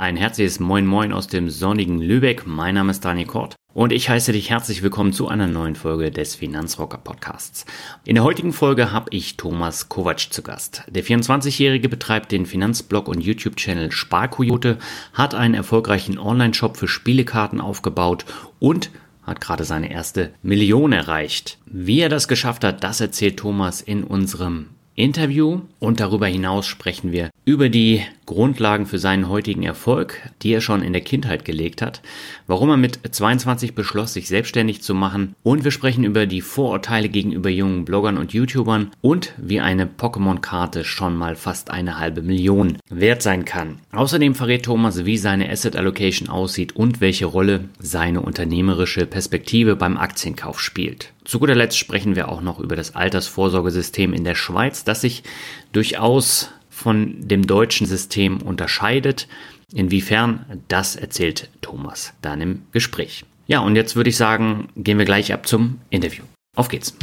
Ein herzliches Moin Moin aus dem sonnigen Lübeck. Mein Name ist Daniel Kort und ich heiße dich herzlich willkommen zu einer neuen Folge des Finanzrocker Podcasts. In der heutigen Folge habe ich Thomas Kovac zu Gast. Der 24-Jährige betreibt den Finanzblog und YouTube-Channel Sparkoyote, hat einen erfolgreichen Online-Shop für Spielekarten aufgebaut und hat gerade seine erste Million erreicht. Wie er das geschafft hat, das erzählt Thomas in unserem Interview und darüber hinaus sprechen wir über die Grundlagen für seinen heutigen Erfolg, die er schon in der Kindheit gelegt hat, warum er mit 22 beschloss, sich selbstständig zu machen und wir sprechen über die Vorurteile gegenüber jungen Bloggern und YouTubern und wie eine Pokémon-Karte schon mal fast eine halbe Million wert sein kann. Außerdem verrät Thomas, wie seine Asset Allocation aussieht und welche Rolle seine unternehmerische Perspektive beim Aktienkauf spielt. Zu guter Letzt sprechen wir auch noch über das Altersvorsorgesystem in der Schweiz, das sich durchaus von dem deutschen System unterscheidet. Inwiefern, das erzählt Thomas dann im Gespräch. Ja, und jetzt würde ich sagen, gehen wir gleich ab zum Interview. Auf geht's.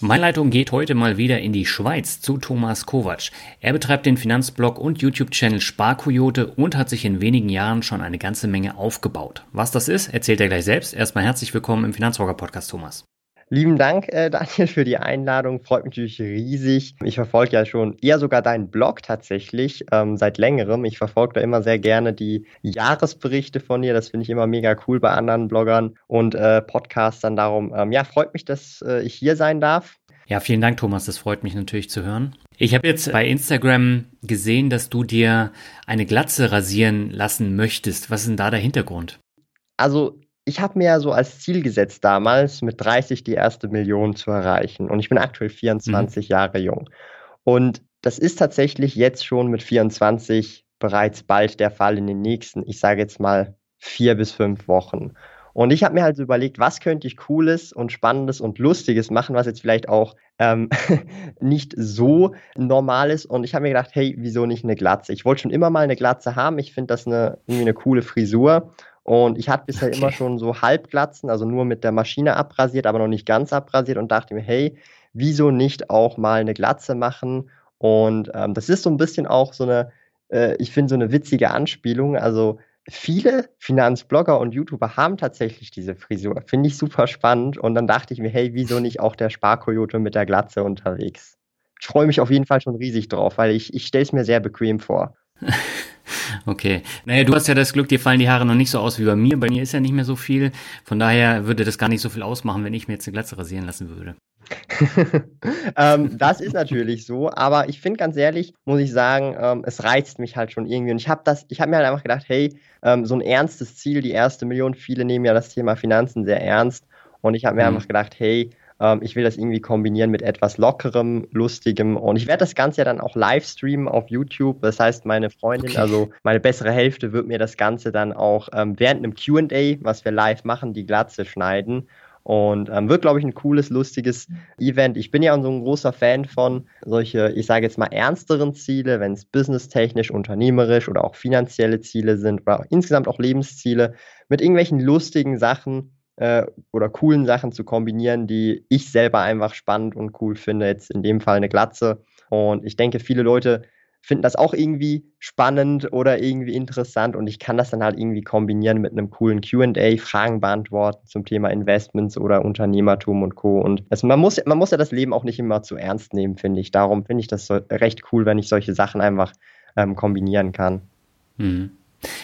Meine Leitung geht heute mal wieder in die Schweiz zu Thomas Kovac. Er betreibt den Finanzblog und YouTube-Channel Sparkoyote und hat sich in wenigen Jahren schon eine ganze Menge aufgebaut. Was das ist, erzählt er gleich selbst. Erstmal herzlich willkommen im Finanzrocker Podcast, Thomas. Lieben Dank, äh, Daniel, für die Einladung. Freut mich natürlich riesig. Ich verfolge ja schon eher sogar deinen Blog tatsächlich ähm, seit längerem. Ich verfolge da immer sehr gerne die Jahresberichte von dir. Das finde ich immer mega cool bei anderen Bloggern und äh, Podcastern. Darum, ähm, ja, freut mich, dass äh, ich hier sein darf. Ja, vielen Dank, Thomas. Das freut mich natürlich zu hören. Ich habe jetzt bei Instagram gesehen, dass du dir eine Glatze rasieren lassen möchtest. Was ist denn da der Hintergrund? Also ich habe mir so als Ziel gesetzt damals, mit 30 die erste Million zu erreichen. Und ich bin aktuell 24 mhm. Jahre jung. Und das ist tatsächlich jetzt schon mit 24 bereits bald der Fall in den nächsten, ich sage jetzt mal, vier bis fünf Wochen. Und ich habe mir halt so überlegt, was könnte ich Cooles und Spannendes und Lustiges machen, was jetzt vielleicht auch ähm, nicht so normal ist. Und ich habe mir gedacht, hey, wieso nicht eine Glatze? Ich wollte schon immer mal eine Glatze haben. Ich finde das eine, irgendwie eine coole Frisur. Und ich hatte bisher okay. immer schon so Halbglatzen, also nur mit der Maschine abrasiert, aber noch nicht ganz abrasiert und dachte mir, hey, wieso nicht auch mal eine Glatze machen? Und ähm, das ist so ein bisschen auch so eine, äh, ich finde, so eine witzige Anspielung. Also viele Finanzblogger und YouTuber haben tatsächlich diese Frisur. Finde ich super spannend. Und dann dachte ich mir, hey, wieso nicht auch der Sparkoyote mit der Glatze unterwegs? Ich freue mich auf jeden Fall schon riesig drauf, weil ich, ich stelle es mir sehr bequem vor. Okay. Naja, du hast ja das Glück, dir fallen die Haare noch nicht so aus wie bei mir. Bei mir ist ja nicht mehr so viel. Von daher würde das gar nicht so viel ausmachen, wenn ich mir jetzt eine Glatze rasieren lassen würde. ähm, das ist natürlich so, aber ich finde ganz ehrlich, muss ich sagen, ähm, es reizt mich halt schon irgendwie. Und ich habe das, ich habe mir halt einfach gedacht, hey, ähm, so ein ernstes Ziel, die erste Million, viele nehmen ja das Thema Finanzen sehr ernst. Und ich habe mir mhm. einfach gedacht, hey, ähm, ich will das irgendwie kombinieren mit etwas Lockerem, Lustigem. Und ich werde das Ganze ja dann auch live streamen auf YouTube. Das heißt, meine Freundin, okay. also meine bessere Hälfte, wird mir das Ganze dann auch ähm, während einem QA, was wir live machen, die Glatze schneiden. Und ähm, wird, glaube ich, ein cooles, lustiges Event. Ich bin ja so ein großer Fan von solche, ich sage jetzt mal, ernsteren Ziele, wenn es businesstechnisch, unternehmerisch oder auch finanzielle Ziele sind oder auch insgesamt auch Lebensziele, mit irgendwelchen lustigen Sachen, äh, oder coolen Sachen zu kombinieren, die ich selber einfach spannend und cool finde. Jetzt in dem Fall eine Glatze. Und ich denke, viele Leute finden das auch irgendwie spannend oder irgendwie interessant und ich kann das dann halt irgendwie kombinieren mit einem coolen QA, Fragen beantworten zum Thema Investments oder Unternehmertum und Co. Und also man, muss, man muss ja das Leben auch nicht immer zu ernst nehmen, finde ich. Darum finde ich das so recht cool, wenn ich solche Sachen einfach ähm, kombinieren kann. Mhm.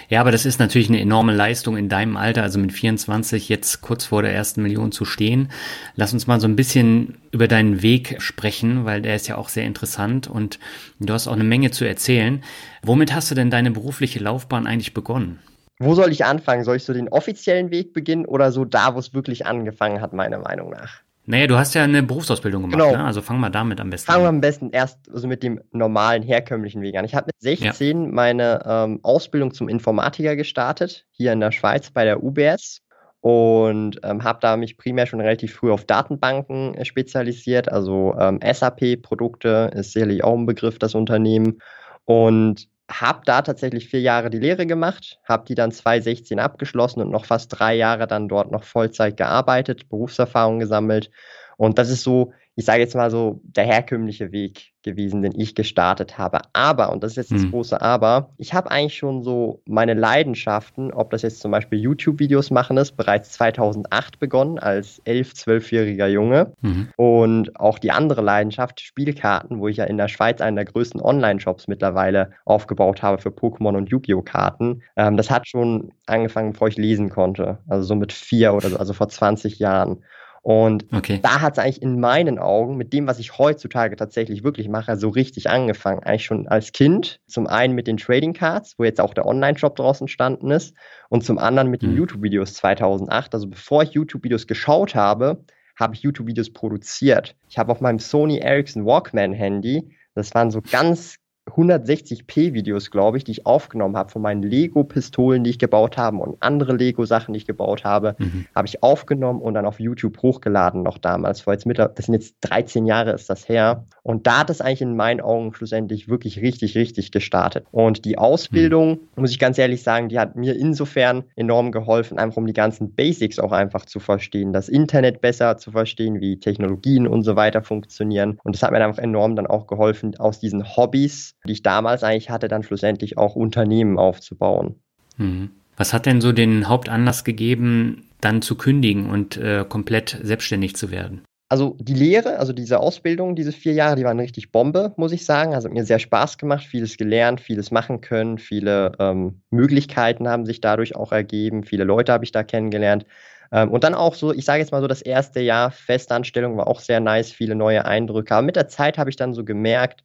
Ja, aber das ist natürlich eine enorme Leistung in deinem Alter, also mit 24 jetzt kurz vor der ersten Million zu stehen. Lass uns mal so ein bisschen über deinen Weg sprechen, weil der ist ja auch sehr interessant und du hast auch eine Menge zu erzählen. Womit hast du denn deine berufliche Laufbahn eigentlich begonnen? Wo soll ich anfangen? Soll ich so den offiziellen Weg beginnen oder so da, wo es wirklich angefangen hat, meiner Meinung nach? Naja, du hast ja eine Berufsausbildung gemacht, genau. ne? also fang mal damit am besten Fangen wir am besten erst also mit dem normalen, herkömmlichen Weg an. Ich habe mit 16 ja. meine ähm, Ausbildung zum Informatiker gestartet, hier in der Schweiz bei der UBS und ähm, habe da mich primär schon relativ früh auf Datenbanken äh, spezialisiert, also ähm, SAP-Produkte ist sicherlich auch ein Begriff, das Unternehmen und habe da tatsächlich vier Jahre die Lehre gemacht, habe die dann 2016 abgeschlossen und noch fast drei Jahre dann dort noch Vollzeit gearbeitet, Berufserfahrung gesammelt. Und das ist so ich sage jetzt mal so, der herkömmliche Weg gewesen, den ich gestartet habe. Aber, und das ist jetzt das mhm. große Aber, ich habe eigentlich schon so meine Leidenschaften, ob das jetzt zum Beispiel YouTube-Videos machen ist, bereits 2008 begonnen als 11-, 12-jähriger Junge. Mhm. Und auch die andere Leidenschaft, Spielkarten, wo ich ja in der Schweiz einen der größten Online-Shops mittlerweile aufgebaut habe für Pokémon und Yu-Gi-Oh! Karten. Ähm, das hat schon angefangen, bevor ich lesen konnte. Also so mit vier oder so, also vor 20 Jahren. Und okay. da hat es eigentlich in meinen Augen mit dem, was ich heutzutage tatsächlich wirklich mache, so richtig angefangen. Eigentlich schon als Kind. Zum einen mit den Trading Cards, wo jetzt auch der Online-Shop draußen entstanden ist. Und zum anderen mit den mhm. YouTube-Videos 2008. Also bevor ich YouTube-Videos geschaut habe, habe ich YouTube-Videos produziert. Ich habe auf meinem Sony Ericsson Walkman-Handy, das waren so ganz 160p-Videos, glaube ich, die ich aufgenommen habe von meinen Lego-Pistolen, die ich gebaut habe und andere Lego-Sachen, die ich gebaut habe, mhm. habe ich aufgenommen und dann auf YouTube hochgeladen noch damals. Weil jetzt das sind jetzt 13 Jahre ist das her. Und da hat es eigentlich in meinen Augen schlussendlich wirklich richtig, richtig gestartet. Und die Ausbildung, mhm. muss ich ganz ehrlich sagen, die hat mir insofern enorm geholfen, einfach um die ganzen Basics auch einfach zu verstehen, das Internet besser zu verstehen, wie Technologien und so weiter funktionieren. Und das hat mir einfach enorm dann auch geholfen, aus diesen Hobbys die ich damals eigentlich hatte, dann schlussendlich auch Unternehmen aufzubauen. Mhm. Was hat denn so den Hauptanlass gegeben, dann zu kündigen und äh, komplett selbstständig zu werden? Also die Lehre, also diese Ausbildung, diese vier Jahre, die waren richtig Bombe, muss ich sagen. Also hat mir sehr Spaß gemacht, vieles gelernt, vieles machen können, viele ähm, Möglichkeiten haben sich dadurch auch ergeben, viele Leute habe ich da kennengelernt. Ähm, und dann auch so, ich sage jetzt mal so, das erste Jahr Festanstellung war auch sehr nice, viele neue Eindrücke. Aber mit der Zeit habe ich dann so gemerkt,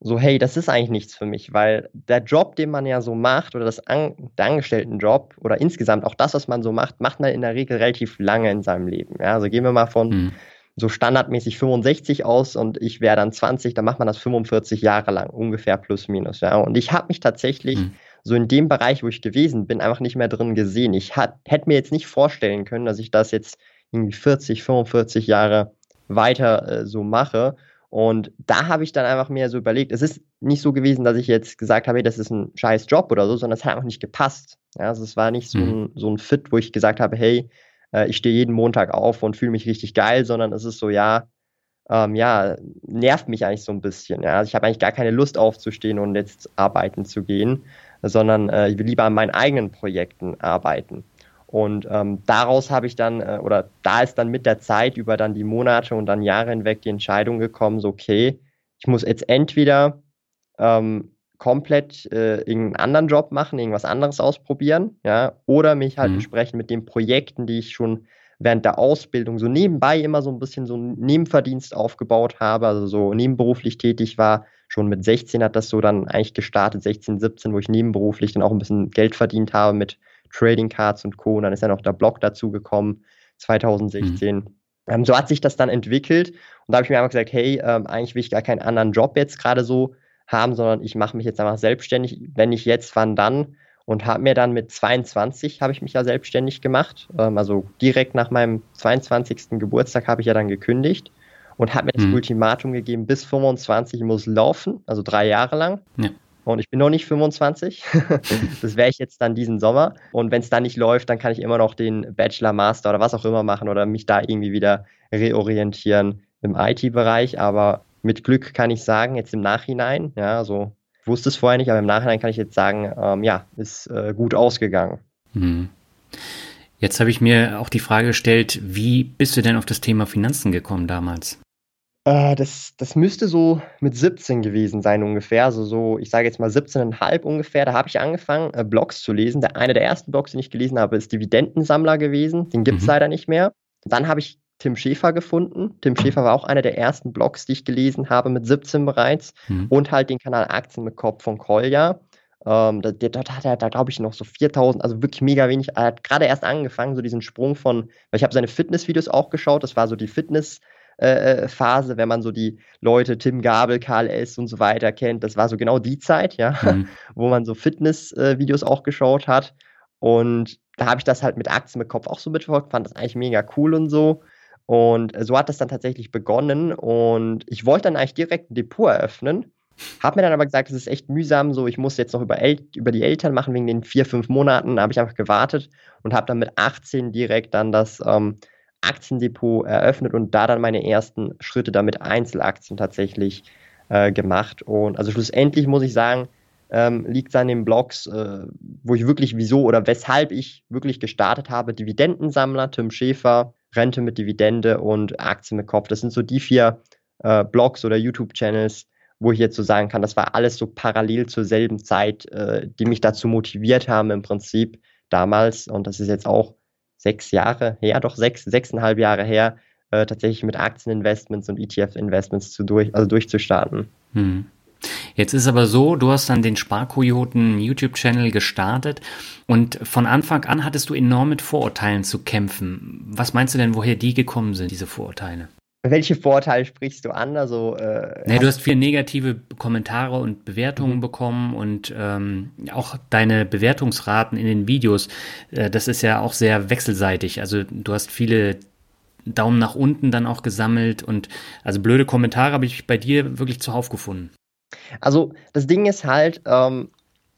so, hey, das ist eigentlich nichts für mich, weil der Job, den man ja so macht, oder das An der Angestelltenjob oder insgesamt auch das, was man so macht, macht man in der Regel relativ lange in seinem Leben. Ja, also gehen wir mal von mhm. so standardmäßig 65 aus und ich wäre dann 20, dann macht man das 45 Jahre lang, ungefähr plus minus. Ja, und ich habe mich tatsächlich mhm. so in dem Bereich, wo ich gewesen bin, einfach nicht mehr drin gesehen. Ich hätte mir jetzt nicht vorstellen können, dass ich das jetzt irgendwie 40, 45 Jahre weiter äh, so mache. Und da habe ich dann einfach mir so überlegt, es ist nicht so gewesen, dass ich jetzt gesagt habe, hey, das ist ein scheiß Job oder so, sondern es hat einfach nicht gepasst. Ja, also es war nicht so, mhm. ein, so ein Fit, wo ich gesagt habe, hey, äh, ich stehe jeden Montag auf und fühle mich richtig geil, sondern es ist so, ja, ähm, ja, nervt mich eigentlich so ein bisschen. Ja? Also ich habe eigentlich gar keine Lust aufzustehen und jetzt arbeiten zu gehen, sondern äh, ich will lieber an meinen eigenen Projekten arbeiten. Und ähm, daraus habe ich dann, äh, oder da ist dann mit der Zeit über dann die Monate und dann Jahre hinweg die Entscheidung gekommen, so okay, ich muss jetzt entweder ähm, komplett äh, irgendeinen anderen Job machen, irgendwas anderes ausprobieren, ja, oder mich halt mhm. entsprechend mit den Projekten, die ich schon während der Ausbildung so nebenbei immer so ein bisschen so einen Nebenverdienst aufgebaut habe, also so nebenberuflich tätig war. Schon mit 16 hat das so dann eigentlich gestartet, 16, 17, wo ich nebenberuflich dann auch ein bisschen Geld verdient habe mit Trading Cards und Co. Und dann ist ja noch der Blog dazu gekommen, 2016. Mhm. Ähm, so hat sich das dann entwickelt. Und da habe ich mir einfach gesagt, hey, ähm, eigentlich will ich gar keinen anderen Job jetzt gerade so haben, sondern ich mache mich jetzt einfach selbstständig. Wenn nicht jetzt, wann dann? Und habe mir dann mit 22 habe ich mich ja selbstständig gemacht. Ähm, also direkt nach meinem 22. Geburtstag habe ich ja dann gekündigt und habe mir das mhm. Ultimatum gegeben, bis 25 muss laufen, also drei Jahre lang. Ja. Und ich bin noch nicht 25. das wäre ich jetzt dann diesen Sommer. Und wenn es dann nicht läuft, dann kann ich immer noch den Bachelor, Master oder was auch immer machen oder mich da irgendwie wieder reorientieren im IT-Bereich. Aber mit Glück kann ich sagen, jetzt im Nachhinein, ja, so wusste es vorher nicht, aber im Nachhinein kann ich jetzt sagen, ähm, ja, ist äh, gut ausgegangen. Hm. Jetzt habe ich mir auch die Frage gestellt, wie bist du denn auf das Thema Finanzen gekommen damals? Äh, das, das müsste so mit 17 gewesen sein ungefähr. Also so, ich sage jetzt mal 17,5 ungefähr. Da habe ich angefangen, äh, Blogs zu lesen. Der, einer der ersten Blogs, den ich gelesen habe, ist Dividendensammler gewesen. Den gibt es mhm. leider nicht mehr. Dann habe ich Tim Schäfer gefunden. Tim Schäfer war auch einer der ersten Blogs, die ich gelesen habe, mit 17 bereits. Mhm. Und halt den Kanal Aktien mit Kopf von Kolja. Ähm, dort hat er da, glaube ich, noch so 4000, also wirklich mega wenig. Er hat gerade erst angefangen, so diesen Sprung von, weil ich habe seine Fitnessvideos auch geschaut, das war so die Fitness- äh, äh, Phase, wenn man so die Leute Tim Gabel, Karl S. und so weiter kennt. Das war so genau die Zeit, ja, mhm. wo man so Fitness-Videos äh, auch geschaut hat. Und da habe ich das halt mit Aktien mit Kopf auch so mitverfolgt, fand das eigentlich mega cool und so. Und so hat das dann tatsächlich begonnen. Und ich wollte dann eigentlich direkt ein Depot eröffnen. Habe mir dann aber gesagt, es ist echt mühsam, so ich muss jetzt noch über, El über die Eltern machen wegen den vier, fünf Monaten. Da habe ich einfach gewartet und habe dann mit 18 direkt dann das ähm, Aktiendepot eröffnet und da dann meine ersten Schritte damit Einzelaktien tatsächlich äh, gemacht. Und also schlussendlich muss ich sagen, ähm, liegt es an den Blogs, äh, wo ich wirklich wieso oder weshalb ich wirklich gestartet habe. Dividendensammler, Tim Schäfer, Rente mit Dividende und Aktien mit Kopf. Das sind so die vier äh, Blogs oder YouTube-Channels, wo ich jetzt so sagen kann, das war alles so parallel zur selben Zeit, äh, die mich dazu motiviert haben im Prinzip damals. Und das ist jetzt auch sechs Jahre her, doch sechs, sechseinhalb Jahre her, äh, tatsächlich mit Aktieninvestments und ETF-Investments zu durch, also durchzustarten. Hm. Jetzt ist aber so, du hast dann den Sparkojoten YouTube-Channel gestartet und von Anfang an hattest du enorm mit Vorurteilen zu kämpfen. Was meinst du denn, woher die gekommen sind, diese Vorurteile? Welche Vorteile sprichst du an? Also, äh, nee, du hast viele negative Kommentare und Bewertungen mhm. bekommen und ähm, auch deine Bewertungsraten in den Videos, äh, das ist ja auch sehr wechselseitig. Also du hast viele Daumen nach unten dann auch gesammelt und also blöde Kommentare habe ich bei dir wirklich zuhauf gefunden. Also das Ding ist halt, ähm,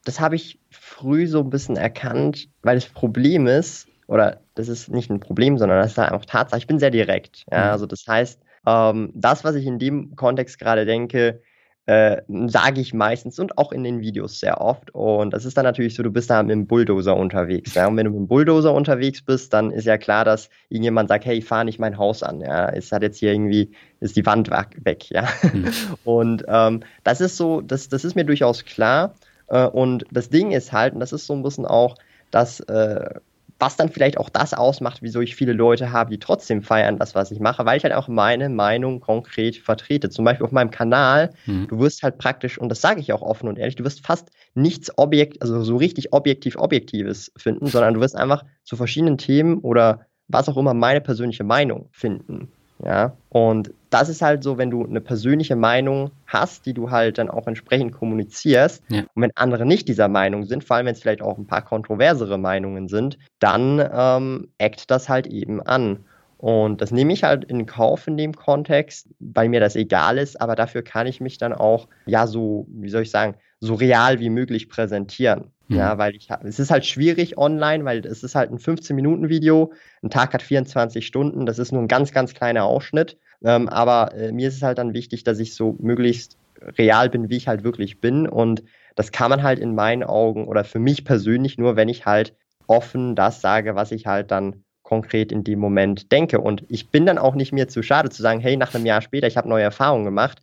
das habe ich früh so ein bisschen erkannt, weil das Problem ist, oder das ist nicht ein Problem, sondern das ist halt einfach Tatsache. Ich bin sehr direkt. Ja? Mhm. Also das heißt, ähm, das, was ich in dem Kontext gerade denke, äh, sage ich meistens und auch in den Videos sehr oft. Und das ist dann natürlich so, du bist da mit dem Bulldozer unterwegs. Ja? Und wenn du mit dem Bulldozer unterwegs bist, dann ist ja klar, dass irgendjemand sagt, hey, fahr nicht mein Haus an. Ja? Es hat jetzt hier irgendwie, ist die Wand weg. Ja? Mhm. Und ähm, das ist so, das, das ist mir durchaus klar. Äh, und das Ding ist halt, und das ist so ein bisschen auch, dass äh, was dann vielleicht auch das ausmacht, wieso ich viele Leute habe, die trotzdem feiern, das, was ich mache, weil ich halt auch meine Meinung konkret vertrete. Zum Beispiel auf meinem Kanal, mhm. du wirst halt praktisch, und das sage ich auch offen und ehrlich, du wirst fast nichts objekt, also so richtig objektiv Objektives finden, sondern du wirst einfach zu verschiedenen Themen oder was auch immer meine persönliche Meinung finden. Ja, und das ist halt so, wenn du eine persönliche Meinung hast, die du halt dann auch entsprechend kommunizierst. Ja. Und wenn andere nicht dieser Meinung sind, vor allem wenn es vielleicht auch ein paar kontroversere Meinungen sind, dann ähm, eckt das halt eben an. Und das nehme ich halt in Kauf in dem Kontext, weil mir das egal ist, aber dafür kann ich mich dann auch, ja, so, wie soll ich sagen, so real wie möglich präsentieren. Mhm. Ja, weil ich es ist halt schwierig online, weil es ist halt ein 15-Minuten-Video. Ein Tag hat 24 Stunden. Das ist nur ein ganz, ganz kleiner Ausschnitt. Ähm, aber äh, mir ist es halt dann wichtig, dass ich so möglichst real bin, wie ich halt wirklich bin. Und das kann man halt in meinen Augen oder für mich persönlich nur, wenn ich halt offen das sage, was ich halt dann konkret in dem Moment denke. Und ich bin dann auch nicht mir zu schade zu sagen, hey, nach einem Jahr später, ich habe neue Erfahrungen gemacht,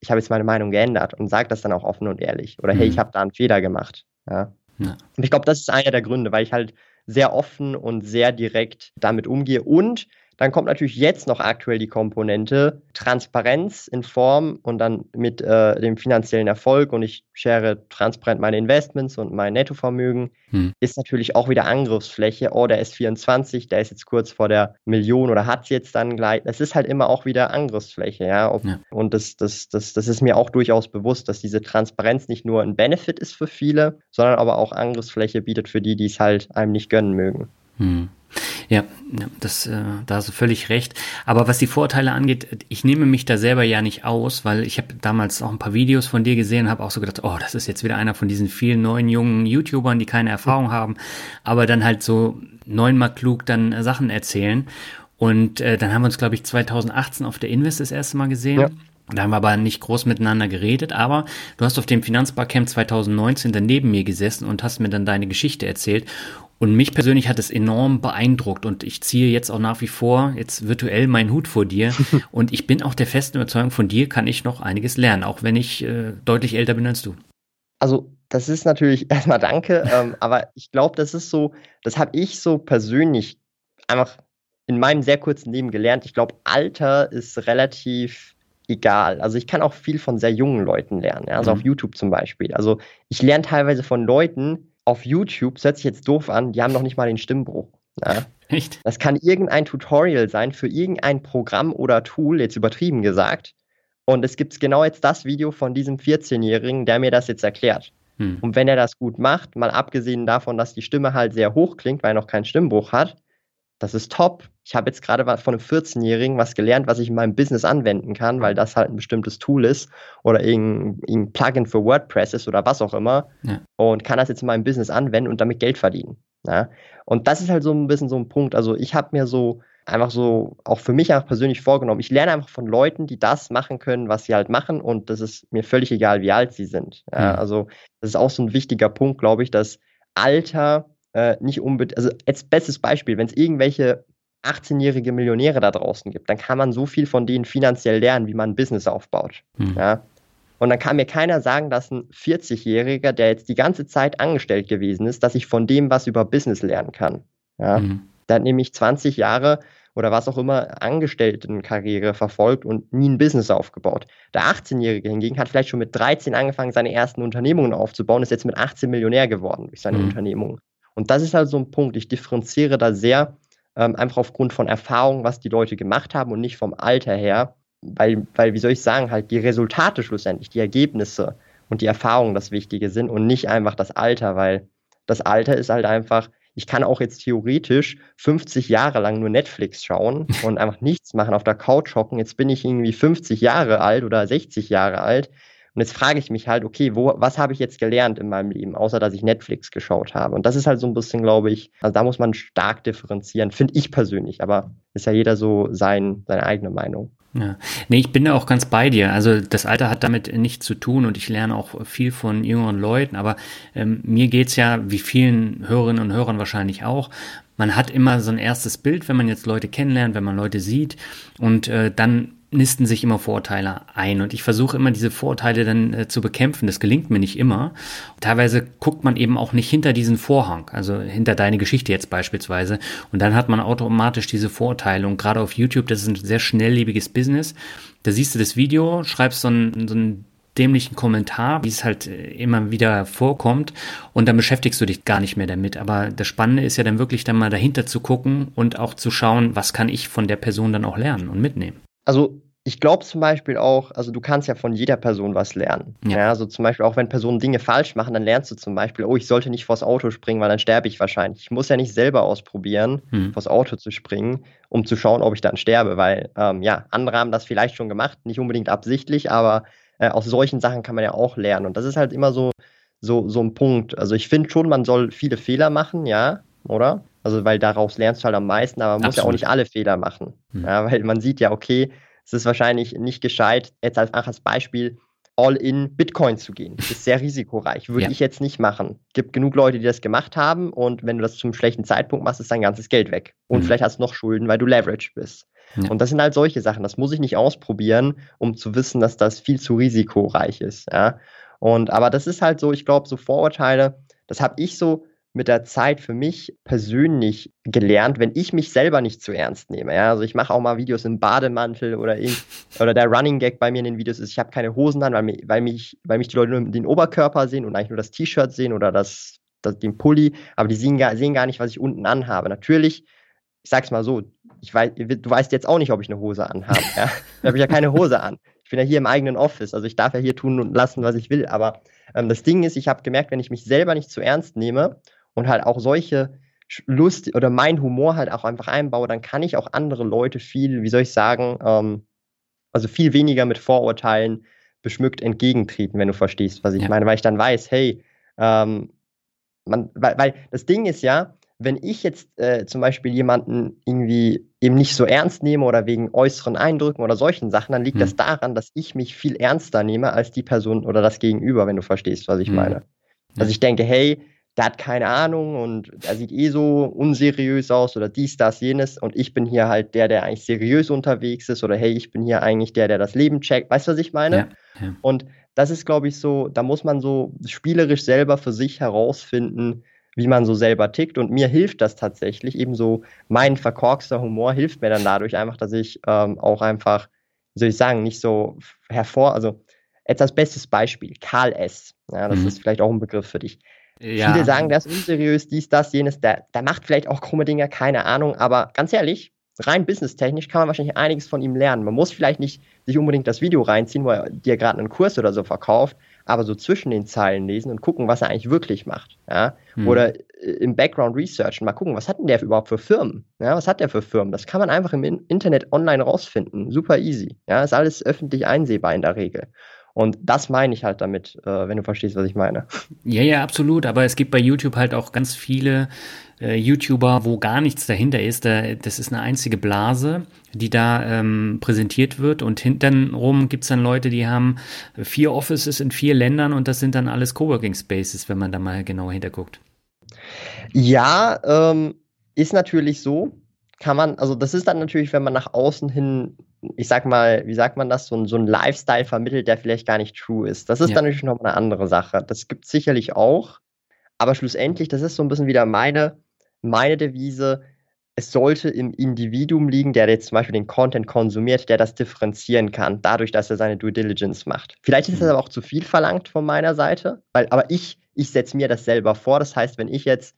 ich habe jetzt meine Meinung geändert und sage das dann auch offen und ehrlich. Oder hey, ich mhm. habe da einen Fehler gemacht. Ja. Ja. Und ich glaube, das ist einer der Gründe, weil ich halt sehr offen und sehr direkt damit umgehe und dann kommt natürlich jetzt noch aktuell die Komponente Transparenz in Form und dann mit äh, dem finanziellen Erfolg und ich share transparent meine Investments und mein Nettovermögen, hm. ist natürlich auch wieder Angriffsfläche. Oh, der ist 24, der ist jetzt kurz vor der Million oder hat es jetzt dann gleich. Es ist halt immer auch wieder Angriffsfläche, ja. Ob, ja. Und das, das, das, das ist mir auch durchaus bewusst, dass diese Transparenz nicht nur ein Benefit ist für viele, sondern aber auch Angriffsfläche bietet für die, die es halt einem nicht gönnen mögen. Hm. Ja, das, äh, da hast du völlig recht. Aber was die Vorteile angeht, ich nehme mich da selber ja nicht aus, weil ich habe damals auch ein paar Videos von dir gesehen und habe auch so gedacht, oh, das ist jetzt wieder einer von diesen vielen neuen jungen YouTubern, die keine Erfahrung haben, aber dann halt so neunmal klug dann äh, Sachen erzählen. Und äh, dann haben wir uns, glaube ich, 2018 auf der Invest das erste Mal gesehen. Ja. Da haben wir aber nicht groß miteinander geredet, aber du hast auf dem Finanzbarcamp 2019 daneben mir gesessen und hast mir dann deine Geschichte erzählt. Und mich persönlich hat es enorm beeindruckt und ich ziehe jetzt auch nach wie vor jetzt virtuell meinen Hut vor dir und ich bin auch der festen Überzeugung, von dir kann ich noch einiges lernen, auch wenn ich äh, deutlich älter bin als du. Also das ist natürlich erstmal danke, ähm, aber ich glaube, das ist so, das habe ich so persönlich einfach in meinem sehr kurzen Leben gelernt. Ich glaube, Alter ist relativ egal. Also ich kann auch viel von sehr jungen Leuten lernen, ja? also mhm. auf YouTube zum Beispiel. Also ich lerne teilweise von Leuten auf YouTube, das hört sich jetzt doof an, die haben noch nicht mal den Stimmbruch. Ja? Echt? Das kann irgendein Tutorial sein für irgendein Programm oder Tool, jetzt übertrieben gesagt. Und es gibt genau jetzt das Video von diesem 14-Jährigen, der mir das jetzt erklärt. Hm. Und wenn er das gut macht, mal abgesehen davon, dass die Stimme halt sehr hoch klingt, weil er noch keinen Stimmbruch hat, das ist top. Ich habe jetzt gerade von einem 14-Jährigen was gelernt, was ich in meinem Business anwenden kann, weil das halt ein bestimmtes Tool ist oder irgendein, irgendein Plugin für WordPress ist oder was auch immer ja. und kann das jetzt in meinem Business anwenden und damit Geld verdienen. Ja? Und das ist halt so ein bisschen so ein Punkt. Also ich habe mir so einfach so auch für mich einfach persönlich vorgenommen. Ich lerne einfach von Leuten, die das machen können, was sie halt machen und das ist mir völlig egal, wie alt sie sind. Ja? Mhm. Also das ist auch so ein wichtiger Punkt, glaube ich, dass Alter äh, nicht unbedingt, also als bestes Beispiel, wenn es irgendwelche 18-jährige Millionäre da draußen gibt, dann kann man so viel von denen finanziell lernen, wie man ein Business aufbaut. Hm. Ja? Und dann kann mir keiner sagen, dass ein 40-Jähriger, der jetzt die ganze Zeit angestellt gewesen ist, dass ich von dem was über Business lernen kann. Ja? Hm. Der hat nämlich 20 Jahre oder was auch immer Angestelltenkarriere verfolgt und nie ein Business aufgebaut. Der 18-Jährige hingegen hat vielleicht schon mit 13 angefangen, seine ersten Unternehmungen aufzubauen, ist jetzt mit 18 Millionär geworden durch seine mhm. Unternehmung. Und das ist halt so ein Punkt. Ich differenziere da sehr ähm, einfach aufgrund von Erfahrung, was die Leute gemacht haben und nicht vom Alter her. Weil, weil, wie soll ich sagen, halt die Resultate schlussendlich, die Ergebnisse und die Erfahrungen das Wichtige sind und nicht einfach das Alter, weil das Alter ist halt einfach, ich kann auch jetzt theoretisch 50 Jahre lang nur Netflix schauen und einfach nichts machen, auf der Couch hocken. Jetzt bin ich irgendwie 50 Jahre alt oder 60 Jahre alt. Und jetzt frage ich mich halt, okay, wo, was habe ich jetzt gelernt in meinem Leben, außer dass ich Netflix geschaut habe? Und das ist halt so ein bisschen, glaube ich, also da muss man stark differenzieren, finde ich persönlich, aber ist ja jeder so sein, seine eigene Meinung. Ja, nee, ich bin da auch ganz bei dir. Also das Alter hat damit nichts zu tun und ich lerne auch viel von jüngeren Leuten, aber ähm, mir geht's ja, wie vielen Hörerinnen und Hörern wahrscheinlich auch, man hat immer so ein erstes Bild, wenn man jetzt Leute kennenlernt, wenn man Leute sieht und äh, dann nisten sich immer Vorurteile ein und ich versuche immer diese Vorurteile dann äh, zu bekämpfen. Das gelingt mir nicht immer. Teilweise guckt man eben auch nicht hinter diesen Vorhang, also hinter deine Geschichte jetzt beispielsweise. Und dann hat man automatisch diese Vorurteile. Und gerade auf YouTube, das ist ein sehr schnelllebiges Business. Da siehst du das Video, schreibst so einen, so einen dämlichen Kommentar, wie es halt äh, immer wieder vorkommt und dann beschäftigst du dich gar nicht mehr damit. Aber das Spannende ist ja dann wirklich dann mal dahinter zu gucken und auch zu schauen, was kann ich von der Person dann auch lernen und mitnehmen. Also ich glaube zum Beispiel auch, also du kannst ja von jeder Person was lernen. Ja. ja. also zum Beispiel auch wenn Personen Dinge falsch machen, dann lernst du zum Beispiel, oh, ich sollte nicht vors Auto springen, weil dann sterbe ich wahrscheinlich. Ich muss ja nicht selber ausprobieren, hm. vors Auto zu springen, um zu schauen, ob ich dann sterbe, weil ähm, ja, andere haben das vielleicht schon gemacht, nicht unbedingt absichtlich, aber äh, aus solchen Sachen kann man ja auch lernen. Und das ist halt immer so, so, so ein Punkt. Also ich finde schon, man soll viele Fehler machen, ja, oder? Also weil daraus lernst du halt am meisten, aber man Absolut. muss ja auch nicht alle Fehler machen. Hm. Ja, weil man sieht ja, okay, es ist wahrscheinlich nicht gescheit, jetzt als, als Beispiel all in Bitcoin zu gehen. Das ist sehr risikoreich. Würde ja. ich jetzt nicht machen. Gibt genug Leute, die das gemacht haben und wenn du das zum schlechten Zeitpunkt machst, ist dein ganzes Geld weg. Und mhm. vielleicht hast du noch Schulden, weil du leveraged bist. Ja. Und das sind halt solche Sachen. Das muss ich nicht ausprobieren, um zu wissen, dass das viel zu risikoreich ist. Ja? Und aber das ist halt so, ich glaube, so Vorurteile, das habe ich so mit der Zeit für mich persönlich gelernt, wenn ich mich selber nicht zu ernst nehme. Ja? Also ich mache auch mal Videos im Bademantel oder, in, oder der Running Gag bei mir in den Videos ist, ich habe keine Hosen an, weil mich, weil, mich, weil mich die Leute nur den Oberkörper sehen und eigentlich nur das T-Shirt sehen oder das, das, den Pulli, aber die sehen gar, sehen gar nicht, was ich unten anhabe. Natürlich, ich sag's mal so, ich weiß, du weißt jetzt auch nicht, ob ich eine Hose anhabe. Ja? Da habe ich ja keine Hose an. Ich bin ja hier im eigenen Office, also ich darf ja hier tun und lassen, was ich will. Aber ähm, das Ding ist, ich habe gemerkt, wenn ich mich selber nicht zu ernst nehme und halt auch solche Lust oder mein Humor halt auch einfach einbaue, dann kann ich auch andere Leute viel, wie soll ich sagen, ähm, also viel weniger mit Vorurteilen beschmückt entgegentreten, wenn du verstehst, was ich ja. meine, weil ich dann weiß, hey, ähm, man, weil, weil das Ding ist ja, wenn ich jetzt äh, zum Beispiel jemanden irgendwie eben nicht so ernst nehme oder wegen äußeren Eindrücken oder solchen Sachen, dann liegt hm. das daran, dass ich mich viel ernster nehme als die Person oder das Gegenüber, wenn du verstehst, was ich hm. meine. Also ich denke, hey, der hat keine Ahnung und er sieht eh so unseriös aus oder dies, das, jenes und ich bin hier halt der, der eigentlich seriös unterwegs ist oder hey, ich bin hier eigentlich der, der das Leben checkt. Weißt du, was ich meine? Ja, ja. Und das ist, glaube ich, so, da muss man so spielerisch selber für sich herausfinden, wie man so selber tickt. Und mir hilft das tatsächlich. Ebenso mein verkorkster Humor hilft mir dann dadurch einfach, dass ich ähm, auch einfach, wie soll ich sagen, nicht so hervor, also jetzt als bestes Beispiel, Karl S. Ja, das mhm. ist vielleicht auch ein Begriff für dich. Ja. Viele sagen, der ist unseriös, dies, das, jenes, der, der macht vielleicht auch krumme Dinge, keine Ahnung, aber ganz ehrlich, rein businesstechnisch kann man wahrscheinlich einiges von ihm lernen. Man muss vielleicht nicht sich unbedingt das Video reinziehen, wo er dir gerade einen Kurs oder so verkauft, aber so zwischen den Zeilen lesen und gucken, was er eigentlich wirklich macht. Ja? Hm. Oder äh, im Background Research mal gucken, was hat denn der überhaupt für Firmen? Ja, was hat der für Firmen? Das kann man einfach im Internet online rausfinden. Super easy. Ja, ist alles öffentlich einsehbar in der Regel. Und das meine ich halt damit, äh, wenn du verstehst, was ich meine. Ja, ja, absolut. Aber es gibt bei YouTube halt auch ganz viele äh, YouTuber, wo gar nichts dahinter ist. Da, das ist eine einzige Blase, die da ähm, präsentiert wird. Und hintenrum gibt es dann Leute, die haben vier Offices in vier Ländern und das sind dann alles Coworking Spaces, wenn man da mal genau hinterguckt. Ja, ähm, ist natürlich so. Kann man, also das ist dann natürlich, wenn man nach außen hin ich sag mal, wie sagt man das, so ein, so ein Lifestyle vermittelt, der vielleicht gar nicht true ist. Das ist ja. dann natürlich noch eine andere Sache. Das gibt es sicherlich auch. Aber schlussendlich, das ist so ein bisschen wieder meine, meine Devise. Es sollte im Individuum liegen, der jetzt zum Beispiel den Content konsumiert, der das differenzieren kann, dadurch, dass er seine Due Diligence macht. Vielleicht ist das mhm. aber auch zu viel verlangt von meiner Seite, weil, aber ich, ich setze mir das selber vor. Das heißt, wenn ich jetzt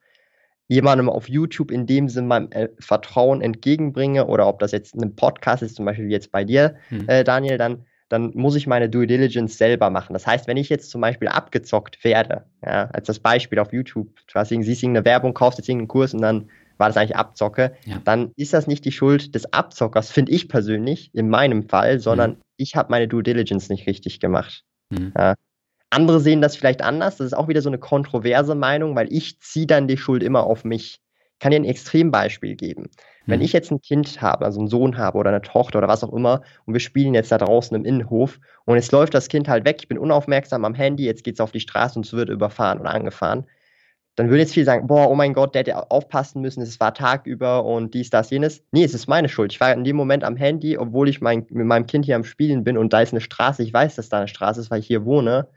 jemandem auf YouTube in dem Sinne meinem äh, Vertrauen entgegenbringe oder ob das jetzt ein Podcast ist, zum Beispiel wie jetzt bei dir, hm. äh, Daniel, dann, dann muss ich meine Due Diligence selber machen. Das heißt, wenn ich jetzt zum Beispiel abgezockt werde, ja, als das Beispiel auf YouTube, du hast siehst irgendeine Werbung, kaufst jetzt irgendeinen Kurs und dann war das eigentlich Abzocke, ja. dann ist das nicht die Schuld des Abzockers, finde ich persönlich, in meinem Fall, sondern hm. ich habe meine Due Diligence nicht richtig gemacht. Hm. Ja. Andere sehen das vielleicht anders. Das ist auch wieder so eine kontroverse Meinung, weil ich ziehe dann die Schuld immer auf mich. Ich kann dir ein Extrembeispiel geben. Wenn ich jetzt ein Kind habe, also einen Sohn habe oder eine Tochter oder was auch immer, und wir spielen jetzt da draußen im Innenhof und jetzt läuft das Kind halt weg, ich bin unaufmerksam am Handy, jetzt geht es auf die Straße und es wird überfahren oder angefahren, dann würden jetzt viele sagen, boah, oh mein Gott, der hätte aufpassen müssen, es war tagüber und dies, das, jenes. Nee, es ist meine Schuld. Ich war in dem Moment am Handy, obwohl ich mein, mit meinem Kind hier am Spielen bin und da ist eine Straße, ich weiß, dass da eine Straße ist, weil ich hier wohne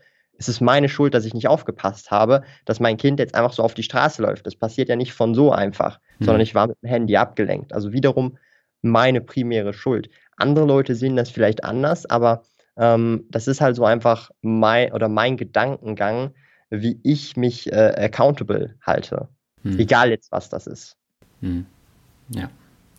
es ist meine Schuld, dass ich nicht aufgepasst habe, dass mein Kind jetzt einfach so auf die Straße läuft. Das passiert ja nicht von so einfach, mhm. sondern ich war mit dem Handy abgelenkt. Also wiederum meine primäre Schuld. Andere Leute sehen das vielleicht anders, aber ähm, das ist halt so einfach mein oder mein Gedankengang, wie ich mich äh, accountable halte. Mhm. Egal jetzt, was das ist. Mhm. Ja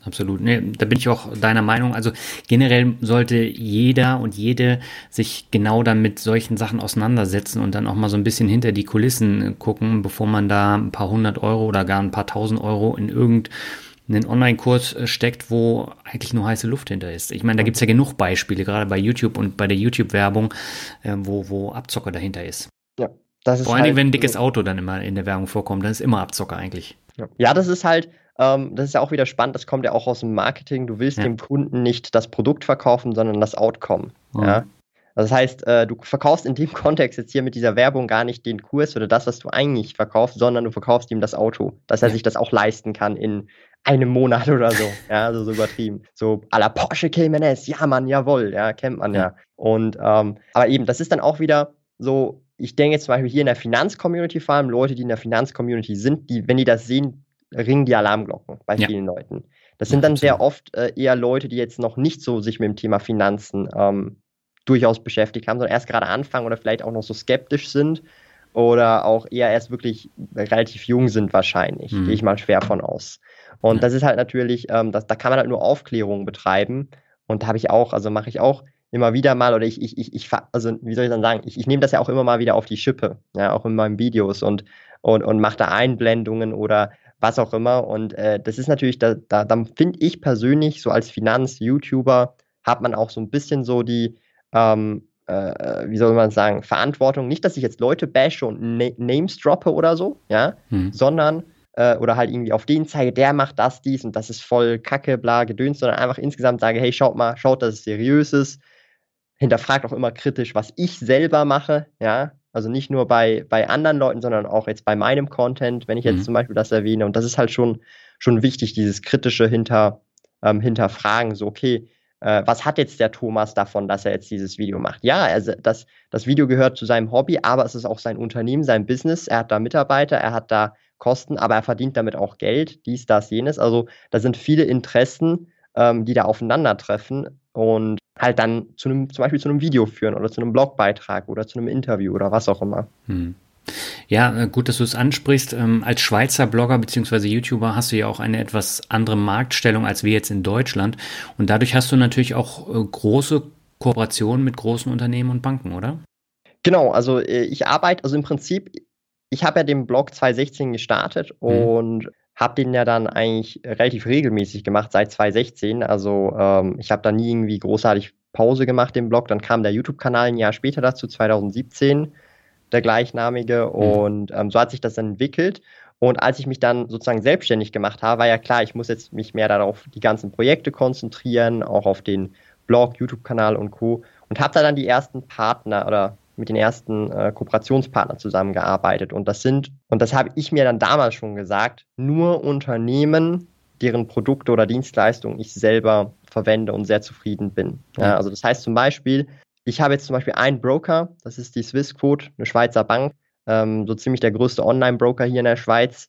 absolut. Nee, da bin ich auch deiner Meinung. Also generell sollte jeder und jede sich genau dann mit solchen Sachen auseinandersetzen und dann auch mal so ein bisschen hinter die Kulissen gucken, bevor man da ein paar hundert Euro oder gar ein paar tausend Euro in irgendeinen Online-Kurs äh, steckt, wo eigentlich nur heiße Luft hinter ist. Ich meine, da gibt's ja genug Beispiele, gerade bei YouTube und bei der YouTube-Werbung, äh, wo, wo Abzocker dahinter ist. Ja, das ist Vor allem, halt, wenn ein dickes Auto dann immer in der Werbung vorkommt, dann ist immer Abzocker eigentlich. Ja, das ist halt, ähm, das ist ja auch wieder spannend, das kommt ja auch aus dem Marketing. Du willst ja. dem Kunden nicht das Produkt verkaufen, sondern das Outcome. Mhm. Ja? Das heißt, äh, du verkaufst in dem Kontext jetzt hier mit dieser Werbung gar nicht den Kurs oder das, was du eigentlich verkaufst, sondern du verkaufst ihm das Auto, dass er ja. sich das auch leisten kann in einem Monat oder so. Ja, also so übertrieben. So à la Porsche Cayman S, ja Mann, jawohl, ja, kennt man ja. ja. Und ähm, aber eben, das ist dann auch wieder so, ich denke jetzt zum Beispiel hier in der Finanzcommunity vor allem, Leute, die in der Finanzcommunity sind, die, wenn die das sehen, ringen die Alarmglocken bei ja. vielen Leuten. Das sind dann sehr oft äh, eher Leute, die jetzt noch nicht so sich mit dem Thema Finanzen ähm, durchaus beschäftigt haben, sondern erst gerade anfangen oder vielleicht auch noch so skeptisch sind oder auch eher erst wirklich relativ jung sind wahrscheinlich, mhm. gehe ich mal schwer von aus. Und ja. das ist halt natürlich, ähm, das, da kann man halt nur Aufklärung betreiben und da habe ich auch, also mache ich auch immer wieder mal oder ich, ich, ich, ich, also wie soll ich dann sagen, ich, ich nehme das ja auch immer mal wieder auf die Schippe, ja, auch in meinen Videos und, und, und mache da Einblendungen oder was auch immer. Und äh, das ist natürlich, da, da, da finde ich persönlich, so als Finanz-YouTuber, hat man auch so ein bisschen so die, ähm, äh, wie soll man sagen, Verantwortung. Nicht, dass ich jetzt Leute bashe und Na Names droppe oder so, ja, hm. sondern äh, oder halt irgendwie auf den zeige, der macht das, dies und das ist voll Kacke, bla, gedöns, sondern einfach insgesamt sage, hey, schaut mal, schaut, dass es seriös ist. Hinterfragt auch immer kritisch, was ich selber mache, ja. Also nicht nur bei, bei anderen Leuten, sondern auch jetzt bei meinem Content, wenn ich jetzt mhm. zum Beispiel das erwähne. Und das ist halt schon, schon wichtig, dieses kritische hinter, ähm, Hinterfragen. So, okay, äh, was hat jetzt der Thomas davon, dass er jetzt dieses Video macht? Ja, also das, das Video gehört zu seinem Hobby, aber es ist auch sein Unternehmen, sein Business. Er hat da Mitarbeiter, er hat da Kosten, aber er verdient damit auch Geld, dies, das, jenes. Also da sind viele Interessen, ähm, die da aufeinandertreffen und halt dann zu einem, zum Beispiel zu einem Video führen oder zu einem Blogbeitrag oder zu einem Interview oder was auch immer. Hm. Ja, äh, gut, dass du es ansprichst. Ähm, als Schweizer Blogger bzw. YouTuber hast du ja auch eine etwas andere Marktstellung als wir jetzt in Deutschland. Und dadurch hast du natürlich auch äh, große Kooperationen mit großen Unternehmen und Banken, oder? Genau, also äh, ich arbeite, also im Prinzip, ich habe ja den Blog 2016 gestartet mhm. und habe den ja dann eigentlich relativ regelmäßig gemacht seit 2016. Also ähm, ich habe da nie irgendwie großartig Pause gemacht im Blog. Dann kam der YouTube-Kanal ein Jahr später dazu, 2017, der gleichnamige. Mhm. Und ähm, so hat sich das dann entwickelt. Und als ich mich dann sozusagen selbstständig gemacht habe, war ja klar, ich muss jetzt mich mehr darauf die ganzen Projekte konzentrieren, auch auf den Blog, YouTube-Kanal und Co. Und habe da dann die ersten Partner oder mit den ersten äh, Kooperationspartnern zusammengearbeitet. Und das sind, und das habe ich mir dann damals schon gesagt, nur Unternehmen, deren Produkte oder Dienstleistungen ich selber verwende und sehr zufrieden bin. Ja, also das heißt zum Beispiel, ich habe jetzt zum Beispiel einen Broker, das ist die Swissquote, eine Schweizer Bank, ähm, so ziemlich der größte Online-Broker hier in der Schweiz.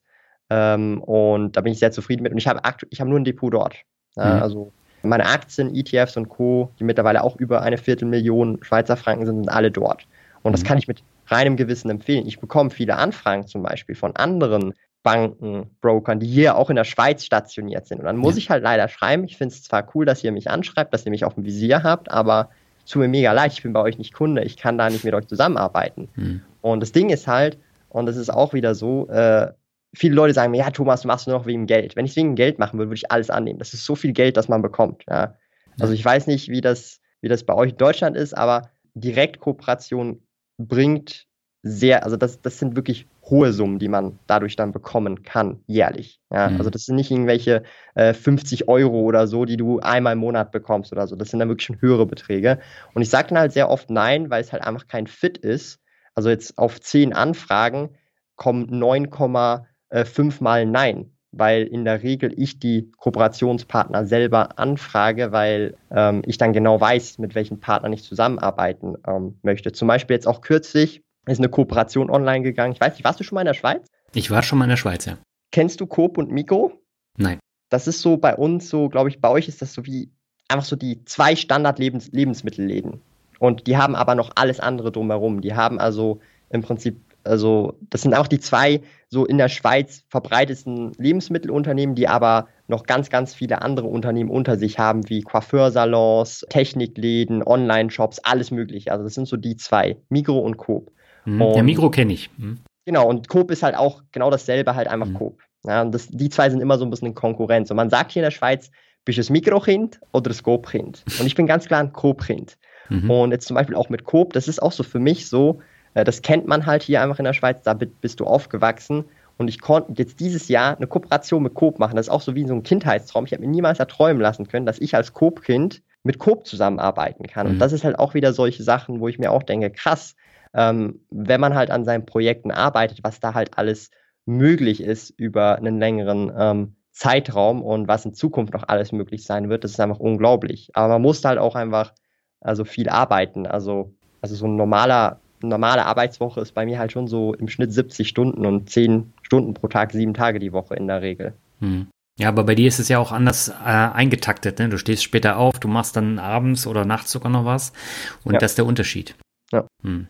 Ähm, und da bin ich sehr zufrieden mit. Und ich habe ich habe nur ein Depot dort. Ja, mhm. Also meine Aktien, ETFs und Co., die mittlerweile auch über eine Viertelmillion Schweizer Franken sind, sind alle dort. Und das mhm. kann ich mit reinem Gewissen empfehlen. Ich bekomme viele Anfragen zum Beispiel von anderen Banken, Brokern, die hier auch in der Schweiz stationiert sind. Und dann muss ja. ich halt leider schreiben, ich finde es zwar cool, dass ihr mich anschreibt, dass ihr mich auf dem Visier habt, aber tut mir mega leid, ich bin bei euch nicht Kunde, ich kann da nicht mit euch zusammenarbeiten. Mhm. Und das Ding ist halt, und das ist auch wieder so, äh, viele Leute sagen mir, ja, Thomas, du machst nur noch wegen Geld. Wenn ich wegen Geld machen würde, würde ich alles annehmen. Das ist so viel Geld, das man bekommt. Ja. Also ich weiß nicht, wie das, wie das bei euch in Deutschland ist, aber Direktkooperation bringt sehr, also das, das sind wirklich hohe Summen, die man dadurch dann bekommen kann, jährlich. Ja, mhm. Also das sind nicht irgendwelche äh, 50 Euro oder so, die du einmal im Monat bekommst oder so. Das sind dann wirklich schon höhere Beträge. Und ich sage dann halt sehr oft nein, weil es halt einfach kein Fit ist. Also jetzt auf 10 Anfragen kommen 9,5 mal Nein weil in der Regel ich die Kooperationspartner selber anfrage, weil ähm, ich dann genau weiß, mit welchen Partnern ich zusammenarbeiten ähm, möchte. Zum Beispiel jetzt auch kürzlich ist eine Kooperation online gegangen. Ich weiß nicht, warst du schon mal in der Schweiz? Ich war schon mal in der Schweiz, ja. Kennst du Coop und Mikro? Nein. Das ist so bei uns so, glaube ich, bei euch ist das so wie einfach so die zwei Standard-Lebensmittelläden. Und die haben aber noch alles andere drumherum. Die haben also im Prinzip also das sind auch die zwei so in der Schweiz verbreitetsten Lebensmittelunternehmen, die aber noch ganz, ganz viele andere Unternehmen unter sich haben, wie Coiffeursalons, Technikläden, Online-Shops, alles mögliche. Also das sind so die zwei, Migro und Coop. Mhm, und, der Migro kenne ich. Mhm. Genau, und Coop ist halt auch genau dasselbe, halt einfach mhm. Coop. Ja, und das, die zwei sind immer so ein bisschen in Konkurrenz. Und man sagt hier in der Schweiz, bist du das Mikro-Kind oder das Coop-Kind? Und ich bin ganz klar ein Coop-Kind. Mhm. Und jetzt zum Beispiel auch mit Coop, das ist auch so für mich so, das kennt man halt hier einfach in der Schweiz, da bist du aufgewachsen. Und ich konnte jetzt dieses Jahr eine Kooperation mit Coop machen. Das ist auch so wie so ein Kindheitstraum. Ich habe mir niemals erträumen lassen können, dass ich als Coop-Kind mit Coop zusammenarbeiten kann. Mhm. Und das ist halt auch wieder solche Sachen, wo ich mir auch denke, krass, ähm, wenn man halt an seinen Projekten arbeitet, was da halt alles möglich ist über einen längeren ähm, Zeitraum und was in Zukunft noch alles möglich sein wird, das ist einfach unglaublich. Aber man muss halt auch einfach also viel arbeiten. Also, also so ein normaler normale Arbeitswoche ist bei mir halt schon so im Schnitt 70 Stunden und 10 Stunden pro Tag, sieben Tage die Woche in der Regel. Hm. Ja, aber bei dir ist es ja auch anders äh, eingetaktet. Ne? Du stehst später auf, du machst dann abends oder nachts sogar noch was. Und ja. das ist der Unterschied. Ja. Hm.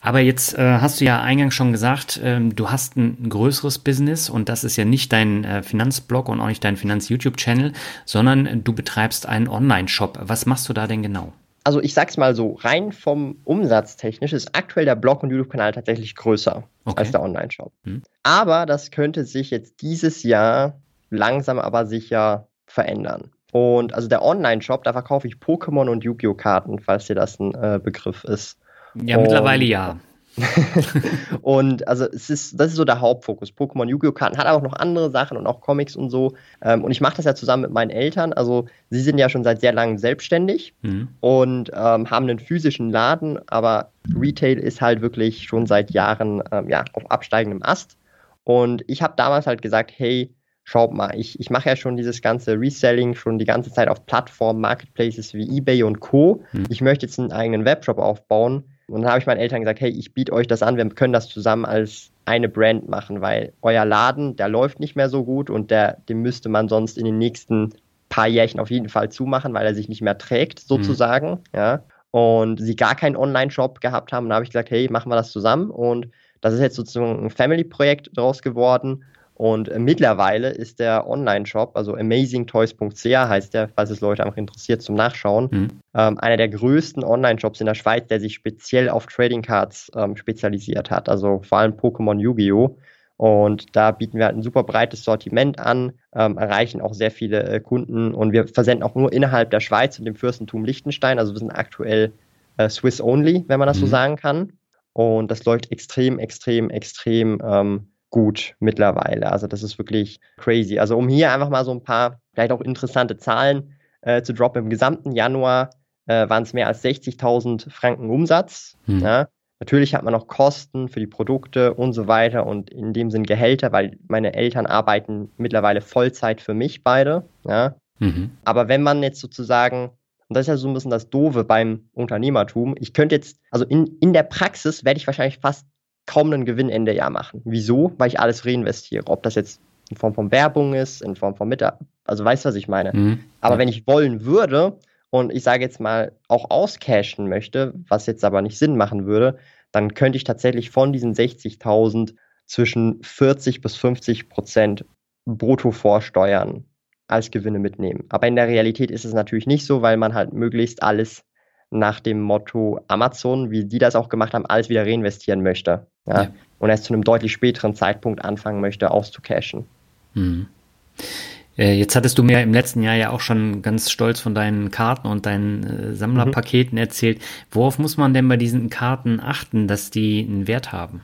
Aber jetzt äh, hast du ja eingangs schon gesagt, ähm, du hast ein, größeres Business und das ist ja nicht dein äh, Finanzblog und auch nicht dein Finanz-YouTube-Channel, sondern du betreibst einen Online-Shop. Was machst du da denn genau? Also ich sag's mal so, rein vom Umsatz technisch ist aktuell der Blog und YouTube-Kanal tatsächlich größer okay. als der Online-Shop. Hm. Aber das könnte sich jetzt dieses Jahr langsam aber sicher verändern. Und also der Online-Shop, da verkaufe ich Pokémon und Yu-Gi-Oh! Karten, falls dir das ein äh, Begriff ist. Ja, und, mittlerweile ja. und also es ist, das ist so der Hauptfokus. Pokémon Yu-Gi-Oh! Karten hat aber auch noch andere Sachen und auch Comics und so. Ähm, und ich mache das ja zusammen mit meinen Eltern. Also sie sind ja schon seit sehr langem selbstständig mhm. und ähm, haben einen physischen Laden, aber Retail ist halt wirklich schon seit Jahren ähm, ja, auf absteigendem Ast. Und ich habe damals halt gesagt, hey, schaut mal, ich, ich mache ja schon dieses ganze Reselling schon die ganze Zeit auf Plattformen, Marketplaces wie eBay und Co. Hm. Ich möchte jetzt einen eigenen Webshop aufbauen. Und dann habe ich meinen Eltern gesagt, hey, ich biete euch das an, wir können das zusammen als eine Brand machen, weil euer Laden, der läuft nicht mehr so gut und der, den müsste man sonst in den nächsten paar Jährchen auf jeden Fall zumachen, weil er sich nicht mehr trägt, hm. sozusagen. Mhm. Ja. Und sie gar keinen Online-Shop gehabt haben. Und da habe ich gesagt, hey, machen wir das zusammen. Und das ist jetzt sozusagen ein Family-Projekt draus geworden. Und mittlerweile ist der Online-Shop, also amazingtoys.ch heißt der, falls es Leute einfach interessiert zum Nachschauen, mhm. ähm, einer der größten Online-Shops in der Schweiz, der sich speziell auf Trading Cards ähm, spezialisiert hat. Also vor allem Pokémon Yu-Gi-Oh! Und da bieten wir halt ein super breites Sortiment an, ähm, erreichen auch sehr viele äh, Kunden und wir versenden auch nur innerhalb der Schweiz und dem Fürstentum Liechtenstein. Also wir sind aktuell äh, Swiss only, wenn man das mhm. so sagen kann. Und das läuft extrem, extrem, extrem ähm, gut mittlerweile. Also das ist wirklich crazy. Also um hier einfach mal so ein paar, vielleicht auch interessante Zahlen äh, zu droppen. Im gesamten Januar äh, waren es mehr als 60.000 Franken Umsatz. Hm. Ja. Natürlich hat man noch Kosten für die Produkte und so weiter und in dem Sinn Gehälter, weil meine Eltern arbeiten mittlerweile Vollzeit für mich beide. Ja. Mhm. Aber wenn man jetzt sozusagen, und das ist ja so ein bisschen das Doofe beim Unternehmertum, ich könnte jetzt, also in, in der Praxis werde ich wahrscheinlich fast kaum einen Gewinn Ende Jahr machen. Wieso? Weil ich alles reinvestiere. Ob das jetzt in Form von Werbung ist, in Form von Mittag, also weißt du, was ich meine. Mhm. Aber ja. wenn ich wollen würde und ich sage jetzt mal auch auscashen möchte, was jetzt aber nicht Sinn machen würde, dann könnte ich tatsächlich von diesen 60.000 zwischen 40 bis 50 Prozent brutto vorsteuern als Gewinne mitnehmen. Aber in der Realität ist es natürlich nicht so, weil man halt möglichst alles nach dem Motto Amazon, wie die das auch gemacht haben, alles wieder reinvestieren möchte. Ja? ja. Und erst zu einem deutlich späteren Zeitpunkt anfangen möchte, auszucashen. Mhm. Jetzt hattest du mir im letzten Jahr ja auch schon ganz stolz von deinen Karten und deinen äh, Sammlerpaketen mhm. erzählt. Worauf muss man denn bei diesen Karten achten, dass die einen Wert haben?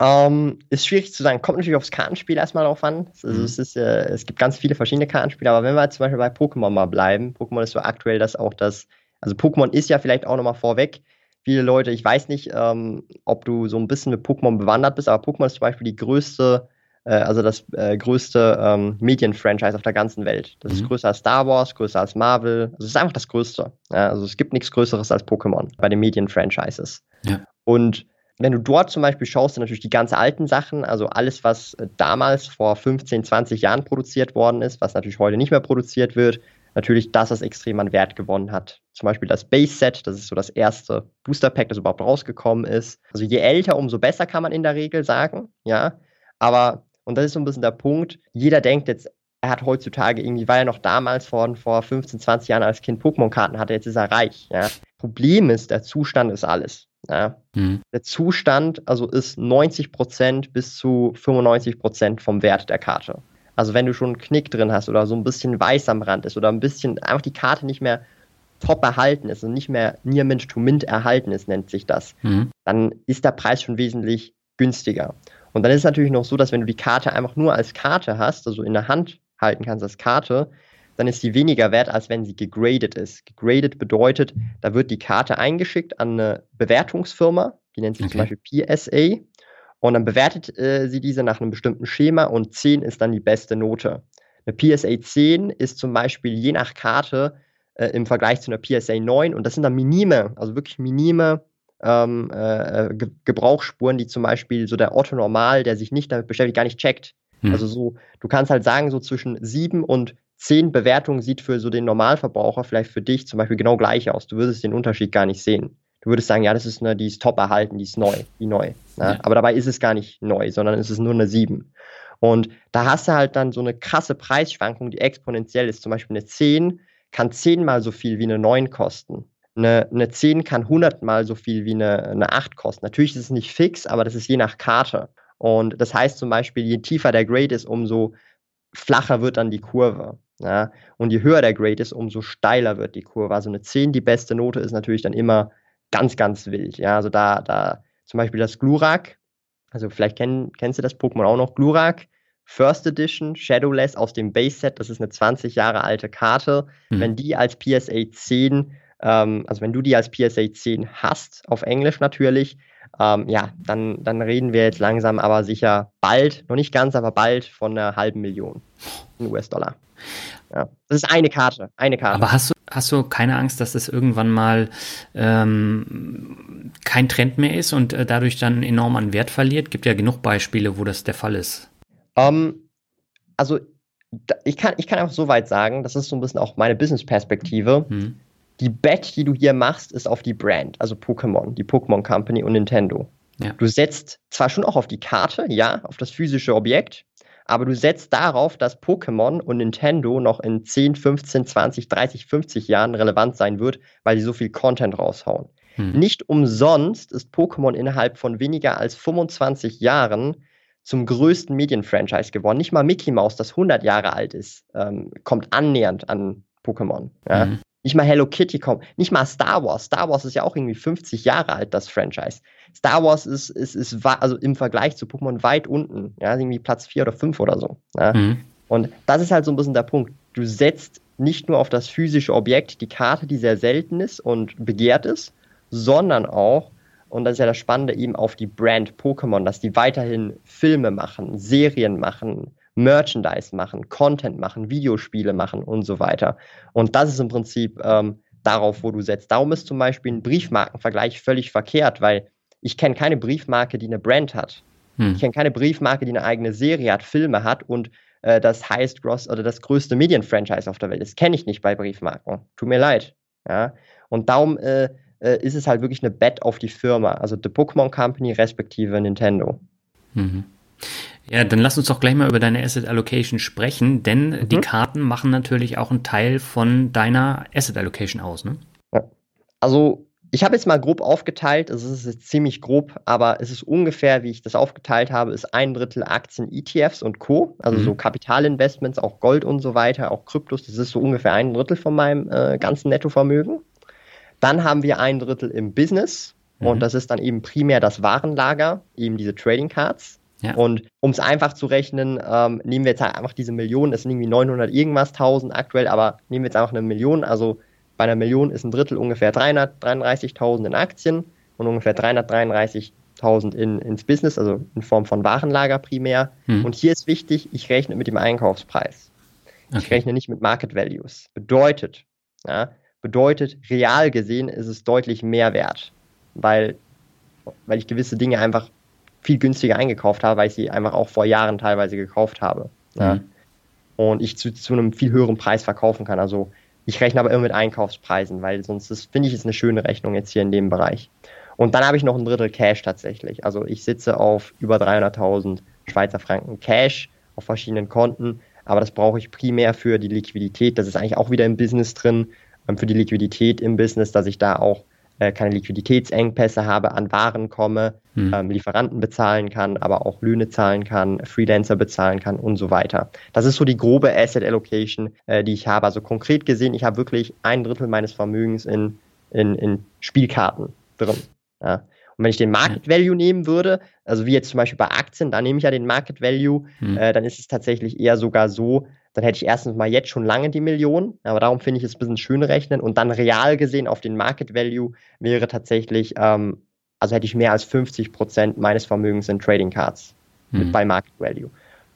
Ähm, ist schwierig zu sagen. Kommt natürlich aufs Kartenspiel erstmal drauf an. Also mhm. es, ist, äh, es gibt ganz viele verschiedene Kartenspiele, aber wenn wir zum Beispiel bei Pokémon mal bleiben, Pokémon ist so aktuell das auch das also Pokémon ist ja vielleicht auch nochmal vorweg. Viele Leute, ich weiß nicht, ähm, ob du so ein bisschen mit Pokémon bewandert bist, aber Pokémon ist zum Beispiel die größte, äh, also das äh, größte ähm, Medienfranchise auf der ganzen Welt. Das mhm. ist größer als Star Wars, größer als Marvel. Also es ist einfach das Größte. Ja, also es gibt nichts Größeres als Pokémon bei den Medienfranchises. Ja. Und wenn du dort zum Beispiel schaust, sind natürlich die ganz alten Sachen, also alles, was äh, damals vor 15, 20 Jahren produziert worden ist, was natürlich heute nicht mehr produziert wird, natürlich das, was extrem an Wert gewonnen hat. Zum Beispiel das Base Set, das ist so das erste Booster Pack, das überhaupt rausgekommen ist. Also je älter, umso besser kann man in der Regel sagen, ja. Aber, und das ist so ein bisschen der Punkt, jeder denkt jetzt, er hat heutzutage irgendwie, weil er noch damals vor, vor 15, 20 Jahren als Kind Pokémon-Karten hatte, jetzt ist er reich, ja. Problem ist, der Zustand ist alles. Ja. Mhm. Der Zustand also ist 90% bis zu 95% vom Wert der Karte. Also wenn du schon einen Knick drin hast oder so ein bisschen weiß am Rand ist oder ein bisschen einfach die Karte nicht mehr top erhalten ist und nicht mehr Near Mint to Mint erhalten ist, nennt sich das, mhm. dann ist der Preis schon wesentlich günstiger. Und dann ist es natürlich noch so, dass wenn du die Karte einfach nur als Karte hast, also in der Hand halten kannst als Karte, dann ist sie weniger wert, als wenn sie gegradet ist. Gegradet bedeutet, da wird die Karte eingeschickt an eine Bewertungsfirma, die nennt sich okay. zum Beispiel PSA. Und dann bewertet äh, sie diese nach einem bestimmten Schema und 10 ist dann die beste Note. Eine PSA 10 ist zum Beispiel je nach Karte äh, im Vergleich zu einer PSA 9 und das sind dann minime, also wirklich minime ähm, äh, Ge Gebrauchsspuren, die zum Beispiel so der Otto Normal, der sich nicht damit beschäftigt, gar nicht checkt. Hm. Also so, du kannst halt sagen, so zwischen 7 und 10 Bewertungen sieht für so den Normalverbraucher vielleicht für dich zum Beispiel genau gleich aus. Du würdest den Unterschied gar nicht sehen du würdest sagen, ja, das ist eine, die ist top erhalten, die ist neu, die neu. Ne? Aber dabei ist es gar nicht neu, sondern es ist nur eine 7. Und da hast du halt dann so eine krasse Preisschwankung, die exponentiell ist. Zum Beispiel eine 10 kann 10 mal so viel wie eine 9 kosten. Eine, eine 10 kann 100 mal so viel wie eine, eine 8 kosten. Natürlich ist es nicht fix, aber das ist je nach Karte. Und das heißt zum Beispiel, je tiefer der Grade ist, umso flacher wird dann die Kurve. Ja? Und je höher der Grade ist, umso steiler wird die Kurve. Also eine 10, die beste Note ist natürlich dann immer ganz, ganz wild. Ja, also da, da zum Beispiel das Glurak. Also vielleicht kenn, kennst du das Pokémon auch noch, Glurak. First Edition, Shadowless aus dem Base-Set, das ist eine 20 Jahre alte Karte. Mhm. Wenn die als PSA 10, ähm, also wenn du die als PSA 10 hast, auf Englisch natürlich, ähm, ja, dann, dann reden wir jetzt langsam aber sicher bald, noch nicht ganz, aber bald von einer halben Million US-Dollar. Ja, das ist eine Karte, eine Karte. Aber hast du, hast du keine Angst, dass das irgendwann mal ähm, kein Trend mehr ist und äh, dadurch dann enorm an Wert verliert? Gibt ja genug Beispiele, wo das der Fall ist. Um, ähm, also ich kann, ich kann einfach so weit sagen, das ist so ein bisschen auch meine Business-Perspektive. Hm. Die Bet, die du hier machst, ist auf die Brand, also Pokémon, die Pokémon Company und Nintendo. Ja. Du setzt zwar schon auch auf die Karte, ja, auf das physische Objekt, aber du setzt darauf, dass Pokémon und Nintendo noch in 10, 15, 20, 30, 50 Jahren relevant sein wird, weil die so viel Content raushauen. Hm. Nicht umsonst ist Pokémon innerhalb von weniger als 25 Jahren zum größten Medienfranchise geworden. Nicht mal Mickey Mouse, das 100 Jahre alt ist, ähm, kommt annähernd an Pokémon. Ja? Mhm. Nicht mal Hello Kitty kommt, nicht mal Star Wars. Star Wars ist ja auch irgendwie 50 Jahre alt, das Franchise. Star Wars ist, ist, ist also im Vergleich zu Pokémon weit unten. Ja, irgendwie Platz 4 oder 5 oder so. Ja? Mhm. Und das ist halt so ein bisschen der Punkt. Du setzt nicht nur auf das physische Objekt, die Karte, die sehr selten ist und begehrt ist, sondern auch, und das ist ja das Spannende, eben auf die Brand Pokémon, dass die weiterhin Filme machen, Serien machen, Merchandise machen, Content machen, Videospiele machen und so weiter. Und das ist im Prinzip ähm, darauf, wo du setzt. Darum ist zum Beispiel ein Briefmarkenvergleich völlig verkehrt, weil ich kenne keine Briefmarke, die eine Brand hat. Hm. Ich kenne keine Briefmarke, die eine eigene Serie hat, Filme hat und äh, das heißt gross oder das größte Medienfranchise auf der Welt. Das kenne ich nicht bei Briefmarken. Tut mir leid. Ja? Und darum äh, äh, ist es halt wirklich eine Bet auf die Firma, also The Pokémon Company respektive Nintendo. Mhm. Ja, dann lass uns doch gleich mal über deine Asset Allocation sprechen, denn mhm. die Karten machen natürlich auch einen Teil von deiner Asset Allocation aus, ne? Ja. Also, ich habe jetzt mal grob aufgeteilt, es ist jetzt ziemlich grob, aber es ist ungefähr, wie ich das aufgeteilt habe, ist ein Drittel Aktien, ETFs und Co., also mhm. so Kapitalinvestments, auch Gold und so weiter, auch Kryptos, das ist so ungefähr ein Drittel von meinem äh, ganzen Nettovermögen. Dann haben wir ein Drittel im Business, mhm. und das ist dann eben primär das Warenlager, eben diese Trading Cards. Ja. Und um es einfach zu rechnen, ähm, nehmen wir jetzt halt einfach diese Millionen, das sind irgendwie 900 irgendwas 1000 aktuell, aber nehmen wir jetzt einfach eine Million, also bei einer Million ist ein Drittel ungefähr 333.000 in Aktien und ungefähr 333.000 in, ins Business, also in Form von Warenlager primär. Hm. Und hier ist wichtig, ich rechne mit dem Einkaufspreis. Okay. Ich rechne nicht mit Market Values. Bedeutet, ja, bedeutet, real gesehen ist es deutlich mehr wert, weil, weil ich gewisse Dinge einfach viel günstiger eingekauft habe, weil ich sie einfach auch vor Jahren teilweise gekauft habe. Ja. Mhm. Und ich zu, zu einem viel höheren Preis verkaufen kann. Also ich rechne aber immer mit Einkaufspreisen, weil sonst finde ich, ist eine schöne Rechnung jetzt hier in dem Bereich. Und dann habe ich noch ein Drittel Cash tatsächlich. Also ich sitze auf über 300.000 Schweizer Franken Cash auf verschiedenen Konten, aber das brauche ich primär für die Liquidität. Das ist eigentlich auch wieder im Business drin, ähm, für die Liquidität im Business, dass ich da auch äh, keine Liquiditätsengpässe habe, an Waren komme, mhm. ähm, Lieferanten bezahlen kann, aber auch Löhne zahlen kann, Freelancer bezahlen kann und so weiter. Das ist so die grobe Asset Allocation, äh, die ich habe. Also konkret gesehen, ich habe wirklich ein Drittel meines Vermögens in, in, in Spielkarten drin. Ja. Und wenn ich den Market Value nehmen würde, also wie jetzt zum Beispiel bei Aktien, da nehme ich ja den Market Value, mhm. äh, dann ist es tatsächlich eher sogar so, dann hätte ich erstens mal jetzt schon lange die Million, aber darum finde ich es ein bisschen schön rechnen und dann real gesehen auf den Market Value wäre tatsächlich, ähm, also hätte ich mehr als 50 Prozent meines Vermögens in Trading Cards mhm. mit bei Market Value.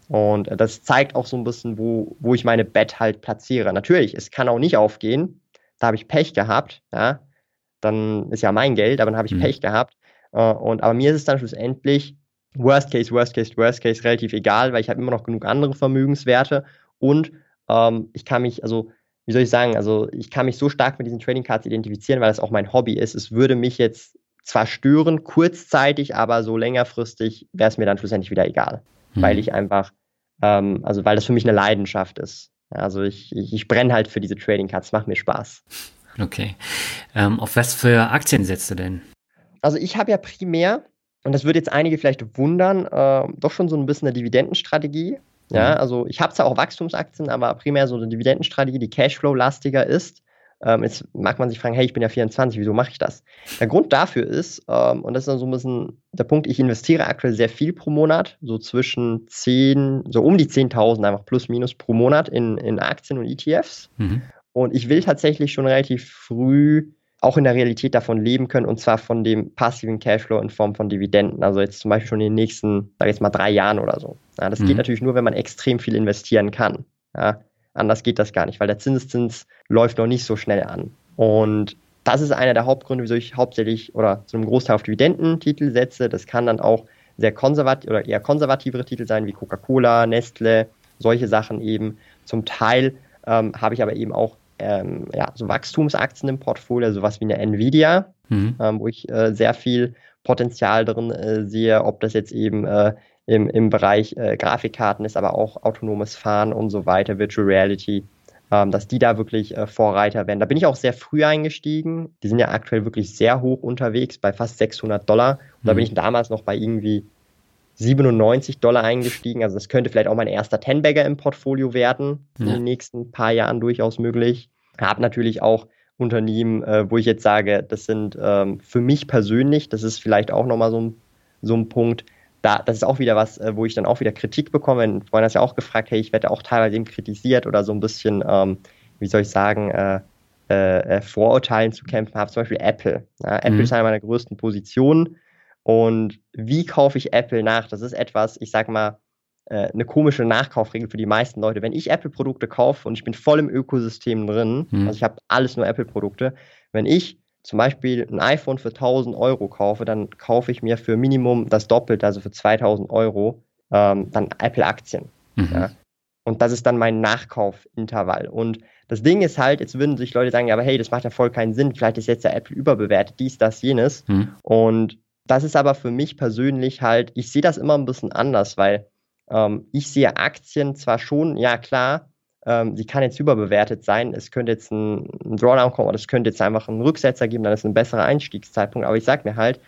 Und äh, das zeigt auch so ein bisschen, wo, wo ich meine Bet halt platziere. Natürlich, es kann auch nicht aufgehen. Da habe ich Pech gehabt, ja. Dann ist ja mein Geld, aber dann habe ich mhm. Pech gehabt. Äh, und, aber mir ist es dann schlussendlich Worst Case, Worst Case, Worst Case relativ egal, weil ich habe immer noch genug andere Vermögenswerte und ähm, ich kann mich, also, wie soll ich sagen, also ich kann mich so stark mit diesen Trading Cards identifizieren, weil das auch mein Hobby ist. Es würde mich jetzt zwar stören, kurzzeitig, aber so längerfristig wäre es mir dann schlussendlich wieder egal. Mhm. Weil ich einfach, ähm, also weil das für mich eine Leidenschaft ist. Also ich, ich, ich brenne halt für diese Trading Cards, macht mir Spaß. Okay. Ähm, auf was für Aktien setzt du denn? Also ich habe ja primär, und das würde jetzt einige vielleicht wundern, äh, doch schon so ein bisschen eine Dividendenstrategie. Ja, mhm. also ich habe zwar auch Wachstumsaktien, aber primär so eine Dividendenstrategie, die Cashflow-lastiger ist. Ähm, jetzt mag man sich fragen, hey, ich bin ja 24, wieso mache ich das? Der Grund dafür ist, ähm, und das ist dann so ein bisschen der Punkt, ich investiere aktuell sehr viel pro Monat, so zwischen 10, so um die 10.000 einfach plus minus pro Monat in, in Aktien und ETFs. Mhm. Und ich will tatsächlich schon relativ früh auch in der Realität davon leben können und zwar von dem passiven Cashflow in Form von Dividenden. Also jetzt zum Beispiel schon in den nächsten, sag ich jetzt mal, drei Jahren oder so. Ja, das mhm. geht natürlich nur, wenn man extrem viel investieren kann. Ja, anders geht das gar nicht, weil der Zinseszins läuft noch nicht so schnell an. Und das ist einer der Hauptgründe, wieso ich hauptsächlich oder zu einem Großteil auf Dividendentitel setze. Das kann dann auch sehr konservativ oder eher konservativere Titel sein, wie Coca-Cola, Nestle, solche Sachen eben. Zum Teil ähm, habe ich aber eben auch ähm, ja, so Wachstumsaktien im Portfolio, sowas wie eine Nvidia, mhm. ähm, wo ich äh, sehr viel Potenzial drin äh, sehe, ob das jetzt eben äh, im, im Bereich äh, Grafikkarten ist, aber auch autonomes Fahren und so weiter, Virtual Reality, ähm, dass die da wirklich äh, Vorreiter werden. Da bin ich auch sehr früh eingestiegen. Die sind ja aktuell wirklich sehr hoch unterwegs, bei fast 600 Dollar. Und mhm. da bin ich damals noch bei irgendwie 97 Dollar eingestiegen. Also das könnte vielleicht auch mein erster Ten-Bagger im Portfolio werden, ja. in den nächsten paar Jahren durchaus möglich. Habe natürlich auch Unternehmen, äh, wo ich jetzt sage, das sind ähm, für mich persönlich, das ist vielleicht auch nochmal so ein, so ein Punkt, da, das ist auch wieder was, äh, wo ich dann auch wieder Kritik bekomme. Vorhin hast ja auch gefragt, hey, ich werde auch teilweise eben kritisiert oder so ein bisschen, ähm, wie soll ich sagen, äh, äh, äh Vorurteilen zu kämpfen habe. Zum Beispiel Apple. Ja, Apple mhm. ist eine meiner größten Positionen. Und wie kaufe ich Apple nach? Das ist etwas, ich sag mal, äh, eine komische Nachkaufregel für die meisten Leute. Wenn ich Apple-Produkte kaufe und ich bin voll im Ökosystem drin, mhm. also ich habe alles nur Apple-Produkte, wenn ich zum Beispiel ein iPhone für 1000 Euro kaufe, dann kaufe ich mir für Minimum das Doppelte, also für 2000 Euro, ähm, dann Apple-Aktien. Mhm. Ja. Und das ist dann mein Nachkaufintervall. Und das Ding ist halt, jetzt würden sich Leute sagen, ja, aber hey, das macht ja voll keinen Sinn, vielleicht ist jetzt der Apple überbewertet, dies, das, jenes. Mhm. Und das ist aber für mich persönlich halt, ich sehe das immer ein bisschen anders, weil ähm, ich sehe Aktien zwar schon, ja klar, ähm, sie kann jetzt überbewertet sein. Es könnte jetzt ein, ein Drawdown kommen oder es könnte jetzt einfach einen Rücksetzer geben, dann ist ein besserer Einstiegszeitpunkt. Aber ich sage mir halt,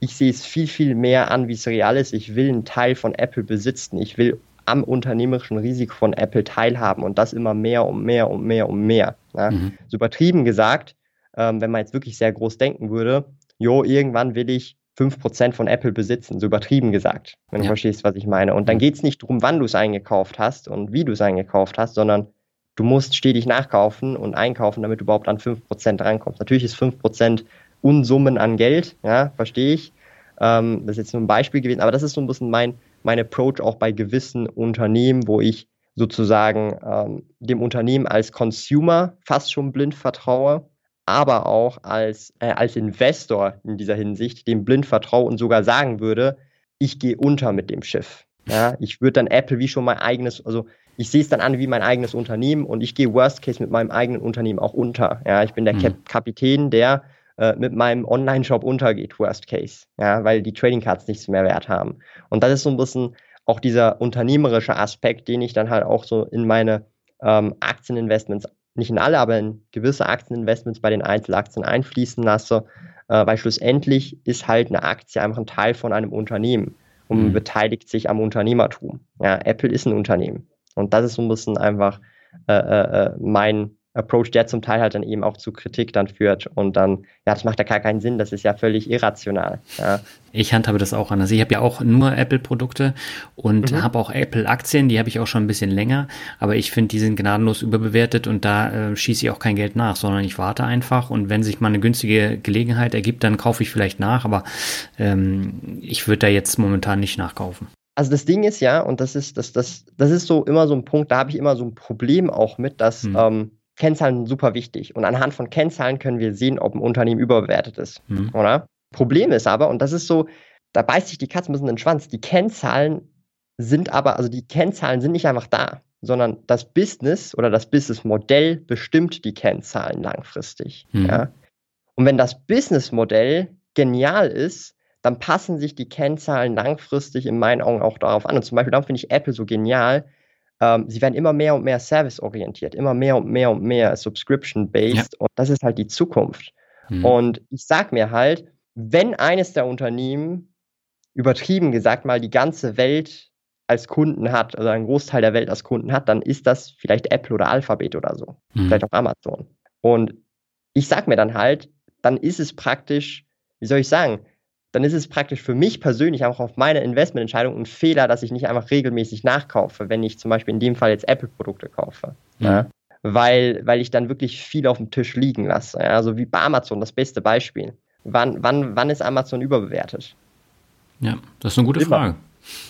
ich sehe es viel, viel mehr an, wie es real ist. Ich will einen Teil von Apple besitzen. Ich will am unternehmerischen Risiko von Apple teilhaben und das immer mehr und mehr und mehr und mehr. Ja. Mhm. So übertrieben gesagt, ähm, wenn man jetzt wirklich sehr groß denken würde, jo, irgendwann will ich 5% von Apple besitzen, so übertrieben gesagt, wenn ja. du verstehst, was ich meine. Und dann geht es nicht darum, wann du es eingekauft hast und wie du es eingekauft hast, sondern du musst stetig nachkaufen und einkaufen, damit du überhaupt an 5% rankommst. Natürlich ist 5% Unsummen an Geld, ja, verstehe ich. Ähm, das ist jetzt nur ein Beispiel gewesen, aber das ist so ein bisschen mein, mein Approach auch bei gewissen Unternehmen, wo ich sozusagen ähm, dem Unternehmen als Consumer fast schon blind vertraue aber auch als, äh, als Investor in dieser Hinsicht dem blind vertraue und sogar sagen würde, ich gehe unter mit dem Schiff. Ja, ich würde dann Apple wie schon mein eigenes, also ich sehe es dann an wie mein eigenes Unternehmen und ich gehe Worst Case mit meinem eigenen Unternehmen auch unter. Ja, ich bin der mhm. Kapitän, der äh, mit meinem Online-Shop untergeht, Worst Case. Ja, weil die Trading Cards nichts mehr wert haben. Und das ist so ein bisschen auch dieser unternehmerische Aspekt, den ich dann halt auch so in meine ähm, Aktieninvestments nicht in alle, aber in gewisse Aktieninvestments bei den Einzelaktien einfließen lasse, äh, weil schlussendlich ist halt eine Aktie einfach ein Teil von einem Unternehmen und mhm. beteiligt sich am Unternehmertum. Ja, Apple ist ein Unternehmen und das ist so ein bisschen einfach äh, äh, äh mein Approach, der zum Teil halt dann eben auch zu Kritik dann führt. Und dann, ja, das macht ja gar keinen Sinn, das ist ja völlig irrational. Ja. Ich handhabe das auch anders. Ich habe ja auch nur Apple-Produkte und mhm. habe auch Apple-Aktien, die habe ich auch schon ein bisschen länger, aber ich finde, die sind gnadenlos überbewertet und da äh, schieße ich auch kein Geld nach, sondern ich warte einfach und wenn sich mal eine günstige Gelegenheit ergibt, dann kaufe ich vielleicht nach, aber ähm, ich würde da jetzt momentan nicht nachkaufen. Also das Ding ist ja, und das ist, das, das, das ist so immer so ein Punkt, da habe ich immer so ein Problem auch mit, dass mhm. ähm, Kennzahlen sind super wichtig. Und anhand von Kennzahlen können wir sehen, ob ein Unternehmen überbewertet ist. Mhm. Oder? Problem ist aber, und das ist so, da beißt sich die Katze ein bisschen in den Schwanz, die Kennzahlen sind aber, also die Kennzahlen sind nicht einfach da, sondern das Business oder das Businessmodell bestimmt die Kennzahlen langfristig. Mhm. Ja? Und wenn das Businessmodell genial ist, dann passen sich die Kennzahlen langfristig in meinen Augen auch darauf an. Und zum Beispiel, darum finde ich Apple so genial, ähm, sie werden immer mehr und mehr serviceorientiert, immer mehr und mehr und mehr subscription-based ja. und das ist halt die Zukunft. Mhm. Und ich sag mir halt, wenn eines der Unternehmen, übertrieben gesagt mal, die ganze Welt als Kunden hat, also ein Großteil der Welt als Kunden hat, dann ist das vielleicht Apple oder Alphabet oder so, mhm. vielleicht auch Amazon. Und ich sag mir dann halt, dann ist es praktisch, wie soll ich sagen, dann ist es praktisch für mich persönlich auch auf meine Investmententscheidung ein Fehler, dass ich nicht einfach regelmäßig nachkaufe, wenn ich zum Beispiel in dem Fall jetzt Apple-Produkte kaufe. Ja? Weil, weil ich dann wirklich viel auf dem Tisch liegen lasse. Ja? Also wie bei Amazon, das beste Beispiel. Wann, wann, wann ist Amazon überbewertet? Ja, das ist eine gute immer. Frage.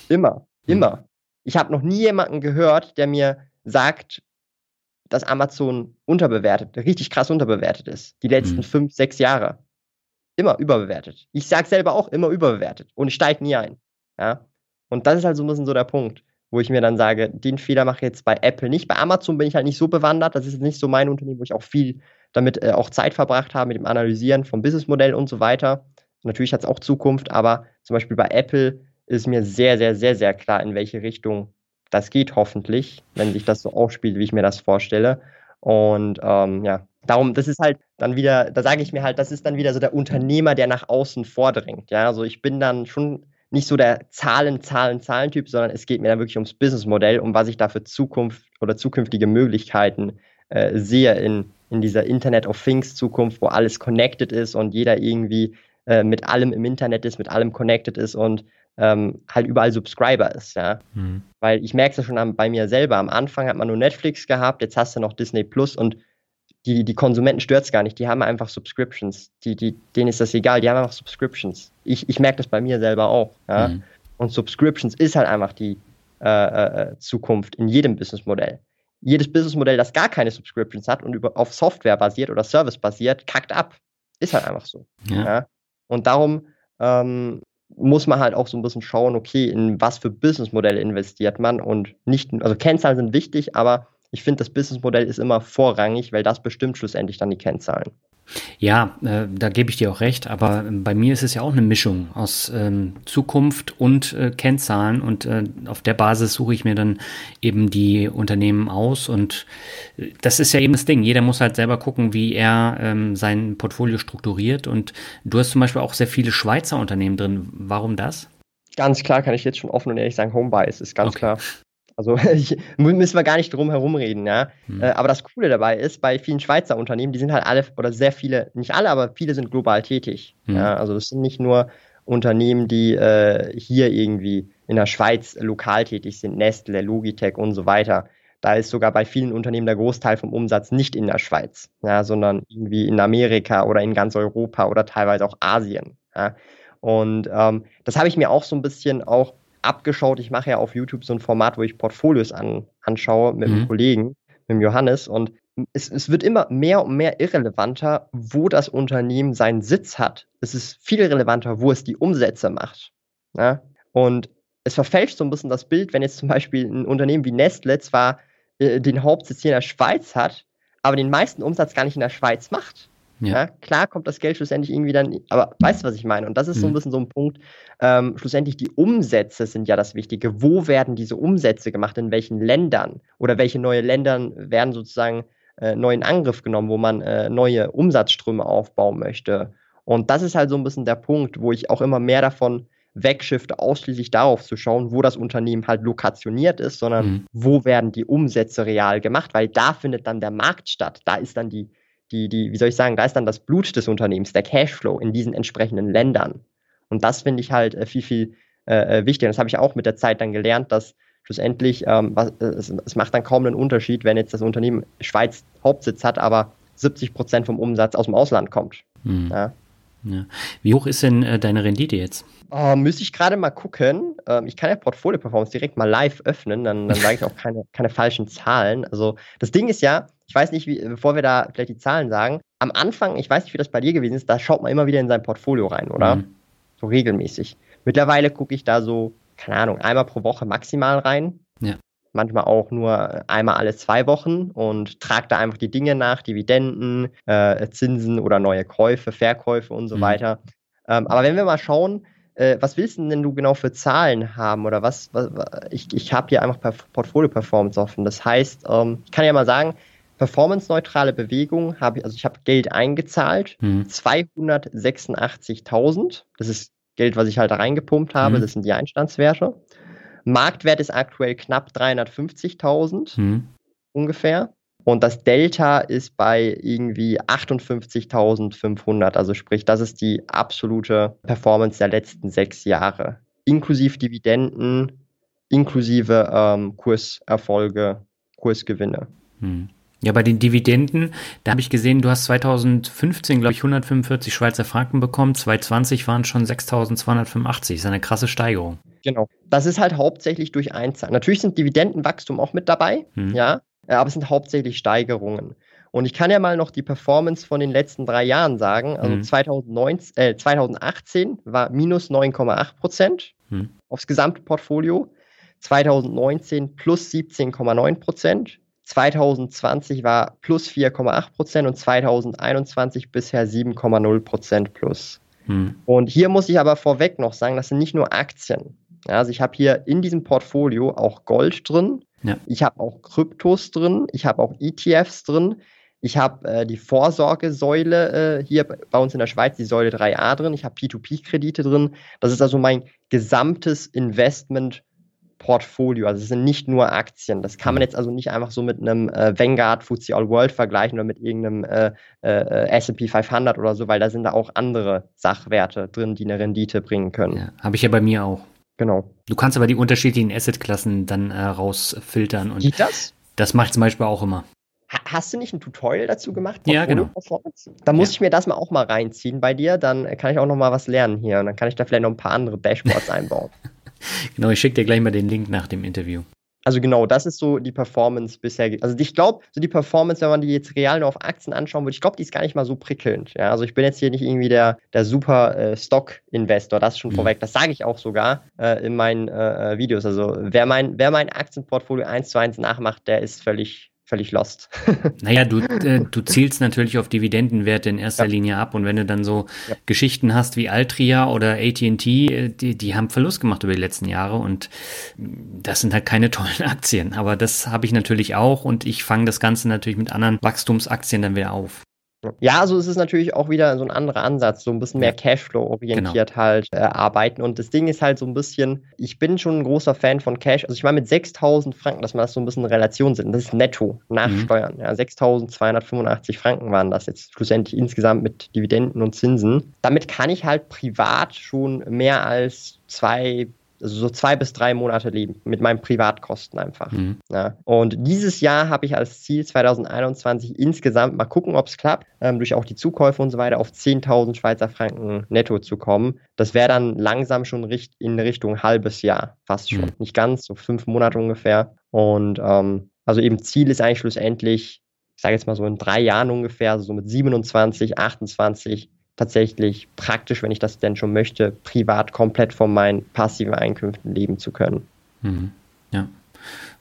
Immer, mhm. immer. Ich habe noch nie jemanden gehört, der mir sagt, dass Amazon unterbewertet, richtig krass unterbewertet ist. Die letzten mhm. fünf, sechs Jahre. Immer überbewertet. Ich sage selber auch immer überbewertet und ich steige nie ein. Ja? Und das ist halt so ein bisschen so der Punkt, wo ich mir dann sage, den Fehler mache ich jetzt bei Apple nicht. Bei Amazon bin ich halt nicht so bewandert. Das ist nicht so mein Unternehmen, wo ich auch viel damit äh, auch Zeit verbracht habe, mit dem Analysieren vom Businessmodell und so weiter. Natürlich hat es auch Zukunft, aber zum Beispiel bei Apple ist mir sehr, sehr, sehr, sehr klar, in welche Richtung das geht hoffentlich, wenn sich das so aufspielt, wie ich mir das vorstelle. Und ähm, ja, darum, das ist halt dann wieder, da sage ich mir halt, das ist dann wieder so der Unternehmer, der nach außen vordringt. Ja, also ich bin dann schon nicht so der Zahlen, Zahlen, Zahlen-Typ, sondern es geht mir dann wirklich ums Businessmodell, um was ich da für Zukunft oder zukünftige Möglichkeiten äh, sehe in, in dieser Internet of Things Zukunft, wo alles connected ist und jeder irgendwie äh, mit allem im Internet ist, mit allem connected ist und ähm, halt überall Subscriber ist, ja. Mhm. Weil ich merke es ja schon an, bei mir selber. Am Anfang hat man nur Netflix gehabt, jetzt hast du noch Disney Plus und die, die Konsumenten stört es gar nicht, die haben einfach Subscriptions. Die, die, denen ist das egal, die haben einfach Subscriptions. Ich, ich merke das bei mir selber auch. Ja? Mhm. Und Subscriptions ist halt einfach die äh, äh, Zukunft in jedem Businessmodell. Jedes Businessmodell, das gar keine Subscriptions hat und über, auf Software basiert oder Service basiert, kackt ab. Ist halt einfach so. Ja. ja? Und darum ähm, muss man halt auch so ein bisschen schauen, okay, in was für Businessmodelle investiert man und nicht, also Kennzahlen sind wichtig, aber ich finde, das Businessmodell ist immer vorrangig, weil das bestimmt schlussendlich dann die Kennzahlen. Ja, äh, da gebe ich dir auch recht, aber bei mir ist es ja auch eine Mischung aus ähm, Zukunft und äh, Kennzahlen und äh, auf der Basis suche ich mir dann eben die Unternehmen aus und äh, das ist ja eben das Ding. Jeder muss halt selber gucken, wie er ähm, sein Portfolio strukturiert und du hast zum Beispiel auch sehr viele Schweizer Unternehmen drin. Warum das? Ganz klar kann ich jetzt schon offen und ehrlich sagen, Homebuys ist ganz okay. klar. Also ich, müssen wir gar nicht drum herum reden, ja. Mhm. Äh, aber das Coole dabei ist, bei vielen Schweizer Unternehmen, die sind halt alle, oder sehr viele, nicht alle, aber viele sind global tätig. Mhm. Ja? Also es sind nicht nur Unternehmen, die äh, hier irgendwie in der Schweiz lokal tätig sind, Nestle, Logitech und so weiter. Da ist sogar bei vielen Unternehmen der Großteil vom Umsatz nicht in der Schweiz, ja, sondern irgendwie in Amerika oder in ganz Europa oder teilweise auch Asien. Ja. Und ähm, das habe ich mir auch so ein bisschen auch abgeschaut. Ich mache ja auf YouTube so ein Format, wo ich Portfolios an, anschaue mit mhm. einem Kollegen, mit dem Johannes. Und es, es wird immer mehr und mehr irrelevanter, wo das Unternehmen seinen Sitz hat. Es ist viel relevanter, wo es die Umsätze macht. Ja? Und es verfälscht so ein bisschen das Bild, wenn jetzt zum Beispiel ein Unternehmen wie Nestle zwar äh, den Hauptsitz hier in der Schweiz hat, aber den meisten Umsatz gar nicht in der Schweiz macht. Ja. ja. klar kommt das Geld schlussendlich irgendwie dann, aber weißt du, was ich meine? Und das ist mhm. so ein mhm. bisschen so ein Punkt. Ähm, schlussendlich die Umsätze sind ja das Wichtige. Wo werden diese Umsätze gemacht? In welchen Ländern? Oder welche neue Ländern werden sozusagen äh, neu in Angriff genommen, wo man äh, neue Umsatzströme aufbauen möchte? Und das ist halt so ein bisschen der Punkt, wo ich auch immer mehr davon wegschifte, ausschließlich darauf zu schauen, wo das Unternehmen halt lokationiert ist, sondern mhm. wo werden die Umsätze real gemacht, weil da findet dann der Markt statt. Da ist dann die die, die, wie soll ich sagen, da ist dann das Blut des Unternehmens, der Cashflow in diesen entsprechenden Ländern. Und das finde ich halt äh, viel, viel äh, äh wichtiger. Das habe ich auch mit der Zeit dann gelernt, dass schlussendlich ähm, was, äh, es, es, macht dann kaum einen Unterschied, wenn jetzt das Unternehmen Schweiz Hauptsitz hat, aber 70 Prozent vom Umsatz aus dem Ausland kommt. Mhm. Ja. Ja. Wie hoch ist denn äh, deine Rendite jetzt? Oh, müsste ich gerade mal gucken. Ähm, ich kann ja Portfolio Performance direkt mal live öffnen, dann, dann sage ich auch keine, keine falschen Zahlen. Also das Ding ist ja, ich weiß nicht, wie, bevor wir da vielleicht die Zahlen sagen, am Anfang, ich weiß nicht, wie das bei dir gewesen ist, da schaut man immer wieder in sein Portfolio rein, oder? Mhm. So regelmäßig. Mittlerweile gucke ich da so, keine Ahnung, einmal pro Woche maximal rein. Ja. Manchmal auch nur einmal alle zwei Wochen und trage da einfach die Dinge nach, Dividenden, äh, Zinsen oder neue Käufe, Verkäufe und so mhm. weiter. Ähm, aber wenn wir mal schauen, äh, was willst denn du genau für Zahlen haben oder was, was ich, ich habe hier einfach Portfolio Performance offen. Das heißt, ähm, ich kann ja mal sagen, performance-neutrale Bewegung habe ich, also ich habe Geld eingezahlt, mhm. 286.000. Das ist Geld, was ich halt reingepumpt habe, mhm. das sind die Einstandswerte. Marktwert ist aktuell knapp 350.000 mhm. ungefähr. Und das Delta ist bei irgendwie 58.500. Also sprich, das ist die absolute Performance der letzten sechs Jahre. Inklusive Dividenden, inklusive ähm, Kurserfolge, Kursgewinne. Hm. Ja, bei den Dividenden, da habe ich gesehen, du hast 2015, glaube ich, 145 Schweizer Franken bekommen, 2020 waren schon 6.285. Das ist eine krasse Steigerung. Genau. Das ist halt hauptsächlich durch Einzahlen. Natürlich sind Dividendenwachstum auch mit dabei, hm. ja, aber es sind hauptsächlich Steigerungen. Und ich kann ja mal noch die Performance von den letzten drei Jahren sagen. Also mhm. 2019, äh, 2018 war minus 9,8 Prozent mhm. aufs gesamte Portfolio. 2019 plus 17,9 Prozent. 2020 war plus 4,8 Prozent und 2021 bisher 7,0 Prozent plus. Mhm. Und hier muss ich aber vorweg noch sagen, das sind nicht nur Aktien. Also ich habe hier in diesem Portfolio auch Gold drin, ja. ich habe auch Kryptos drin, ich habe auch ETFs drin, ich habe äh, die Vorsorgesäule äh, hier bei uns in der Schweiz, die Säule 3a drin. Ich habe P2P-Kredite drin. Das ist also mein gesamtes Investment Portfolio. Also es sind nicht nur Aktien. Das kann man jetzt also nicht einfach so mit einem äh, Vanguard FTSE All World vergleichen oder mit irgendeinem äh, äh, S&P 500 oder so, weil da sind da auch andere Sachwerte drin, die eine Rendite bringen können. Ja, Habe ich ja bei mir auch. Genau. Du kannst aber die unterschiedlichen Assetklassen dann äh, rausfiltern. Und Geht das? Das mache ich zum Beispiel auch immer. Hast du nicht ein Tutorial dazu gemacht? Ja, genau. Dann muss ja. ich mir das mal auch mal reinziehen bei dir. Dann kann ich auch noch mal was lernen hier. Und dann kann ich da vielleicht noch ein paar andere Dashboards einbauen. Genau, ich schicke dir gleich mal den Link nach dem Interview. Also genau, das ist so die Performance bisher. Also ich glaube, so die Performance, wenn man die jetzt real nur auf Aktien anschauen würde, ich glaube, die ist gar nicht mal so prickelnd. Ja, also ich bin jetzt hier nicht irgendwie der, der super äh, Stock-Investor, das schon mhm. vorweg. Das sage ich auch sogar äh, in meinen äh, äh Videos. Also wer mein, wer mein Aktienportfolio eins zu eins nachmacht, der ist völlig völlig lost. naja, du, äh, du zielst natürlich auf Dividendenwerte in erster ja. Linie ab und wenn du dann so ja. Geschichten hast wie Altria oder AT&T, äh, die, die haben Verlust gemacht über die letzten Jahre und das sind halt keine tollen Aktien, aber das habe ich natürlich auch und ich fange das Ganze natürlich mit anderen Wachstumsaktien dann wieder auf. Ja, also es ist natürlich auch wieder so ein anderer Ansatz, so ein bisschen mehr Cashflow-orientiert genau. halt äh, arbeiten. Und das Ding ist halt so ein bisschen, ich bin schon ein großer Fan von Cash. Also ich meine mit 6000 Franken, dass man das so ein bisschen in Relation sind. Das ist netto nach mhm. Steuern. Ja, 6285 Franken waren das jetzt schlussendlich insgesamt mit Dividenden und Zinsen. Damit kann ich halt privat schon mehr als zwei also so zwei bis drei Monate leben mit meinen Privatkosten einfach. Mhm. Ja. Und dieses Jahr habe ich als Ziel 2021 insgesamt mal gucken, ob es klappt, ähm, durch auch die Zukäufe und so weiter auf 10.000 Schweizer Franken netto zu kommen. Das wäre dann langsam schon richt in Richtung halbes Jahr, fast schon. Mhm. Nicht ganz, so fünf Monate ungefähr. Und ähm, also eben Ziel ist eigentlich schlussendlich, ich sage jetzt mal so in drei Jahren ungefähr, so mit 27, 28 tatsächlich praktisch, wenn ich das denn schon möchte, privat komplett von meinen passiven Einkünften leben zu können. Mhm. Ja.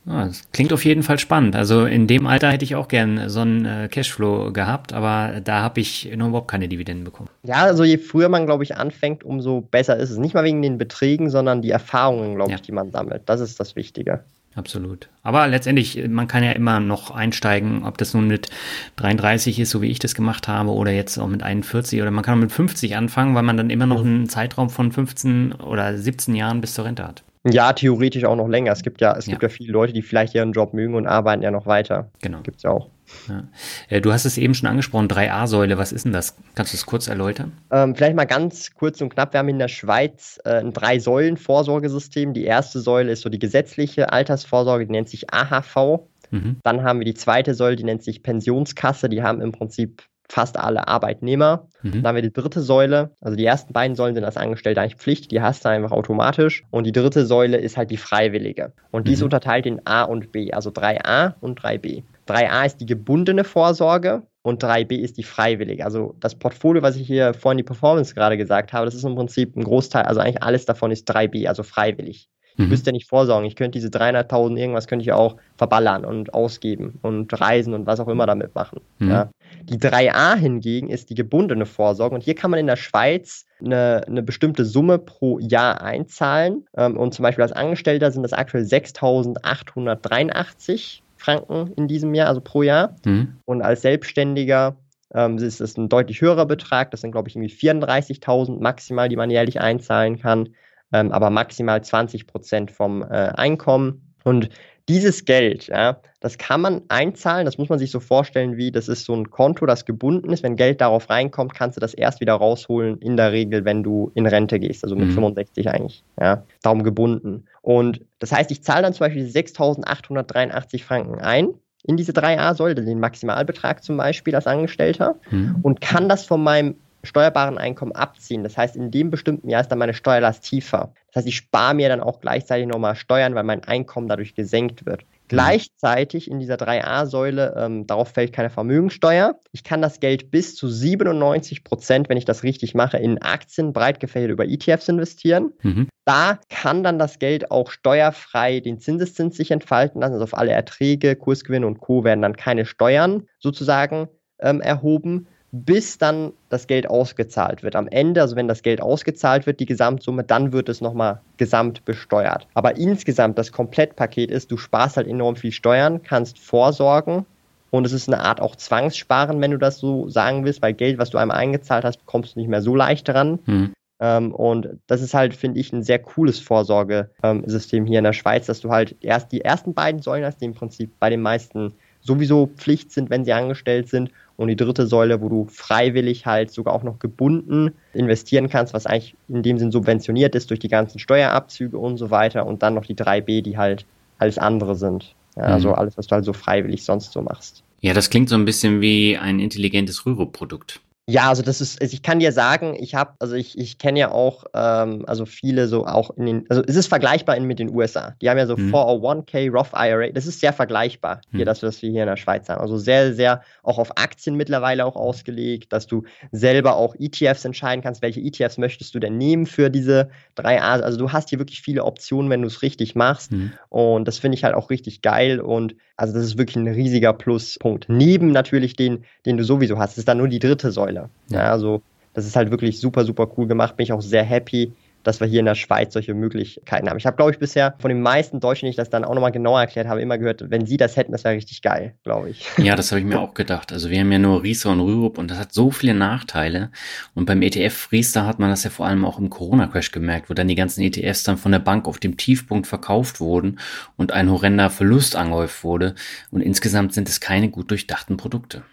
ja. Das klingt auf jeden Fall spannend. Also in dem Alter hätte ich auch gern so einen äh, Cashflow gehabt, aber da habe ich noch überhaupt keine Dividenden bekommen. Ja, also je früher man, glaube ich, anfängt, umso besser ist es. Nicht mal wegen den Beträgen, sondern die Erfahrungen, glaube ja. ich, die man sammelt. Das ist das Wichtige absolut. Aber letztendlich, man kann ja immer noch einsteigen, ob das nun mit 33 ist, so wie ich das gemacht habe, oder jetzt auch mit 41 oder man kann auch mit 50 anfangen, weil man dann immer noch einen Zeitraum von 15 oder 17 Jahren bis zur Rente hat. Ja, theoretisch auch noch länger. Es gibt ja, es ja. gibt ja viele Leute, die vielleicht ihren Job mögen und arbeiten ja noch weiter. Genau. Gibt es ja auch. Ja. Äh, du hast es eben schon angesprochen, 3a-Säule, was ist denn das? Kannst du es kurz erläutern? Ähm, vielleicht mal ganz kurz und knapp. Wir haben in der Schweiz äh, ein Drei-Säulen-Vorsorgesystem. Die erste Säule ist so die gesetzliche Altersvorsorge, die nennt sich AHV. Mhm. Dann haben wir die zweite Säule, die nennt sich Pensionskasse. Die haben im Prinzip fast alle Arbeitnehmer. Mhm. Dann haben wir die dritte Säule. Also die ersten beiden Säulen sind als Angestellter eigentlich Pflicht, die hast du einfach automatisch. Und die dritte Säule ist halt die freiwillige. Und die ist mhm. unterteilt in A und B, also 3a und 3b. 3a ist die gebundene Vorsorge und 3b ist die freiwillige. Also das Portfolio, was ich hier vorhin die Performance gerade gesagt habe, das ist im Prinzip ein Großteil, also eigentlich alles davon ist 3b, also freiwillig. Ich mhm. müsste nicht vorsorgen. Ich könnte diese 300.000 irgendwas könnte ich auch verballern und ausgeben und reisen und was auch immer damit machen. Mhm. Ja. Die 3a hingegen ist die gebundene Vorsorge und hier kann man in der Schweiz eine, eine bestimmte Summe pro Jahr einzahlen. Ähm, und zum Beispiel als Angestellter sind das aktuell 6.883 Franken in diesem Jahr, also pro Jahr. Mhm. Und als Selbstständiger ähm, ist es ein deutlich höherer Betrag. Das sind, glaube ich, irgendwie 34.000 maximal, die man jährlich einzahlen kann, ähm, aber maximal 20 Prozent vom äh, Einkommen. Und dieses Geld, ja, das kann man einzahlen, das muss man sich so vorstellen, wie das ist so ein Konto, das gebunden ist. Wenn Geld darauf reinkommt, kannst du das erst wieder rausholen, in der Regel, wenn du in Rente gehst, also mit mhm. 65 eigentlich, ja, darum gebunden. Und das heißt, ich zahle dann zum Beispiel 6.883 Franken ein in diese 3a-Säule, den Maximalbetrag zum Beispiel als Angestellter, mhm. und kann das von meinem steuerbaren Einkommen abziehen. Das heißt, in dem bestimmten Jahr ist dann meine Steuerlast tiefer. Das heißt, ich spare mir dann auch gleichzeitig nochmal Steuern, weil mein Einkommen dadurch gesenkt wird. Gleichzeitig in dieser 3a-Säule, ähm, darauf fällt keine Vermögensteuer. Ich kann das Geld bis zu 97 Prozent, wenn ich das richtig mache, in Aktien breit gefächert über ETFs investieren. Mhm. Da kann dann das Geld auch steuerfrei den Zinseszins sich entfalten lassen. Also auf alle Erträge, Kursgewinne und Co. werden dann keine Steuern sozusagen ähm, erhoben bis dann das Geld ausgezahlt wird. Am Ende, also wenn das Geld ausgezahlt wird, die Gesamtsumme, dann wird es nochmal gesamt besteuert. Aber insgesamt das Komplettpaket ist, du sparst halt enorm viel Steuern, kannst vorsorgen und es ist eine Art auch Zwangssparen, wenn du das so sagen willst, weil Geld, was du einmal eingezahlt hast, kommst du nicht mehr so leicht dran. Mhm. Ähm, und das ist halt, finde ich, ein sehr cooles Vorsorgesystem hier in der Schweiz, dass du halt erst die ersten beiden Säulen hast, die im Prinzip bei den meisten sowieso Pflicht sind, wenn sie angestellt sind und die dritte Säule, wo du freiwillig halt sogar auch noch gebunden investieren kannst, was eigentlich in dem Sinn subventioniert ist durch die ganzen Steuerabzüge und so weiter. Und dann noch die 3b, die halt alles andere sind. Ja, mhm. Also alles, was du halt so freiwillig sonst so machst. Ja, das klingt so ein bisschen wie ein intelligentes Rürup-Produkt. Ja, also das ist, also ich kann dir sagen, ich habe, also ich, ich kenne ja auch, ähm, also viele so auch in den, also es ist vergleichbar in, mit den USA. Die haben ja so mhm. 401k Roth IRA, das ist sehr vergleichbar hier, mhm. dass wir das wir hier in der Schweiz haben. Also sehr, sehr auch auf Aktien mittlerweile auch ausgelegt, dass du selber auch ETFs entscheiden kannst, welche ETFs möchtest du denn nehmen für diese drei A. Also du hast hier wirklich viele Optionen, wenn du es richtig machst. Mhm. Und das finde ich halt auch richtig geil. Und also das ist wirklich ein riesiger Pluspunkt. Neben natürlich den, den du sowieso hast. Das ist dann nur die dritte Säule. Ja. ja, also das ist halt wirklich super, super cool gemacht. Bin ich auch sehr happy, dass wir hier in der Schweiz solche Möglichkeiten haben. Ich habe, glaube ich, bisher von den meisten Deutschen, die ich das dann auch nochmal genauer erklärt habe, immer gehört, wenn sie das hätten, das wäre richtig geil, glaube ich. Ja, das habe ich mir auch gedacht. Also wir haben ja nur Riester und Rürup und das hat so viele Nachteile. Und beim ETF Riester hat man das ja vor allem auch im Corona-Crash gemerkt, wo dann die ganzen ETFs dann von der Bank auf dem Tiefpunkt verkauft wurden und ein horrender Verlust angehäuft wurde. Und insgesamt sind es keine gut durchdachten Produkte.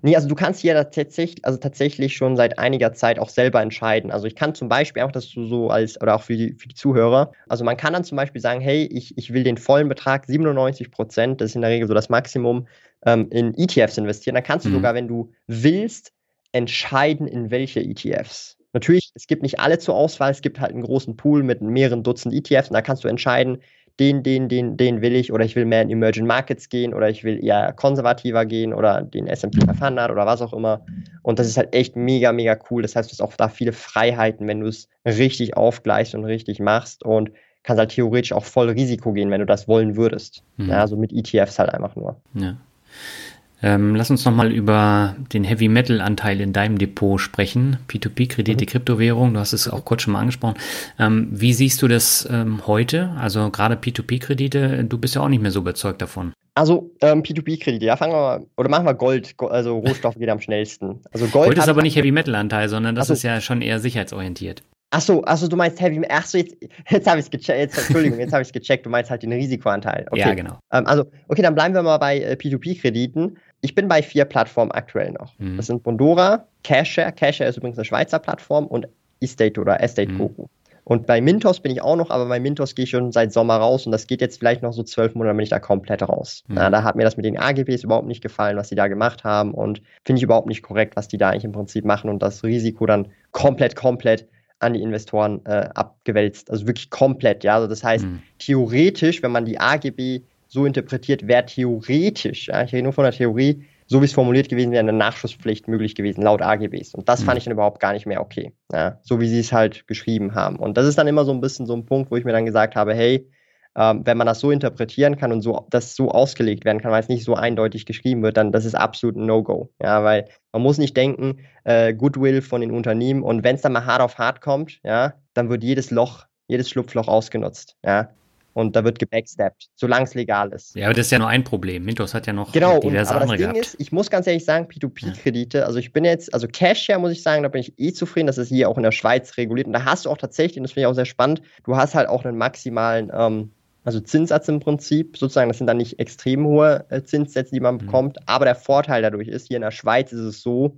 Nee, also du kannst hier tatsächlich, also tatsächlich schon seit einiger Zeit auch selber entscheiden. Also ich kann zum Beispiel auch, dass du so als, oder auch für die, für die Zuhörer, also man kann dann zum Beispiel sagen, hey, ich, ich will den vollen Betrag, 97 Prozent, das ist in der Regel so das Maximum, ähm, in ETFs investieren. Dann kannst du mhm. sogar, wenn du willst, entscheiden, in welche ETFs. Natürlich, es gibt nicht alle zur Auswahl, es gibt halt einen großen Pool mit mehreren Dutzend ETFs und da kannst du entscheiden, den, den, den, den will ich oder ich will mehr in Emerging Markets gehen oder ich will eher konservativer gehen oder den S&P 500 oder was auch immer. Und das ist halt echt mega, mega cool. Das heißt, du hast auch da viele Freiheiten, wenn du es richtig aufgleichst und richtig machst und kannst halt theoretisch auch voll Risiko gehen, wenn du das wollen würdest. Mhm. Ja, also mit ETFs halt einfach nur. Ja. Ähm, lass uns nochmal über den Heavy Metal Anteil in deinem Depot sprechen. P2P-Kredite, mhm. Kryptowährung, du hast es auch kurz schon mal angesprochen. Ähm, wie siehst du das ähm, heute? Also gerade P2P-Kredite, du bist ja auch nicht mehr so überzeugt davon. Also ähm, P2P-Kredite, ja, fangen wir mal, oder machen wir Gold, also Rohstoff geht am schnellsten. Also Gold, Gold ist aber nicht Heavy Metal Anteil, sondern das also, ist ja schon eher sicherheitsorientiert. Achso, achso, du meinst Heavy Metal. Achso, jetzt, jetzt habe ich es gecheckt. Jetzt, Entschuldigung, jetzt habe ich es gecheckt. Du meinst halt den Risikoanteil. Okay. Ja, genau. Ähm, also, okay, dann bleiben wir mal bei äh, P2P-Krediten. Ich bin bei vier Plattformen aktuell noch. Mhm. Das sind Bondora, Casher. Casher ist übrigens eine Schweizer Plattform und Estate oder Estate mhm. Koku. Und bei Mintos bin ich auch noch, aber bei Mintos gehe ich schon seit Sommer raus und das geht jetzt vielleicht noch so zwölf Monate, dann bin ich da komplett raus. Mhm. Na, da hat mir das mit den AGBs überhaupt nicht gefallen, was die da gemacht haben und finde ich überhaupt nicht korrekt, was die da eigentlich im Prinzip machen und das Risiko dann komplett, komplett an die Investoren äh, abgewälzt. Also wirklich komplett, ja. Also das heißt, mhm. theoretisch, wenn man die AGB so interpretiert, wäre theoretisch, ja, ich rede nur von der Theorie, so wie es formuliert gewesen wäre, eine Nachschusspflicht möglich gewesen, laut AGBs. Und das mhm. fand ich dann überhaupt gar nicht mehr okay. Ja, so wie sie es halt geschrieben haben. Und das ist dann immer so ein bisschen so ein Punkt, wo ich mir dann gesagt habe, hey, ähm, wenn man das so interpretieren kann und so das so ausgelegt werden kann, weil es nicht so eindeutig geschrieben wird, dann das ist absolut ein No-Go. Ja, weil man muss nicht denken, äh, Goodwill von den Unternehmen und wenn es dann mal hart auf hart kommt, ja, dann wird jedes Loch, jedes Schlupfloch ausgenutzt. Ja, und da wird gebacksteppt, solange es legal ist. Ja, aber das ist ja nur ein Problem. Mintos hat ja noch genau, diverse und, aber andere das Ding gehabt. Ist, ich muss ganz ehrlich sagen, P2P-Kredite, also ich bin jetzt, also Cashshare muss ich sagen, da bin ich eh zufrieden, dass es hier auch in der Schweiz reguliert und da hast du auch tatsächlich, und das finde ich auch sehr spannend, du hast halt auch einen maximalen ähm, also Zinssatz im Prinzip, sozusagen, das sind dann nicht extrem hohe äh, Zinssätze, die man mhm. bekommt, aber der Vorteil dadurch ist, hier in der Schweiz ist es so,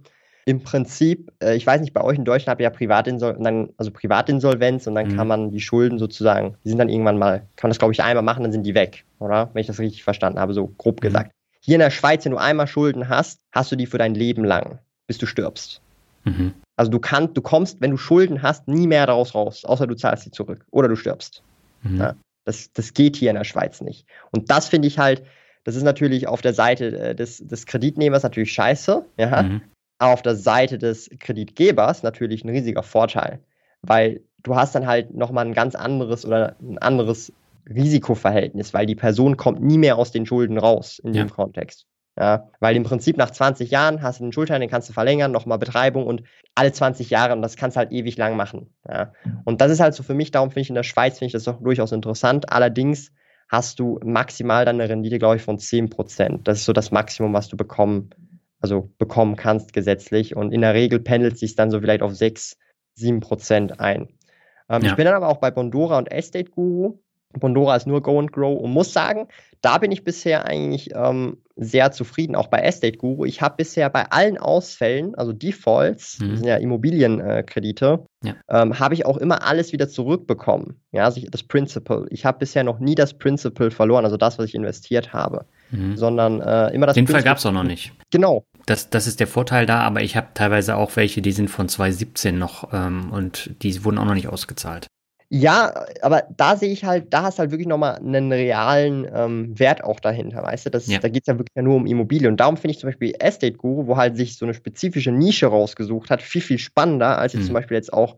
im Prinzip, äh, ich weiß nicht, bei euch in Deutschland habt ihr ja Privatinsolvenz, dann, also Privatinsolvenz und dann mhm. kann man die Schulden sozusagen, die sind dann irgendwann mal, kann man das glaube ich einmal machen, dann sind die weg, oder? Wenn ich das richtig verstanden habe, so grob mhm. gesagt. Hier in der Schweiz, wenn du einmal Schulden hast, hast du die für dein Leben lang, bis du stirbst. Mhm. Also du kannst, du kommst, wenn du Schulden hast, nie mehr daraus raus, außer du zahlst sie zurück oder du stirbst. Mhm. Ja, das, das geht hier in der Schweiz nicht. Und das finde ich halt, das ist natürlich auf der Seite äh, des, des Kreditnehmers natürlich scheiße, ja. Mhm. Auf der Seite des Kreditgebers natürlich ein riesiger Vorteil, weil du hast dann halt nochmal ein ganz anderes oder ein anderes Risikoverhältnis, weil die Person kommt nie mehr aus den Schulden raus in ja. dem Kontext. Ja, weil im Prinzip nach 20 Jahren hast du den Schuldschein, den kannst du verlängern, nochmal Betreibung und alle 20 Jahre und das kannst du halt ewig lang machen. Ja. Und das ist halt so für mich, darum finde ich in der Schweiz, finde ich das doch durchaus interessant. Allerdings hast du maximal dann eine Rendite, glaube ich, von 10%. Das ist so das Maximum, was du bekommen, also bekommen kannst gesetzlich. Und in der Regel pendelt sich dann so vielleicht auf 6, 7% ein. Ähm, ja. Ich bin dann aber auch bei Bondora und Estate Guru. Bondora ist nur Go and Grow und muss sagen, da bin ich bisher eigentlich ähm, sehr zufrieden, auch bei Estate Guru. Ich habe bisher bei allen Ausfällen, also Defaults, mhm. das sind ja Immobilienkredite, äh, ja. ähm, habe ich auch immer alles wieder zurückbekommen. Ja, also das Principal. Ich habe bisher noch nie das Principal verloren, also das, was ich investiert habe, mhm. sondern äh, immer das. Den Fall gab es auch noch nicht. Genau. Das, das ist der Vorteil da, aber ich habe teilweise auch welche, die sind von 2017 noch ähm, und die wurden auch noch nicht ausgezahlt. Ja, aber da sehe ich halt, da hast du halt wirklich nochmal einen realen ähm, Wert auch dahinter, weißt du? Das, ja. Da geht es ja wirklich nur um Immobilien. Und darum finde ich zum Beispiel Estate Guru, wo halt sich so eine spezifische Nische rausgesucht hat, viel, viel spannender, als jetzt mhm. zum Beispiel jetzt auch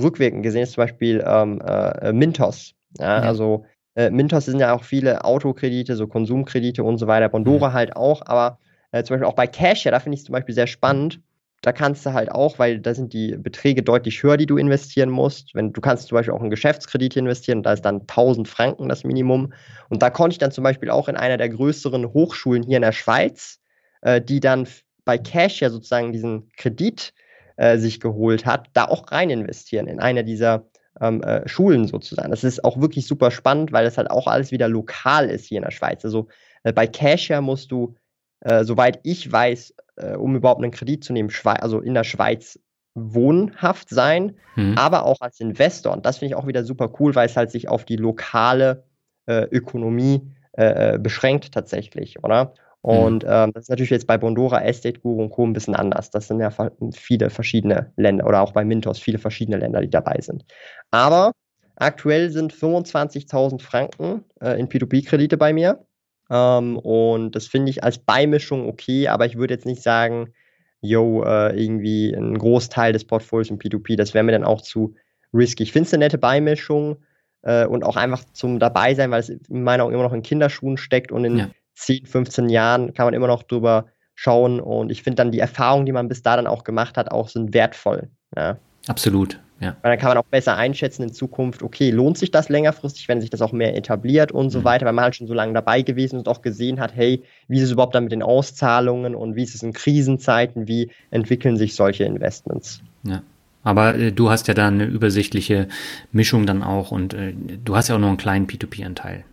rückwirkend gesehen ist, zum Beispiel ähm, äh, Mintos. Ja, ja. Also äh, Mintos sind ja auch viele Autokredite, so Konsumkredite und so weiter. Bondora mhm. halt auch, aber äh, zum Beispiel auch bei Cash, ja, da finde ich es zum Beispiel sehr spannend. Da kannst du halt auch, weil da sind die Beträge deutlich höher, die du investieren musst. Wenn du kannst zum Beispiel auch einen Geschäftskredit investieren, da ist dann 1000 Franken das Minimum. Und da konnte ich dann zum Beispiel auch in einer der größeren Hochschulen hier in der Schweiz, äh, die dann bei Cash ja sozusagen diesen Kredit äh, sich geholt hat, da auch rein investieren in einer dieser ähm, äh, Schulen sozusagen. Das ist auch wirklich super spannend, weil das halt auch alles wieder lokal ist hier in der Schweiz. Also äh, bei Cashier musst du, äh, soweit ich weiß, äh, um überhaupt einen Kredit zu nehmen, Schwe also in der Schweiz wohnhaft sein, mhm. aber auch als Investor. Und das finde ich auch wieder super cool, weil es halt sich auf die lokale äh, Ökonomie äh beschränkt tatsächlich, oder? Mhm. Und ähm, das ist natürlich jetzt bei Bondora, Estate Guru und Co. ein bisschen anders. Das sind ja viele verschiedene Länder oder auch bei Mintos viele verschiedene Länder, die dabei sind. Aber aktuell sind 25.000 Franken äh, in P2P-Kredite bei mir. Ähm, und das finde ich als Beimischung okay, aber ich würde jetzt nicht sagen, yo, äh, irgendwie ein Großteil des Portfolios in P2P, das wäre mir dann auch zu risky. Ich finde es eine nette Beimischung äh, und auch einfach zum dabei sein, weil es in meiner Augen immer noch in Kinderschuhen steckt und in ja. 10, 15 Jahren kann man immer noch drüber schauen und ich finde dann die Erfahrungen, die man bis da dann auch gemacht hat, auch sind wertvoll. Ja. Absolut. Ja. Weil dann kann man auch besser einschätzen in Zukunft, okay, lohnt sich das längerfristig, wenn sich das auch mehr etabliert und so mhm. weiter, weil man halt schon so lange dabei gewesen ist und auch gesehen hat, hey, wie ist es überhaupt dann mit den Auszahlungen und wie ist es in Krisenzeiten, wie entwickeln sich solche Investments? Ja. Aber äh, du hast ja da eine übersichtliche Mischung dann auch und äh, du hast ja auch noch einen kleinen P2P-Anteil.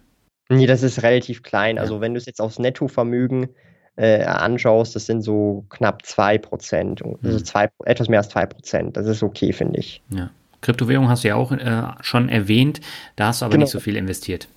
Nee, das ist relativ klein. Ja. Also wenn du es jetzt aufs Nettovermögen äh, anschaust, das sind so knapp 2%. Also mhm. zwei, etwas mehr als 2%. Das ist okay, finde ich. Ja. Kryptowährung hast du ja auch äh, schon erwähnt, da hast du aber genau. nicht so viel investiert.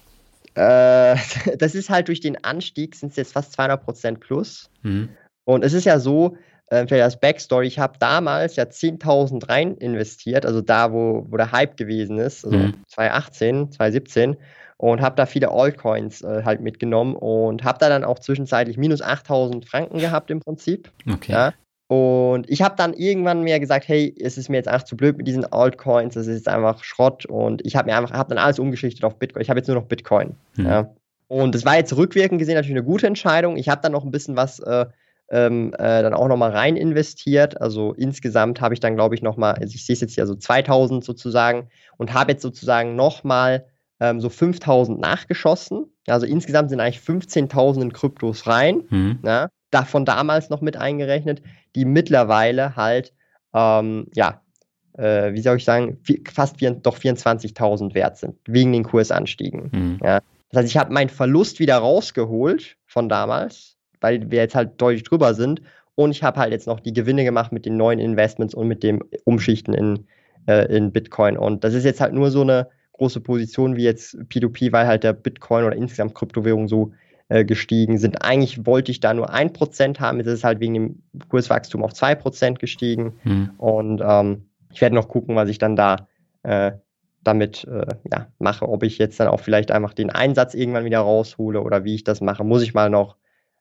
Äh, das ist halt durch den Anstieg, sind es jetzt fast 200% plus. Mhm. Und es ist ja so, äh, vielleicht als Backstory, ich habe damals ja 10.000 rein investiert, also da, wo, wo der Hype gewesen ist, also mhm. 2018, 2017 und habe da viele Altcoins äh, halt mitgenommen und habe da dann auch zwischenzeitlich minus 8000 Franken gehabt im Prinzip. Okay. Ja. Und ich habe dann irgendwann mir gesagt, hey, es ist mir jetzt einfach zu blöd mit diesen Altcoins, das ist jetzt einfach Schrott und ich habe mir einfach, habe dann alles umgeschichtet auf Bitcoin. Ich habe jetzt nur noch Bitcoin. Mhm. Ja. Und das war jetzt rückwirkend gesehen natürlich eine gute Entscheidung. Ich habe dann noch ein bisschen was äh, ähm, äh, dann auch nochmal rein investiert. Also insgesamt habe ich dann, glaube ich, nochmal, also ich sehe es jetzt hier so 2000 sozusagen und habe jetzt sozusagen nochmal ähm, so 5000 nachgeschossen. Also insgesamt sind eigentlich 15.000 in Kryptos rein. Mhm. Ja, davon damals noch mit eingerechnet, die mittlerweile halt, ähm, ja, äh, wie soll ich sagen, fast vier, doch 24.000 wert sind, wegen den Kursanstiegen. Mhm. Ja. Das heißt, ich habe meinen Verlust wieder rausgeholt von damals, weil wir jetzt halt deutlich drüber sind. Und ich habe halt jetzt noch die Gewinne gemacht mit den neuen Investments und mit dem Umschichten in, äh, in Bitcoin. Und das ist jetzt halt nur so eine große Position wie jetzt P2P, weil halt der Bitcoin oder insgesamt Kryptowährung so äh, gestiegen sind. Eigentlich wollte ich da nur 1% haben, jetzt ist es halt wegen dem Kurswachstum auf 2% gestiegen. Hm. Und ähm, ich werde noch gucken, was ich dann da äh, damit äh, ja, mache. Ob ich jetzt dann auch vielleicht einfach den Einsatz irgendwann wieder raushole oder wie ich das mache, muss ich mal noch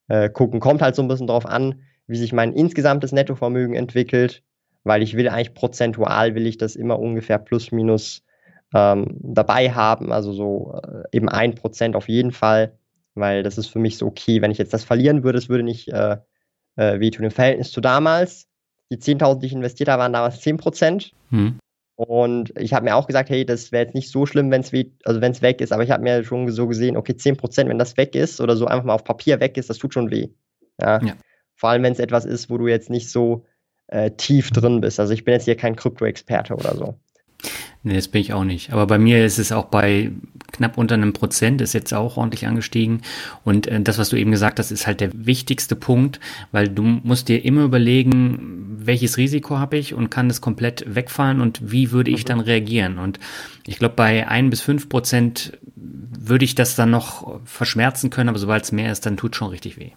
äh, gucken. Kommt halt so ein bisschen drauf an, wie sich mein insgesamtes Nettovermögen entwickelt, weil ich will eigentlich prozentual, will ich das immer ungefähr plus minus ähm, dabei haben, also so äh, eben ein Prozent auf jeden Fall, weil das ist für mich so okay. Wenn ich jetzt das verlieren würde, es würde nicht äh, äh, wehtun. Im Verhältnis zu damals, die 10.000, die ich investiert habe, waren damals 10 Prozent. Hm. Und ich habe mir auch gesagt, hey, das wäre jetzt nicht so schlimm, wenn es also weg ist, aber ich habe mir schon so gesehen, okay, 10 Prozent, wenn das weg ist oder so einfach mal auf Papier weg ist, das tut schon weh. Ja. ja. Vor allem, wenn es etwas ist, wo du jetzt nicht so äh, tief drin bist. Also ich bin jetzt hier kein Krypto-Experte oder so. Nee, das bin ich auch nicht. Aber bei mir ist es auch bei knapp unter einem Prozent, ist jetzt auch ordentlich angestiegen. Und äh, das, was du eben gesagt hast, ist halt der wichtigste Punkt, weil du musst dir immer überlegen, welches Risiko habe ich und kann das komplett wegfallen und wie würde ich mhm. dann reagieren. Und ich glaube, bei ein bis fünf Prozent würde ich das dann noch verschmerzen können, aber sobald es mehr ist, dann tut schon richtig weh.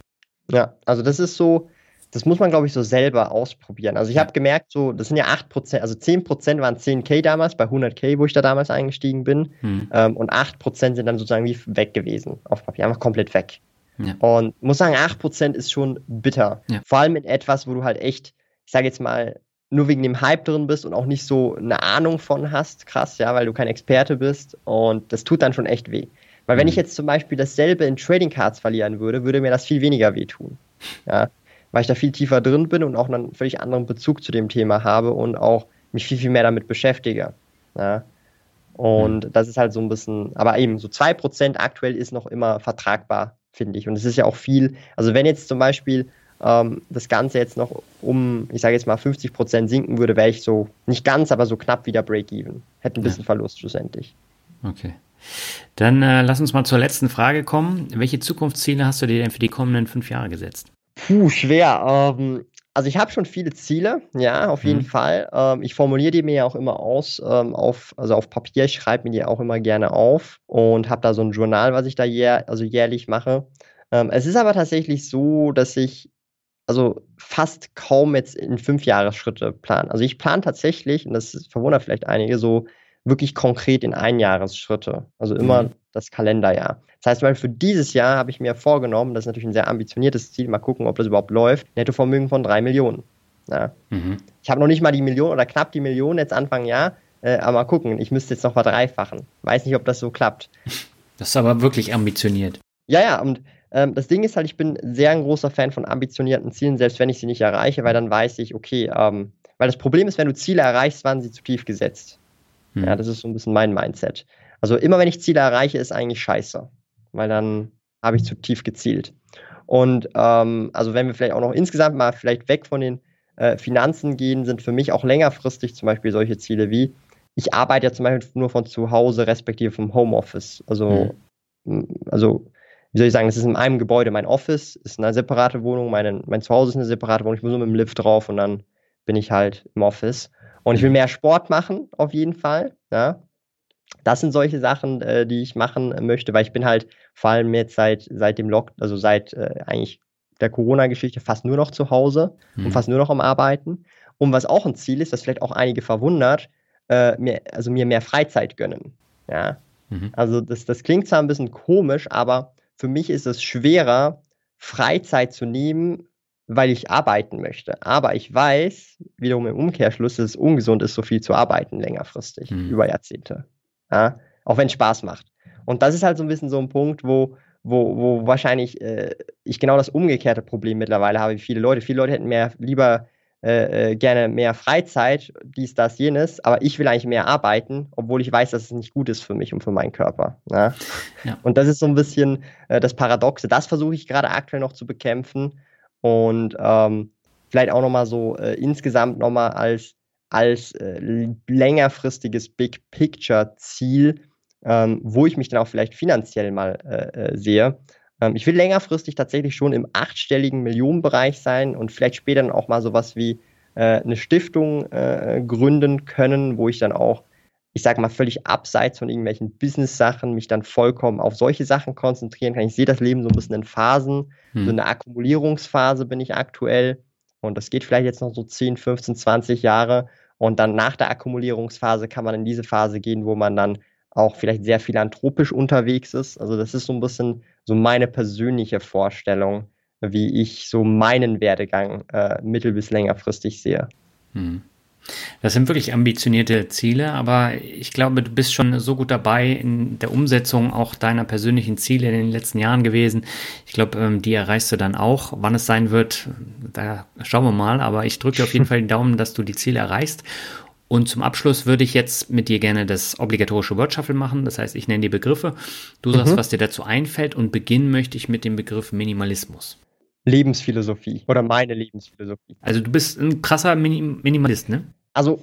Ja, also das ist so, das muss man, glaube ich, so selber ausprobieren. Also ich habe gemerkt, so, das sind ja 8%, also 10% waren 10k damals, bei 100k, wo ich da damals eingestiegen bin. Hm. Ähm, und 8% sind dann sozusagen wie weg gewesen auf Papier, einfach komplett weg. Ja. Und muss sagen, 8% ist schon bitter. Ja. Vor allem in etwas, wo du halt echt, ich sage jetzt mal, nur wegen dem Hype drin bist und auch nicht so eine Ahnung von hast, krass, ja, weil du kein Experte bist. Und das tut dann schon echt weh. Weil wenn mhm. ich jetzt zum Beispiel dasselbe in Trading Cards verlieren würde, würde mir das viel weniger wehtun. Ja weil ich da viel tiefer drin bin und auch einen völlig anderen Bezug zu dem Thema habe und auch mich viel, viel mehr damit beschäftige. Ja. Und mhm. das ist halt so ein bisschen, aber eben so 2% aktuell ist noch immer vertragbar, finde ich. Und es ist ja auch viel, also wenn jetzt zum Beispiel ähm, das Ganze jetzt noch um, ich sage jetzt mal 50% sinken würde, wäre ich so, nicht ganz, aber so knapp wieder Break-Even. Hätte ein bisschen ja. Verlust schlussendlich. Okay. Dann äh, lass uns mal zur letzten Frage kommen. Welche Zukunftsziele hast du dir denn für die kommenden fünf Jahre gesetzt? Puh, schwer. Ähm, also ich habe schon viele Ziele, ja, auf jeden mhm. Fall. Ähm, ich formuliere die mir ja auch immer aus, ähm, auf, also auf Papier, ich schreibe mir die auch immer gerne auf und habe da so ein Journal, was ich da jähr, also jährlich mache. Ähm, es ist aber tatsächlich so, dass ich also fast kaum jetzt in fünf Jahresschritte plane. Also ich plane tatsächlich, und das verwundert vielleicht einige, so wirklich konkret in Einjahresschritte. Also immer mhm. das Kalenderjahr. Das heißt, weil für dieses Jahr habe ich mir vorgenommen, das ist natürlich ein sehr ambitioniertes Ziel, mal gucken, ob das überhaupt läuft, Nettovermögen von drei Millionen. Ja. Mhm. Ich habe noch nicht mal die Million oder knapp die Million jetzt Anfang Jahr, äh, aber mal gucken, ich müsste jetzt noch verdreifachen. Weiß nicht, ob das so klappt. Das ist aber wirklich ambitioniert. Ja, ja, und ähm, das Ding ist halt, ich bin sehr ein großer Fan von ambitionierten Zielen, selbst wenn ich sie nicht erreiche, weil dann weiß ich, okay, ähm, weil das Problem ist, wenn du Ziele erreichst, waren sie zu tief gesetzt. Mhm. Ja, das ist so ein bisschen mein Mindset. Also immer wenn ich Ziele erreiche, ist eigentlich scheiße weil dann habe ich zu tief gezielt. Und ähm, also wenn wir vielleicht auch noch insgesamt mal vielleicht weg von den äh, Finanzen gehen, sind für mich auch längerfristig zum Beispiel solche Ziele wie, ich arbeite ja zum Beispiel nur von zu Hause, respektive vom Homeoffice. Also, mhm. also wie soll ich sagen, das ist in einem Gebäude mein Office, ist eine separate Wohnung, meine, mein Zuhause ist eine separate Wohnung, ich muss nur mit dem Lift drauf und dann bin ich halt im Office. Und ich will mhm. mehr Sport machen, auf jeden Fall. Ja das sind solche Sachen, äh, die ich machen möchte, weil ich bin halt vor allem jetzt seit, seit dem Lock, also seit äh, eigentlich der Corona-Geschichte fast nur noch zu Hause mhm. und fast nur noch am Arbeiten. Und was auch ein Ziel ist, das vielleicht auch einige verwundert, äh, mir, also mir mehr Freizeit gönnen. Ja. Mhm. Also das, das klingt zwar ein bisschen komisch, aber für mich ist es schwerer, Freizeit zu nehmen, weil ich arbeiten möchte. Aber ich weiß, wiederum im Umkehrschluss, dass es ungesund ist, so viel zu arbeiten längerfristig, mhm. über Jahrzehnte. Ja? Auch wenn es Spaß macht. Und das ist halt so ein bisschen so ein Punkt, wo, wo, wo wahrscheinlich äh, ich genau das umgekehrte Problem mittlerweile habe wie viele Leute. Viele Leute hätten mehr lieber äh, äh, gerne mehr Freizeit, dies, das, jenes, aber ich will eigentlich mehr arbeiten, obwohl ich weiß, dass es nicht gut ist für mich und für meinen Körper. Ja? Ja. Und das ist so ein bisschen äh, das Paradoxe. Das versuche ich gerade aktuell noch zu bekämpfen und ähm, vielleicht auch nochmal so äh, insgesamt nochmal als als äh, längerfristiges Big Picture Ziel ähm, wo ich mich dann auch vielleicht finanziell mal äh, äh sehe. Ähm, ich will längerfristig tatsächlich schon im achtstelligen Millionenbereich sein und vielleicht später dann auch mal sowas wie äh, eine Stiftung äh, gründen können, wo ich dann auch, ich sage mal, völlig abseits von irgendwelchen Business-Sachen mich dann vollkommen auf solche Sachen konzentrieren kann. Ich sehe das Leben so ein bisschen in Phasen. Hm. So eine Akkumulierungsphase bin ich aktuell. Und das geht vielleicht jetzt noch so 10, 15, 20 Jahre. Und dann nach der Akkumulierungsphase kann man in diese Phase gehen, wo man dann auch vielleicht sehr philanthropisch unterwegs ist. Also das ist so ein bisschen so meine persönliche Vorstellung, wie ich so meinen Werdegang äh, mittel- bis längerfristig sehe. Hm. Das sind wirklich ambitionierte Ziele, aber ich glaube, du bist schon so gut dabei in der Umsetzung auch deiner persönlichen Ziele in den letzten Jahren gewesen. Ich glaube, ähm, die erreichst du dann auch. Wann es sein wird, da schauen wir mal. Aber ich drücke auf jeden Fall den Daumen, dass du die Ziele erreichst. Und zum Abschluss würde ich jetzt mit dir gerne das obligatorische Word Shuffle machen. Das heißt, ich nenne die Begriffe. Du sagst, mhm. was dir dazu einfällt. Und beginnen möchte ich mit dem Begriff Minimalismus. Lebensphilosophie oder meine Lebensphilosophie. Also du bist ein krasser Minim Minimalist, ne? Also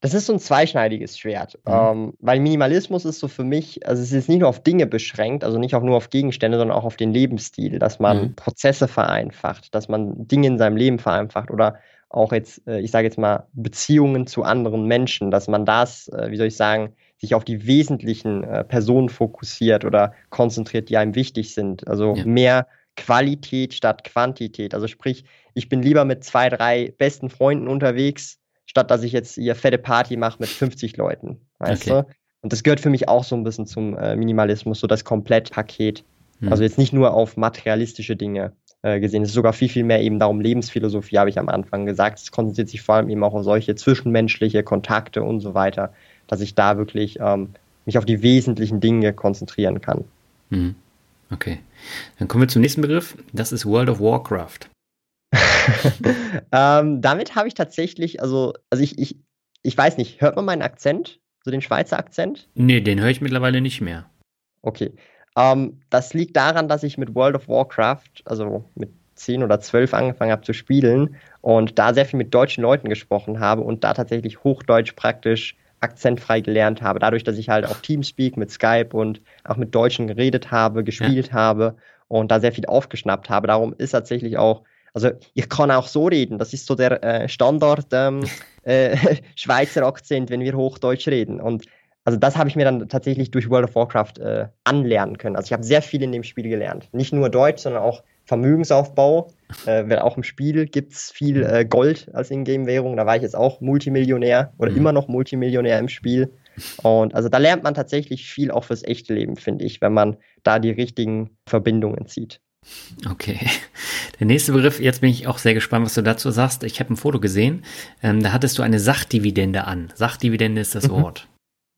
das ist so ein zweischneidiges Schwert, mhm. ähm, weil Minimalismus ist so für mich, also es ist nicht nur auf Dinge beschränkt, also nicht auch nur auf Gegenstände, sondern auch auf den Lebensstil, dass man mhm. Prozesse vereinfacht, dass man Dinge in seinem Leben vereinfacht oder auch jetzt, äh, ich sage jetzt mal, Beziehungen zu anderen Menschen, dass man das, äh, wie soll ich sagen, sich auf die wesentlichen äh, Personen fokussiert oder konzentriert, die einem wichtig sind. Also ja. mehr Qualität statt Quantität. Also sprich, ich bin lieber mit zwei, drei besten Freunden unterwegs, statt dass ich jetzt hier fette Party mache mit 50 Leuten. Weißt okay. du? Und das gehört für mich auch so ein bisschen zum äh, Minimalismus, so das Komplettpaket. Hm. Also jetzt nicht nur auf materialistische Dinge äh, gesehen. Es ist sogar viel, viel mehr eben darum, Lebensphilosophie, habe ich am Anfang gesagt. Es konzentriert sich vor allem eben auch auf solche zwischenmenschliche Kontakte und so weiter, dass ich da wirklich ähm, mich auf die wesentlichen Dinge konzentrieren kann. Mhm. Okay. Dann kommen wir zum nächsten Begriff. Das ist World of Warcraft. ähm, damit habe ich tatsächlich, also, also ich, ich, ich weiß nicht, hört man meinen Akzent? So den Schweizer Akzent? Nee, den höre ich mittlerweile nicht mehr. Okay. Ähm, das liegt daran, dass ich mit World of Warcraft, also mit 10 oder 12 angefangen habe zu spielen und da sehr viel mit deutschen Leuten gesprochen habe und da tatsächlich Hochdeutsch praktisch akzentfrei gelernt habe. Dadurch, dass ich halt auch Teamspeak mit Skype und auch mit Deutschen geredet habe, gespielt ja. habe und da sehr viel aufgeschnappt habe. Darum ist tatsächlich auch, also ich kann auch so reden, das ist so der äh, Standard ähm, äh, Schweizer Akzent, wenn wir Hochdeutsch reden. Und also das habe ich mir dann tatsächlich durch World of Warcraft äh, anlernen können. Also ich habe sehr viel in dem Spiel gelernt. Nicht nur Deutsch, sondern auch Vermögensaufbau. Äh, auch im Spiel gibt es viel äh, Gold als Ingame-Währung. Da war ich jetzt auch Multimillionär oder mhm. immer noch Multimillionär im Spiel. Und also da lernt man tatsächlich viel auch fürs echte Leben, finde ich, wenn man da die richtigen Verbindungen zieht. Okay. Der nächste Begriff, jetzt bin ich auch sehr gespannt, was du dazu sagst. Ich habe ein Foto gesehen, ähm, da hattest du eine Sachdividende an. Sachdividende ist das mhm. Wort.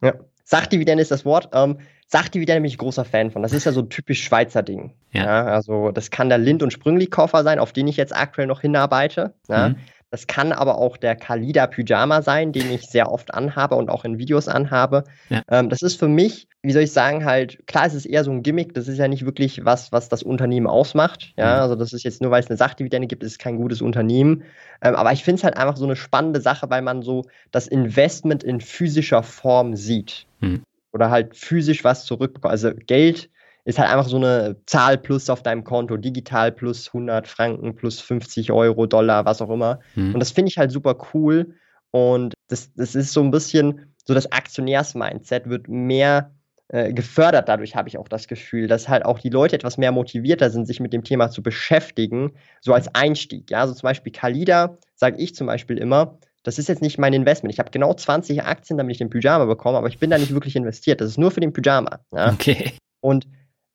Ja, Sachdividende ist das Wort. Ähm, Sachdividende bin ich großer Fan von. Das ist ja so ein typisch Schweizer Ding. Ja. ja also das kann der Lind- und Sprüngli-Koffer sein, auf den ich jetzt aktuell noch hinarbeite. Ja. Mhm. Das kann aber auch der Kalida Pyjama sein, den ich sehr oft anhabe und auch in Videos anhabe. Ja. Ähm, das ist für mich, wie soll ich sagen, halt, klar, es ist eher so ein Gimmick, das ist ja nicht wirklich was, was das Unternehmen ausmacht. Ja, mhm. also das ist jetzt nur, weil es eine Sachdividende gibt, ist es kein gutes Unternehmen. Ähm, aber ich finde es halt einfach so eine spannende Sache, weil man so das Investment in physischer Form sieht. Mhm. Oder halt physisch was zurückbekommt. Also Geld ist halt einfach so eine Zahl plus auf deinem Konto, digital plus 100 Franken, plus 50 Euro, Dollar, was auch immer. Mhm. Und das finde ich halt super cool. Und das, das ist so ein bisschen so das Aktionärs-Mindset wird mehr äh, gefördert. Dadurch habe ich auch das Gefühl, dass halt auch die Leute etwas mehr motivierter sind, sich mit dem Thema zu beschäftigen, so als Einstieg. Ja, so zum Beispiel Kalida, sage ich zum Beispiel immer, das ist jetzt nicht mein Investment. Ich habe genau 20 Aktien, damit ich den Pyjama bekomme, aber ich bin da nicht wirklich investiert. Das ist nur für den Pyjama. Ja? Okay. Und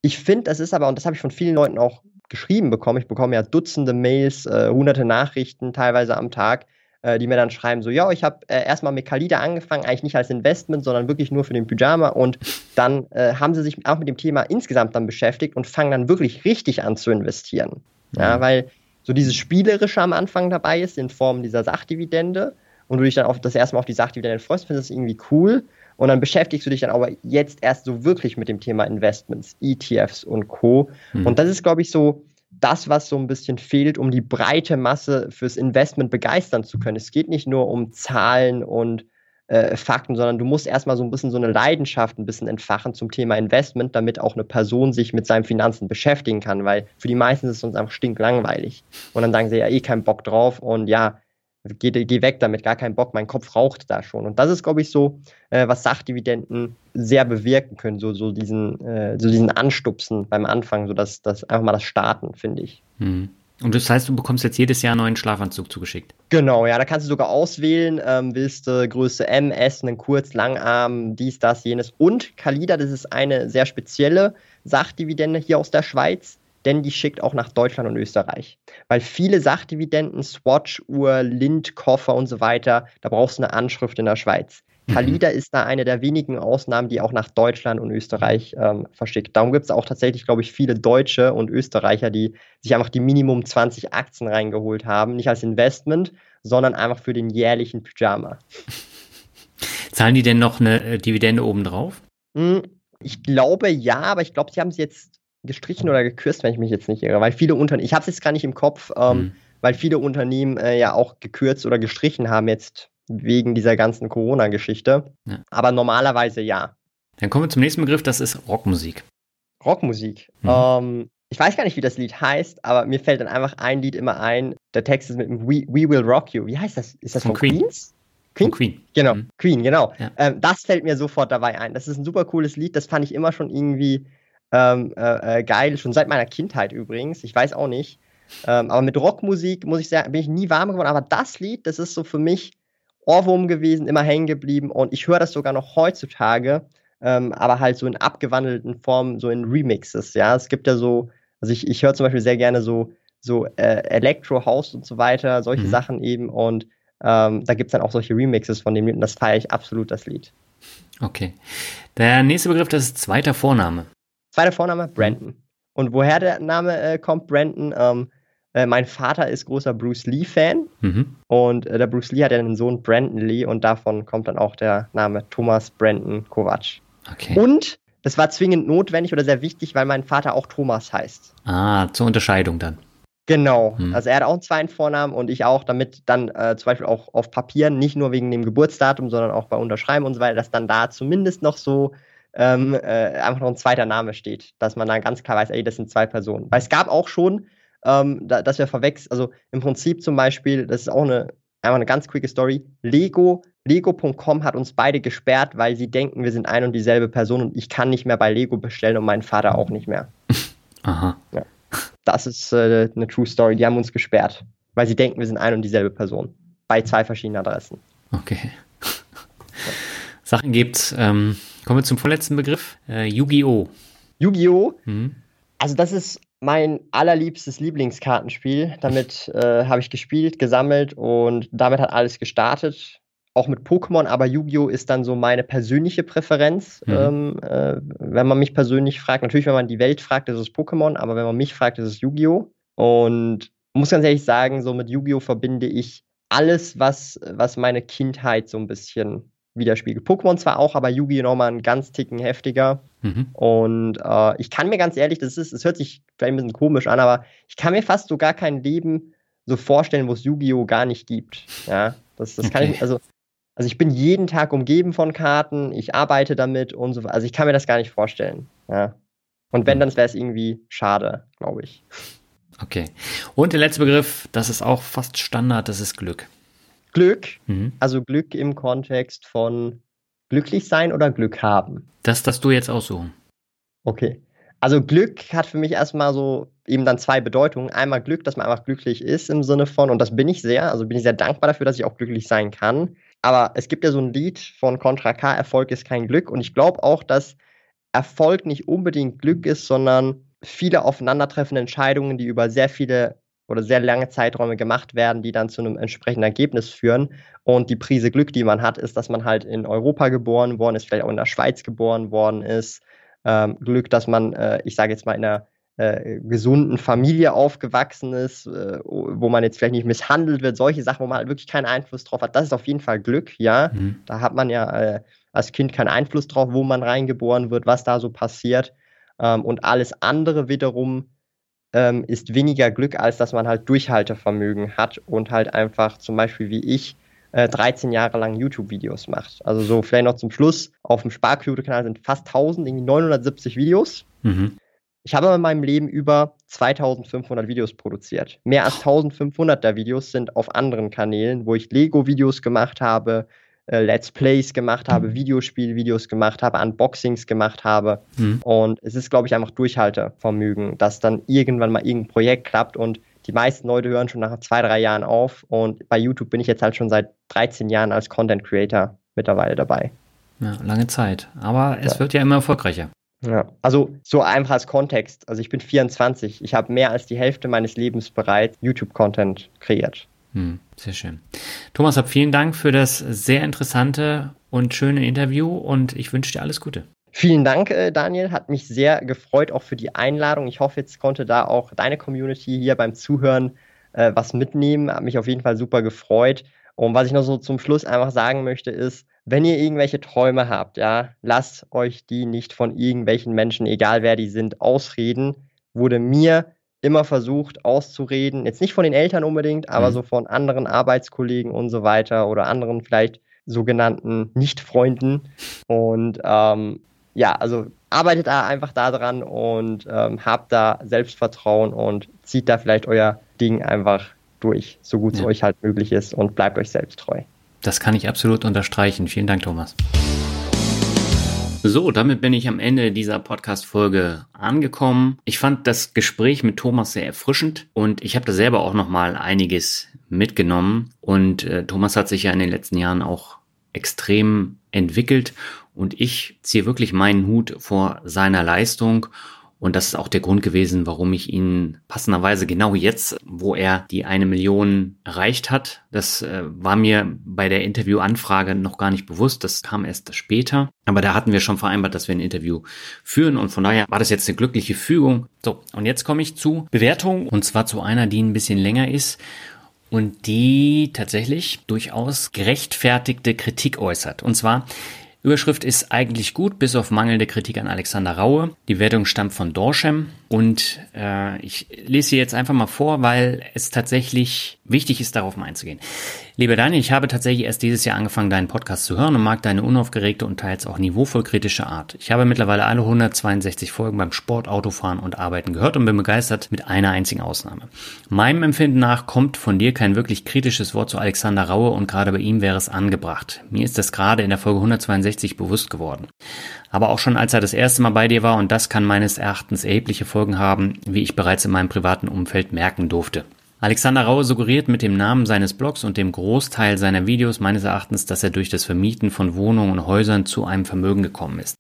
ich finde, das ist aber, und das habe ich von vielen Leuten auch geschrieben bekommen, ich bekomme ja Dutzende Mails, äh, hunderte Nachrichten teilweise am Tag, äh, die mir dann schreiben, so, ja, ich habe äh, erstmal mit Kalida angefangen, eigentlich nicht als Investment, sondern wirklich nur für den Pyjama und dann äh, haben sie sich auch mit dem Thema insgesamt dann beschäftigt und fangen dann wirklich richtig an zu investieren. Mhm. Ja, weil so dieses Spielerische am Anfang dabei ist in Form dieser Sachdividende und du dich dann auf das erste Mal auf die Sachdividende freust, findest du es irgendwie cool und dann beschäftigst du dich dann aber jetzt erst so wirklich mit dem Thema Investments, ETFs und Co. Mhm. Und das ist, glaube ich, so das, was so ein bisschen fehlt, um die breite Masse fürs Investment begeistern zu können. Es geht nicht nur um Zahlen und äh, Fakten, sondern du musst erstmal so ein bisschen so eine Leidenschaft ein bisschen entfachen zum Thema Investment, damit auch eine Person sich mit seinen Finanzen beschäftigen kann, weil für die meisten ist es uns einfach stinklangweilig. Und dann sagen sie ja eh keinen Bock drauf und ja, geh, geh weg damit, gar keinen Bock, mein Kopf raucht da schon. Und das ist, glaube ich, so, äh, was Sachdividenden sehr bewirken können, so, so, diesen, äh, so diesen Anstupsen beim Anfang, so dass das einfach mal das Starten, finde ich. Hm. Und das heißt, du bekommst jetzt jedes Jahr einen neuen Schlafanzug zugeschickt. Genau, ja, da kannst du sogar auswählen, ähm, willst du Größe M, S, einen Kurz, Langarm, dies, das, jenes. Und Kalida, das ist eine sehr spezielle Sachdividende hier aus der Schweiz, denn die schickt auch nach Deutschland und Österreich. Weil viele Sachdividenden, Swatch, Uhr, Lind, Koffer und so weiter, da brauchst du eine Anschrift in der Schweiz. Kalida mhm. ist da eine der wenigen Ausnahmen, die auch nach Deutschland und Österreich ähm, verschickt. Darum gibt es auch tatsächlich, glaube ich, viele Deutsche und Österreicher, die sich einfach die Minimum 20 Aktien reingeholt haben. Nicht als Investment, sondern einfach für den jährlichen Pyjama. Zahlen die denn noch eine äh, Dividende obendrauf? Hm, ich glaube ja, aber ich glaube, sie haben es jetzt gestrichen oder gekürzt, wenn ich mich jetzt nicht irre. Weil viele Unternehmen, ich habe es jetzt gar nicht im Kopf, ähm, mhm. weil viele Unternehmen äh, ja auch gekürzt oder gestrichen haben jetzt wegen dieser ganzen Corona-Geschichte. Ja. Aber normalerweise ja. Dann kommen wir zum nächsten Begriff, das ist Rockmusik. Rockmusik. Mhm. Ähm, ich weiß gar nicht, wie das Lied heißt, aber mir fällt dann einfach ein Lied immer ein. Der Text ist mit dem We, We Will Rock You. Wie heißt das? Ist das von, von Queen? Queens? Queen? Von Queen. Genau, mhm. Queen, genau. Ja. Ähm, das fällt mir sofort dabei ein. Das ist ein super cooles Lied. Das fand ich immer schon irgendwie ähm, äh, äh geil. Schon seit meiner Kindheit übrigens. Ich weiß auch nicht. Ähm, aber mit Rockmusik, muss ich sagen, bin ich nie warm geworden. Aber das Lied, das ist so für mich Ohrwurm gewesen, immer hängen geblieben und ich höre das sogar noch heutzutage, ähm, aber halt so in abgewandelten Formen, so in Remixes. Ja, es gibt ja so, also ich, ich höre zum Beispiel sehr gerne so, so äh, Electro House und so weiter, solche mhm. Sachen eben und ähm, da gibt es dann auch solche Remixes von dem Lied und das feiere ich absolut, das Lied. Okay. Der nächste Begriff, das ist zweiter Vorname. Zweiter Vorname, Brandon. Und woher der Name äh, kommt, Brandon, ähm, äh, mein Vater ist großer Bruce Lee-Fan mhm. und äh, der Bruce Lee hat ja einen Sohn Brandon Lee und davon kommt dann auch der Name Thomas Brandon Kovac. Okay. Und das war zwingend notwendig oder sehr wichtig, weil mein Vater auch Thomas heißt. Ah, zur Unterscheidung dann. Genau. Hm. Also er hat auch einen zweiten Vornamen und ich auch, damit dann äh, zum Beispiel auch auf Papieren, nicht nur wegen dem Geburtsdatum, sondern auch bei Unterschreiben und so weiter, dass dann da zumindest noch so ähm, äh, einfach noch ein zweiter Name steht, dass man dann ganz klar weiß, ey, das sind zwei Personen. Weil es gab auch schon ähm, da, dass wir verwechseln. Also im Prinzip zum Beispiel, das ist auch eine, einfach eine ganz quicke Story. Lego, Lego.com hat uns beide gesperrt, weil sie denken, wir sind ein und dieselbe Person und ich kann nicht mehr bei Lego bestellen und mein Vater auch nicht mehr. Aha. Ja. Das ist äh, eine True Story. Die haben uns gesperrt, weil sie denken, wir sind ein und dieselbe Person. Bei zwei verschiedenen Adressen. Okay. Sachen gibt's. Ähm, kommen wir zum vorletzten Begriff. Äh, Yu-Gi-Oh! Yu-Gi-Oh! Mhm. Also das ist mein allerliebstes Lieblingskartenspiel. Damit äh, habe ich gespielt, gesammelt und damit hat alles gestartet. Auch mit Pokémon, aber Yu-Gi-Oh! ist dann so meine persönliche Präferenz, mhm. ähm, äh, wenn man mich persönlich fragt. Natürlich, wenn man die Welt fragt, ist es Pokémon, aber wenn man mich fragt, ist es Yu-Gi-Oh! Und muss ganz ehrlich sagen, so mit Yu-Gi-Oh! verbinde ich alles, was, was meine Kindheit so ein bisschen widerspiegelt. Pokémon zwar auch, aber Yu-Gi-Oh! nochmal einen ganz Ticken heftiger. Mhm. Und äh, ich kann mir ganz ehrlich, das ist, es hört sich vielleicht ein bisschen komisch an, aber ich kann mir fast so gar kein Leben so vorstellen, wo es Yu-Gi-Oh! gar nicht gibt. Ja, das, das okay. kann ich, also, also ich bin jeden Tag umgeben von Karten, ich arbeite damit und so, also ich kann mir das gar nicht vorstellen. Ja. Und wenn, mhm. dann wäre es irgendwie schade, glaube ich. Okay. Und der letzte Begriff, das ist auch fast Standard, das ist Glück. Glück, mhm. also Glück im Kontext von glücklich sein oder Glück haben? Das darfst du jetzt aussuchen. Okay. Also Glück hat für mich erstmal so eben dann zwei Bedeutungen. Einmal Glück, dass man einfach glücklich ist im Sinne von, und das bin ich sehr, also bin ich sehr dankbar dafür, dass ich auch glücklich sein kann. Aber es gibt ja so ein Lied von Contra K, Erfolg ist kein Glück. Und ich glaube auch, dass Erfolg nicht unbedingt Glück ist, sondern viele aufeinandertreffende Entscheidungen, die über sehr viele oder sehr lange Zeiträume gemacht werden, die dann zu einem entsprechenden Ergebnis führen. Und die Prise Glück, die man hat, ist, dass man halt in Europa geboren worden ist, vielleicht auch in der Schweiz geboren worden ist. Ähm, Glück, dass man, äh, ich sage jetzt mal, in einer äh, gesunden Familie aufgewachsen ist, äh, wo man jetzt vielleicht nicht misshandelt wird, solche Sachen, wo man halt wirklich keinen Einfluss drauf hat. Das ist auf jeden Fall Glück, ja. Mhm. Da hat man ja äh, als Kind keinen Einfluss drauf, wo man reingeboren wird, was da so passiert. Ähm, und alles andere wiederum ähm, ist weniger Glück, als dass man halt Durchhaltevermögen hat und halt einfach zum Beispiel wie ich äh, 13 Jahre lang YouTube-Videos macht. Also so vielleicht noch zum Schluss, auf dem Sparquote-Kanal sind fast 1000, irgendwie 970 Videos. Mhm. Ich habe in meinem Leben über 2500 Videos produziert. Mehr als 1500 der Videos sind auf anderen Kanälen, wo ich Lego-Videos gemacht habe, äh, Let's Plays gemacht habe, Videospiel-Videos gemacht habe, Unboxings gemacht habe. Mhm. Und es ist, glaube ich, einfach Durchhaltevermögen, dass dann irgendwann mal irgendein Projekt klappt und die meisten Leute hören schon nach zwei, drei Jahren auf. Und bei YouTube bin ich jetzt halt schon seit 13 Jahren als Content Creator mittlerweile dabei. Ja, lange Zeit. Aber es ja. wird ja immer erfolgreicher. Ja, also so einfach als Kontext. Also ich bin 24. Ich habe mehr als die Hälfte meines Lebens bereits YouTube-Content kreiert. Hm, sehr schön. Thomas, hab vielen Dank für das sehr interessante und schöne Interview und ich wünsche dir alles Gute. Vielen Dank, äh, Daniel. Hat mich sehr gefreut, auch für die Einladung. Ich hoffe, jetzt konnte da auch deine Community hier beim Zuhören äh, was mitnehmen. Hat mich auf jeden Fall super gefreut. Und was ich noch so zum Schluss einfach sagen möchte, ist, wenn ihr irgendwelche Träume habt, ja, lasst euch die nicht von irgendwelchen Menschen, egal wer die sind, ausreden. Wurde mir immer versucht auszureden. Jetzt nicht von den Eltern unbedingt, aber mhm. so von anderen Arbeitskollegen und so weiter oder anderen vielleicht sogenannten Nicht-Freunden. Und ähm, ja, also arbeitet da einfach daran und ähm, habt da Selbstvertrauen und zieht da vielleicht euer Ding einfach durch, so gut ja. es euch halt möglich ist und bleibt euch selbst treu. Das kann ich absolut unterstreichen. Vielen Dank, Thomas. So, damit bin ich am Ende dieser Podcast-Folge angekommen. Ich fand das Gespräch mit Thomas sehr erfrischend und ich habe da selber auch noch mal einiges mitgenommen. Und äh, Thomas hat sich ja in den letzten Jahren auch extrem entwickelt und ich ziehe wirklich meinen Hut vor seiner Leistung. Und das ist auch der Grund gewesen, warum ich ihn passenderweise genau jetzt, wo er die eine Million erreicht hat, das äh, war mir bei der Interviewanfrage noch gar nicht bewusst. Das kam erst später. Aber da hatten wir schon vereinbart, dass wir ein Interview führen. Und von daher war das jetzt eine glückliche Fügung. So, und jetzt komme ich zu Bewertung. Und zwar zu einer, die ein bisschen länger ist und die tatsächlich durchaus gerechtfertigte Kritik äußert. Und zwar Überschrift ist eigentlich gut, bis auf mangelnde Kritik an Alexander Raue. Die Wertung stammt von Dorschem und äh, ich lese sie jetzt einfach mal vor, weil es tatsächlich wichtig ist, darauf mal einzugehen. Lieber Daniel, ich habe tatsächlich erst dieses Jahr angefangen, deinen Podcast zu hören und mag deine unaufgeregte und teils auch niveauvoll kritische Art. Ich habe mittlerweile alle 162 Folgen beim Sport, Autofahren und Arbeiten gehört und bin begeistert mit einer einzigen Ausnahme. Meinem Empfinden nach kommt von dir kein wirklich kritisches Wort zu Alexander Raue und gerade bei ihm wäre es angebracht. Mir ist das gerade in der Folge 162 bewusst geworden. Aber auch schon als er das erste Mal bei dir war und das kann meines Erachtens erhebliche Folgen haben, wie ich bereits in meinem privaten Umfeld merken durfte. Alexander Raue suggeriert mit dem Namen seines Blogs und dem Großteil seiner Videos meines Erachtens, dass er durch das Vermieten von Wohnungen und Häusern zu einem Vermögen gekommen ist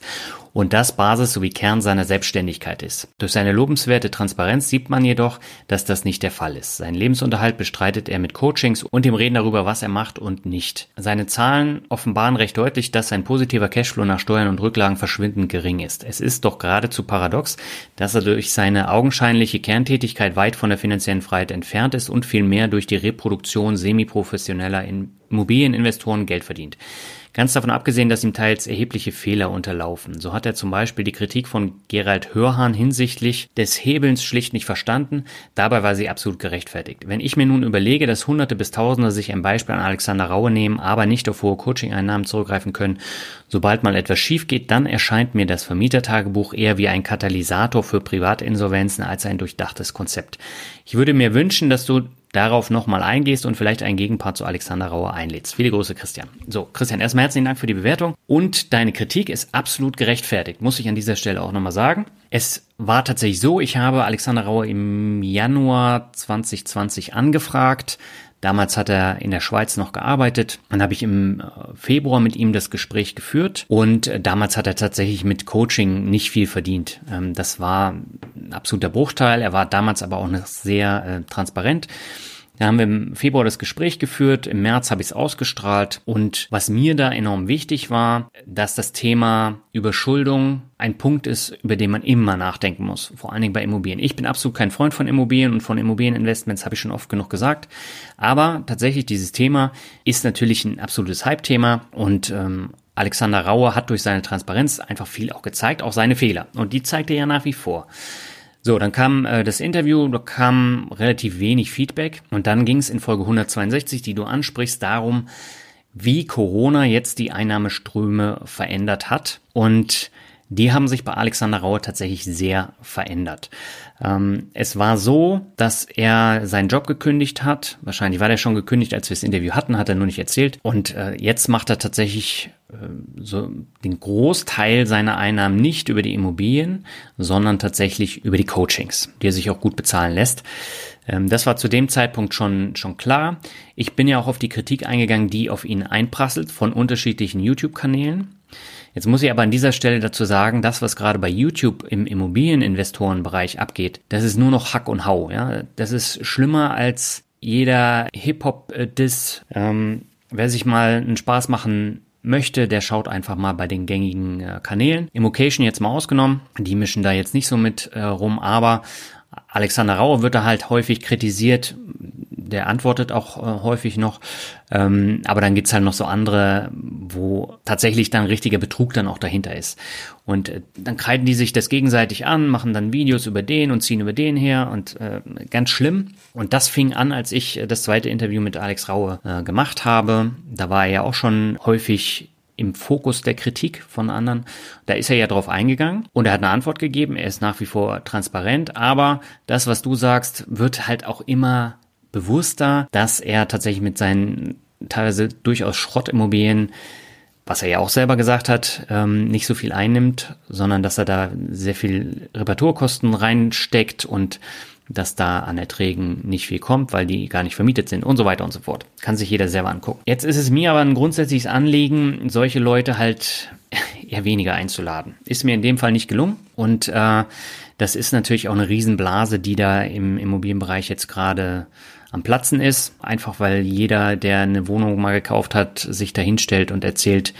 und das Basis sowie Kern seiner Selbstständigkeit ist. Durch seine lobenswerte Transparenz sieht man jedoch, dass das nicht der Fall ist. Sein Lebensunterhalt bestreitet er mit Coachings und dem Reden darüber, was er macht und nicht. Seine Zahlen offenbaren recht deutlich, dass sein positiver Cashflow nach Steuern und Rücklagen verschwindend gering ist. Es ist doch geradezu paradox, dass er durch seine augenscheinliche Kerntätigkeit weit von der finanziellen Freiheit entfernt ist und vielmehr durch die Reproduktion semiprofessioneller Immobilieninvestoren Geld verdient. Ganz davon abgesehen, dass ihm teils erhebliche Fehler unterlaufen. So hat er zum Beispiel die Kritik von Gerald Hörhahn hinsichtlich des Hebelns schlicht nicht verstanden. Dabei war sie absolut gerechtfertigt. Wenn ich mir nun überlege, dass Hunderte bis Tausende sich ein Beispiel an Alexander Raue nehmen, aber nicht auf hohe Coaching-Einnahmen zurückgreifen können, sobald mal etwas schief geht, dann erscheint mir das Vermietertagebuch eher wie ein Katalysator für Privatinsolvenzen als ein durchdachtes Konzept. Ich würde mir wünschen, dass du darauf nochmal eingehst und vielleicht einen Gegenpart zu Alexander Rauer einlädst. Viele Grüße, Christian. So, Christian, erstmal herzlichen Dank für die Bewertung und deine Kritik ist absolut gerechtfertigt, muss ich an dieser Stelle auch nochmal sagen. Es war tatsächlich so, ich habe Alexander Rauer im Januar 2020 angefragt. Damals hat er in der Schweiz noch gearbeitet. Dann habe ich im äh, Februar mit ihm das Gespräch geführt und äh, damals hat er tatsächlich mit Coaching nicht viel verdient. Ähm, das war ein absoluter Bruchteil. Er war damals aber auch noch sehr äh, transparent. Da haben wir im Februar das Gespräch geführt, im März habe ich es ausgestrahlt und was mir da enorm wichtig war, dass das Thema Überschuldung ein Punkt ist, über den man immer nachdenken muss, vor allen Dingen bei Immobilien. Ich bin absolut kein Freund von Immobilien und von Immobilieninvestments, habe ich schon oft genug gesagt, aber tatsächlich dieses Thema ist natürlich ein absolutes Hype-Thema und ähm, Alexander Rauer hat durch seine Transparenz einfach viel auch gezeigt, auch seine Fehler und die zeigt er ja nach wie vor. So, dann kam äh, das Interview, da kam relativ wenig Feedback und dann ging es in Folge 162, die du ansprichst, darum, wie Corona jetzt die Einnahmeströme verändert hat. Und die haben sich bei Alexander Rauer tatsächlich sehr verändert. Ähm, es war so, dass er seinen Job gekündigt hat. Wahrscheinlich war der schon gekündigt, als wir das Interview hatten, hat er nur nicht erzählt. Und äh, jetzt macht er tatsächlich äh, so den Großteil seiner Einnahmen nicht über die Immobilien, sondern tatsächlich über die Coachings, die er sich auch gut bezahlen lässt. Ähm, das war zu dem Zeitpunkt schon, schon klar. Ich bin ja auch auf die Kritik eingegangen, die auf ihn einprasselt von unterschiedlichen YouTube-Kanälen. Jetzt muss ich aber an dieser Stelle dazu sagen, das, was gerade bei YouTube im Immobilieninvestorenbereich abgeht, das ist nur noch Hack und Hau. Ja? Das ist schlimmer als jeder Hip-Hop-Diss. Ähm, wer sich mal einen Spaß machen möchte, der schaut einfach mal bei den gängigen äh, Kanälen. Immocation jetzt mal ausgenommen, die mischen da jetzt nicht so mit äh, rum, aber Alexander Rauer wird da halt häufig kritisiert, der antwortet auch äh, häufig noch. Ähm, aber dann gibt's halt noch so andere, wo tatsächlich dann richtiger Betrug dann auch dahinter ist. Und äh, dann kreiden die sich das gegenseitig an, machen dann Videos über den und ziehen über den her und äh, ganz schlimm. Und das fing an, als ich äh, das zweite Interview mit Alex Raue äh, gemacht habe. Da war er ja auch schon häufig im Fokus der Kritik von anderen. Da ist er ja drauf eingegangen und er hat eine Antwort gegeben. Er ist nach wie vor transparent, aber das, was du sagst, wird halt auch immer bewusster, dass er tatsächlich mit seinen teilweise durchaus Schrottimmobilien, was er ja auch selber gesagt hat, ähm, nicht so viel einnimmt, sondern dass er da sehr viel Reparaturkosten reinsteckt und dass da an Erträgen nicht viel kommt, weil die gar nicht vermietet sind und so weiter und so fort. Kann sich jeder selber angucken. Jetzt ist es mir aber ein grundsätzliches Anliegen, solche Leute halt eher weniger einzuladen. Ist mir in dem Fall nicht gelungen und äh, das ist natürlich auch eine Riesenblase, die da im Immobilienbereich jetzt gerade am Platzen ist. Einfach weil jeder, der eine Wohnung mal gekauft hat, sich da hinstellt und erzählt,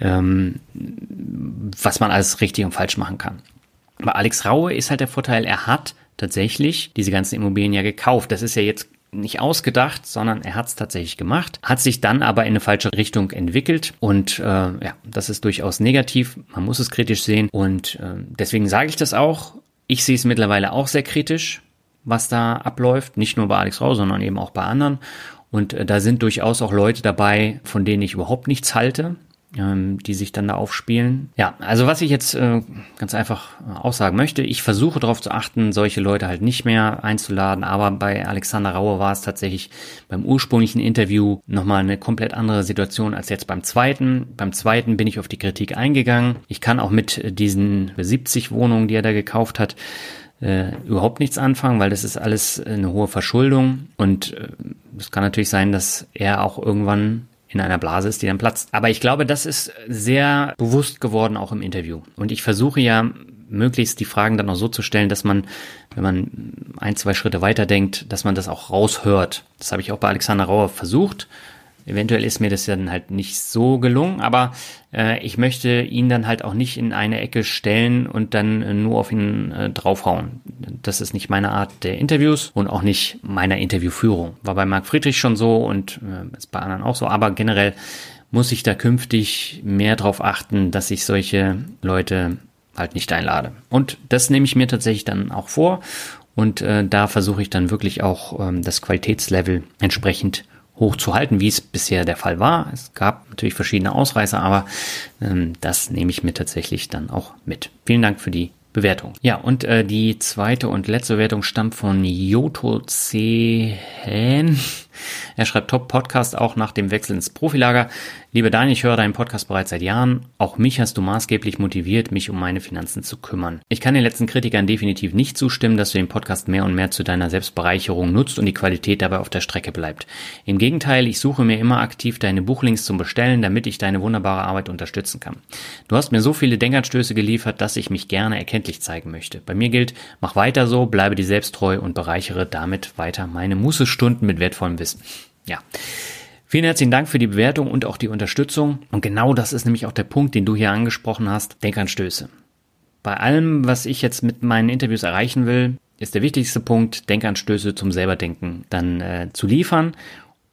ähm, was man alles richtig und falsch machen kann. Bei Alex Raue ist halt der Vorteil, er hat tatsächlich diese ganzen Immobilien ja gekauft. Das ist ja jetzt nicht ausgedacht, sondern er hat es tatsächlich gemacht, hat sich dann aber in eine falsche Richtung entwickelt und äh, ja, das ist durchaus negativ. Man muss es kritisch sehen und äh, deswegen sage ich das auch. Ich sehe es mittlerweile auch sehr kritisch was da abläuft. Nicht nur bei Alex Rau, sondern eben auch bei anderen. Und äh, da sind durchaus auch Leute dabei, von denen ich überhaupt nichts halte, ähm, die sich dann da aufspielen. Ja, also was ich jetzt äh, ganz einfach äh, aussagen möchte, ich versuche darauf zu achten, solche Leute halt nicht mehr einzuladen, aber bei Alexander Rauer war es tatsächlich beim ursprünglichen Interview nochmal eine komplett andere Situation als jetzt beim zweiten. Beim zweiten bin ich auf die Kritik eingegangen. Ich kann auch mit diesen 70 Wohnungen, die er da gekauft hat, äh, überhaupt nichts anfangen, weil das ist alles eine hohe Verschuldung und äh, es kann natürlich sein, dass er auch irgendwann in einer Blase ist, die dann platzt. Aber ich glaube, das ist sehr bewusst geworden auch im Interview. Und ich versuche ja möglichst die Fragen dann auch so zu stellen, dass man, wenn man ein, zwei Schritte weiter denkt, dass man das auch raushört. Das habe ich auch bei Alexander Rauer versucht. Eventuell ist mir das dann halt nicht so gelungen, aber äh, ich möchte ihn dann halt auch nicht in eine Ecke stellen und dann äh, nur auf ihn äh, draufhauen. Das ist nicht meine Art der Interviews und auch nicht meiner Interviewführung. War bei Marc Friedrich schon so und äh, ist bei anderen auch so, aber generell muss ich da künftig mehr darauf achten, dass ich solche Leute halt nicht einlade. Und das nehme ich mir tatsächlich dann auch vor und äh, da versuche ich dann wirklich auch ähm, das Qualitätslevel entsprechend hochzuhalten, wie es bisher der Fall war. Es gab natürlich verschiedene Ausreißer, aber ähm, das nehme ich mir tatsächlich dann auch mit. Vielen Dank für die Bewertung. Ja, und äh, die zweite und letzte Bewertung stammt von Joto C. Er schreibt Top-Podcast auch nach dem Wechsel ins Profilager. Liebe Daniel, ich höre deinen Podcast bereits seit Jahren. Auch mich hast du maßgeblich motiviert, mich um meine Finanzen zu kümmern. Ich kann den letzten Kritikern definitiv nicht zustimmen, dass du den Podcast mehr und mehr zu deiner Selbstbereicherung nutzt und die Qualität dabei auf der Strecke bleibt. Im Gegenteil, ich suche mir immer aktiv deine Buchlinks zum Bestellen, damit ich deine wunderbare Arbeit unterstützen kann. Du hast mir so viele Denkanstöße geliefert, dass ich mich gerne erkenntlich zeigen möchte. Bei mir gilt, mach weiter so, bleibe dir selbst treu und bereichere damit weiter meine Mußestunden mit wertvollem Wissen. Ja. Vielen herzlichen Dank für die Bewertung und auch die Unterstützung. Und genau das ist nämlich auch der Punkt, den du hier angesprochen hast. Denkanstöße. Bei allem, was ich jetzt mit meinen Interviews erreichen will, ist der wichtigste Punkt, Denkanstöße zum Selberdenken dann äh, zu liefern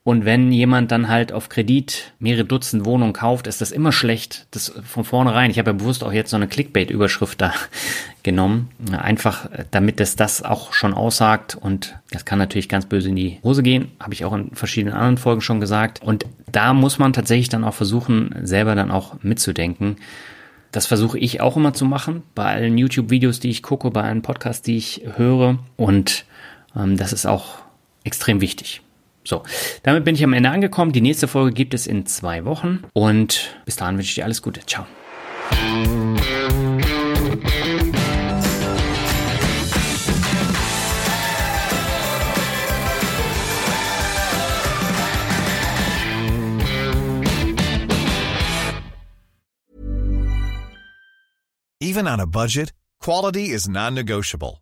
Und wenn jemand dann halt auf Kredit mehrere Dutzend Wohnungen kauft, ist das immer schlecht. Das von vornherein. Ich habe ja bewusst auch jetzt so eine Clickbait-Überschrift da genommen. Einfach, damit es das auch schon aussagt. Und das kann natürlich ganz böse in die Hose gehen. Habe ich auch in verschiedenen anderen Folgen schon gesagt. Und da muss man tatsächlich dann auch versuchen, selber dann auch mitzudenken. Das versuche ich auch immer zu machen. Bei allen YouTube-Videos, die ich gucke, bei allen Podcasts, die ich höre. Und ähm, das ist auch extrem wichtig. So, damit bin ich am Ende angekommen. Die nächste Folge gibt es in zwei Wochen und bis dahin wünsche ich dir alles Gute. Ciao. Even on a budget, quality is non-negotiable.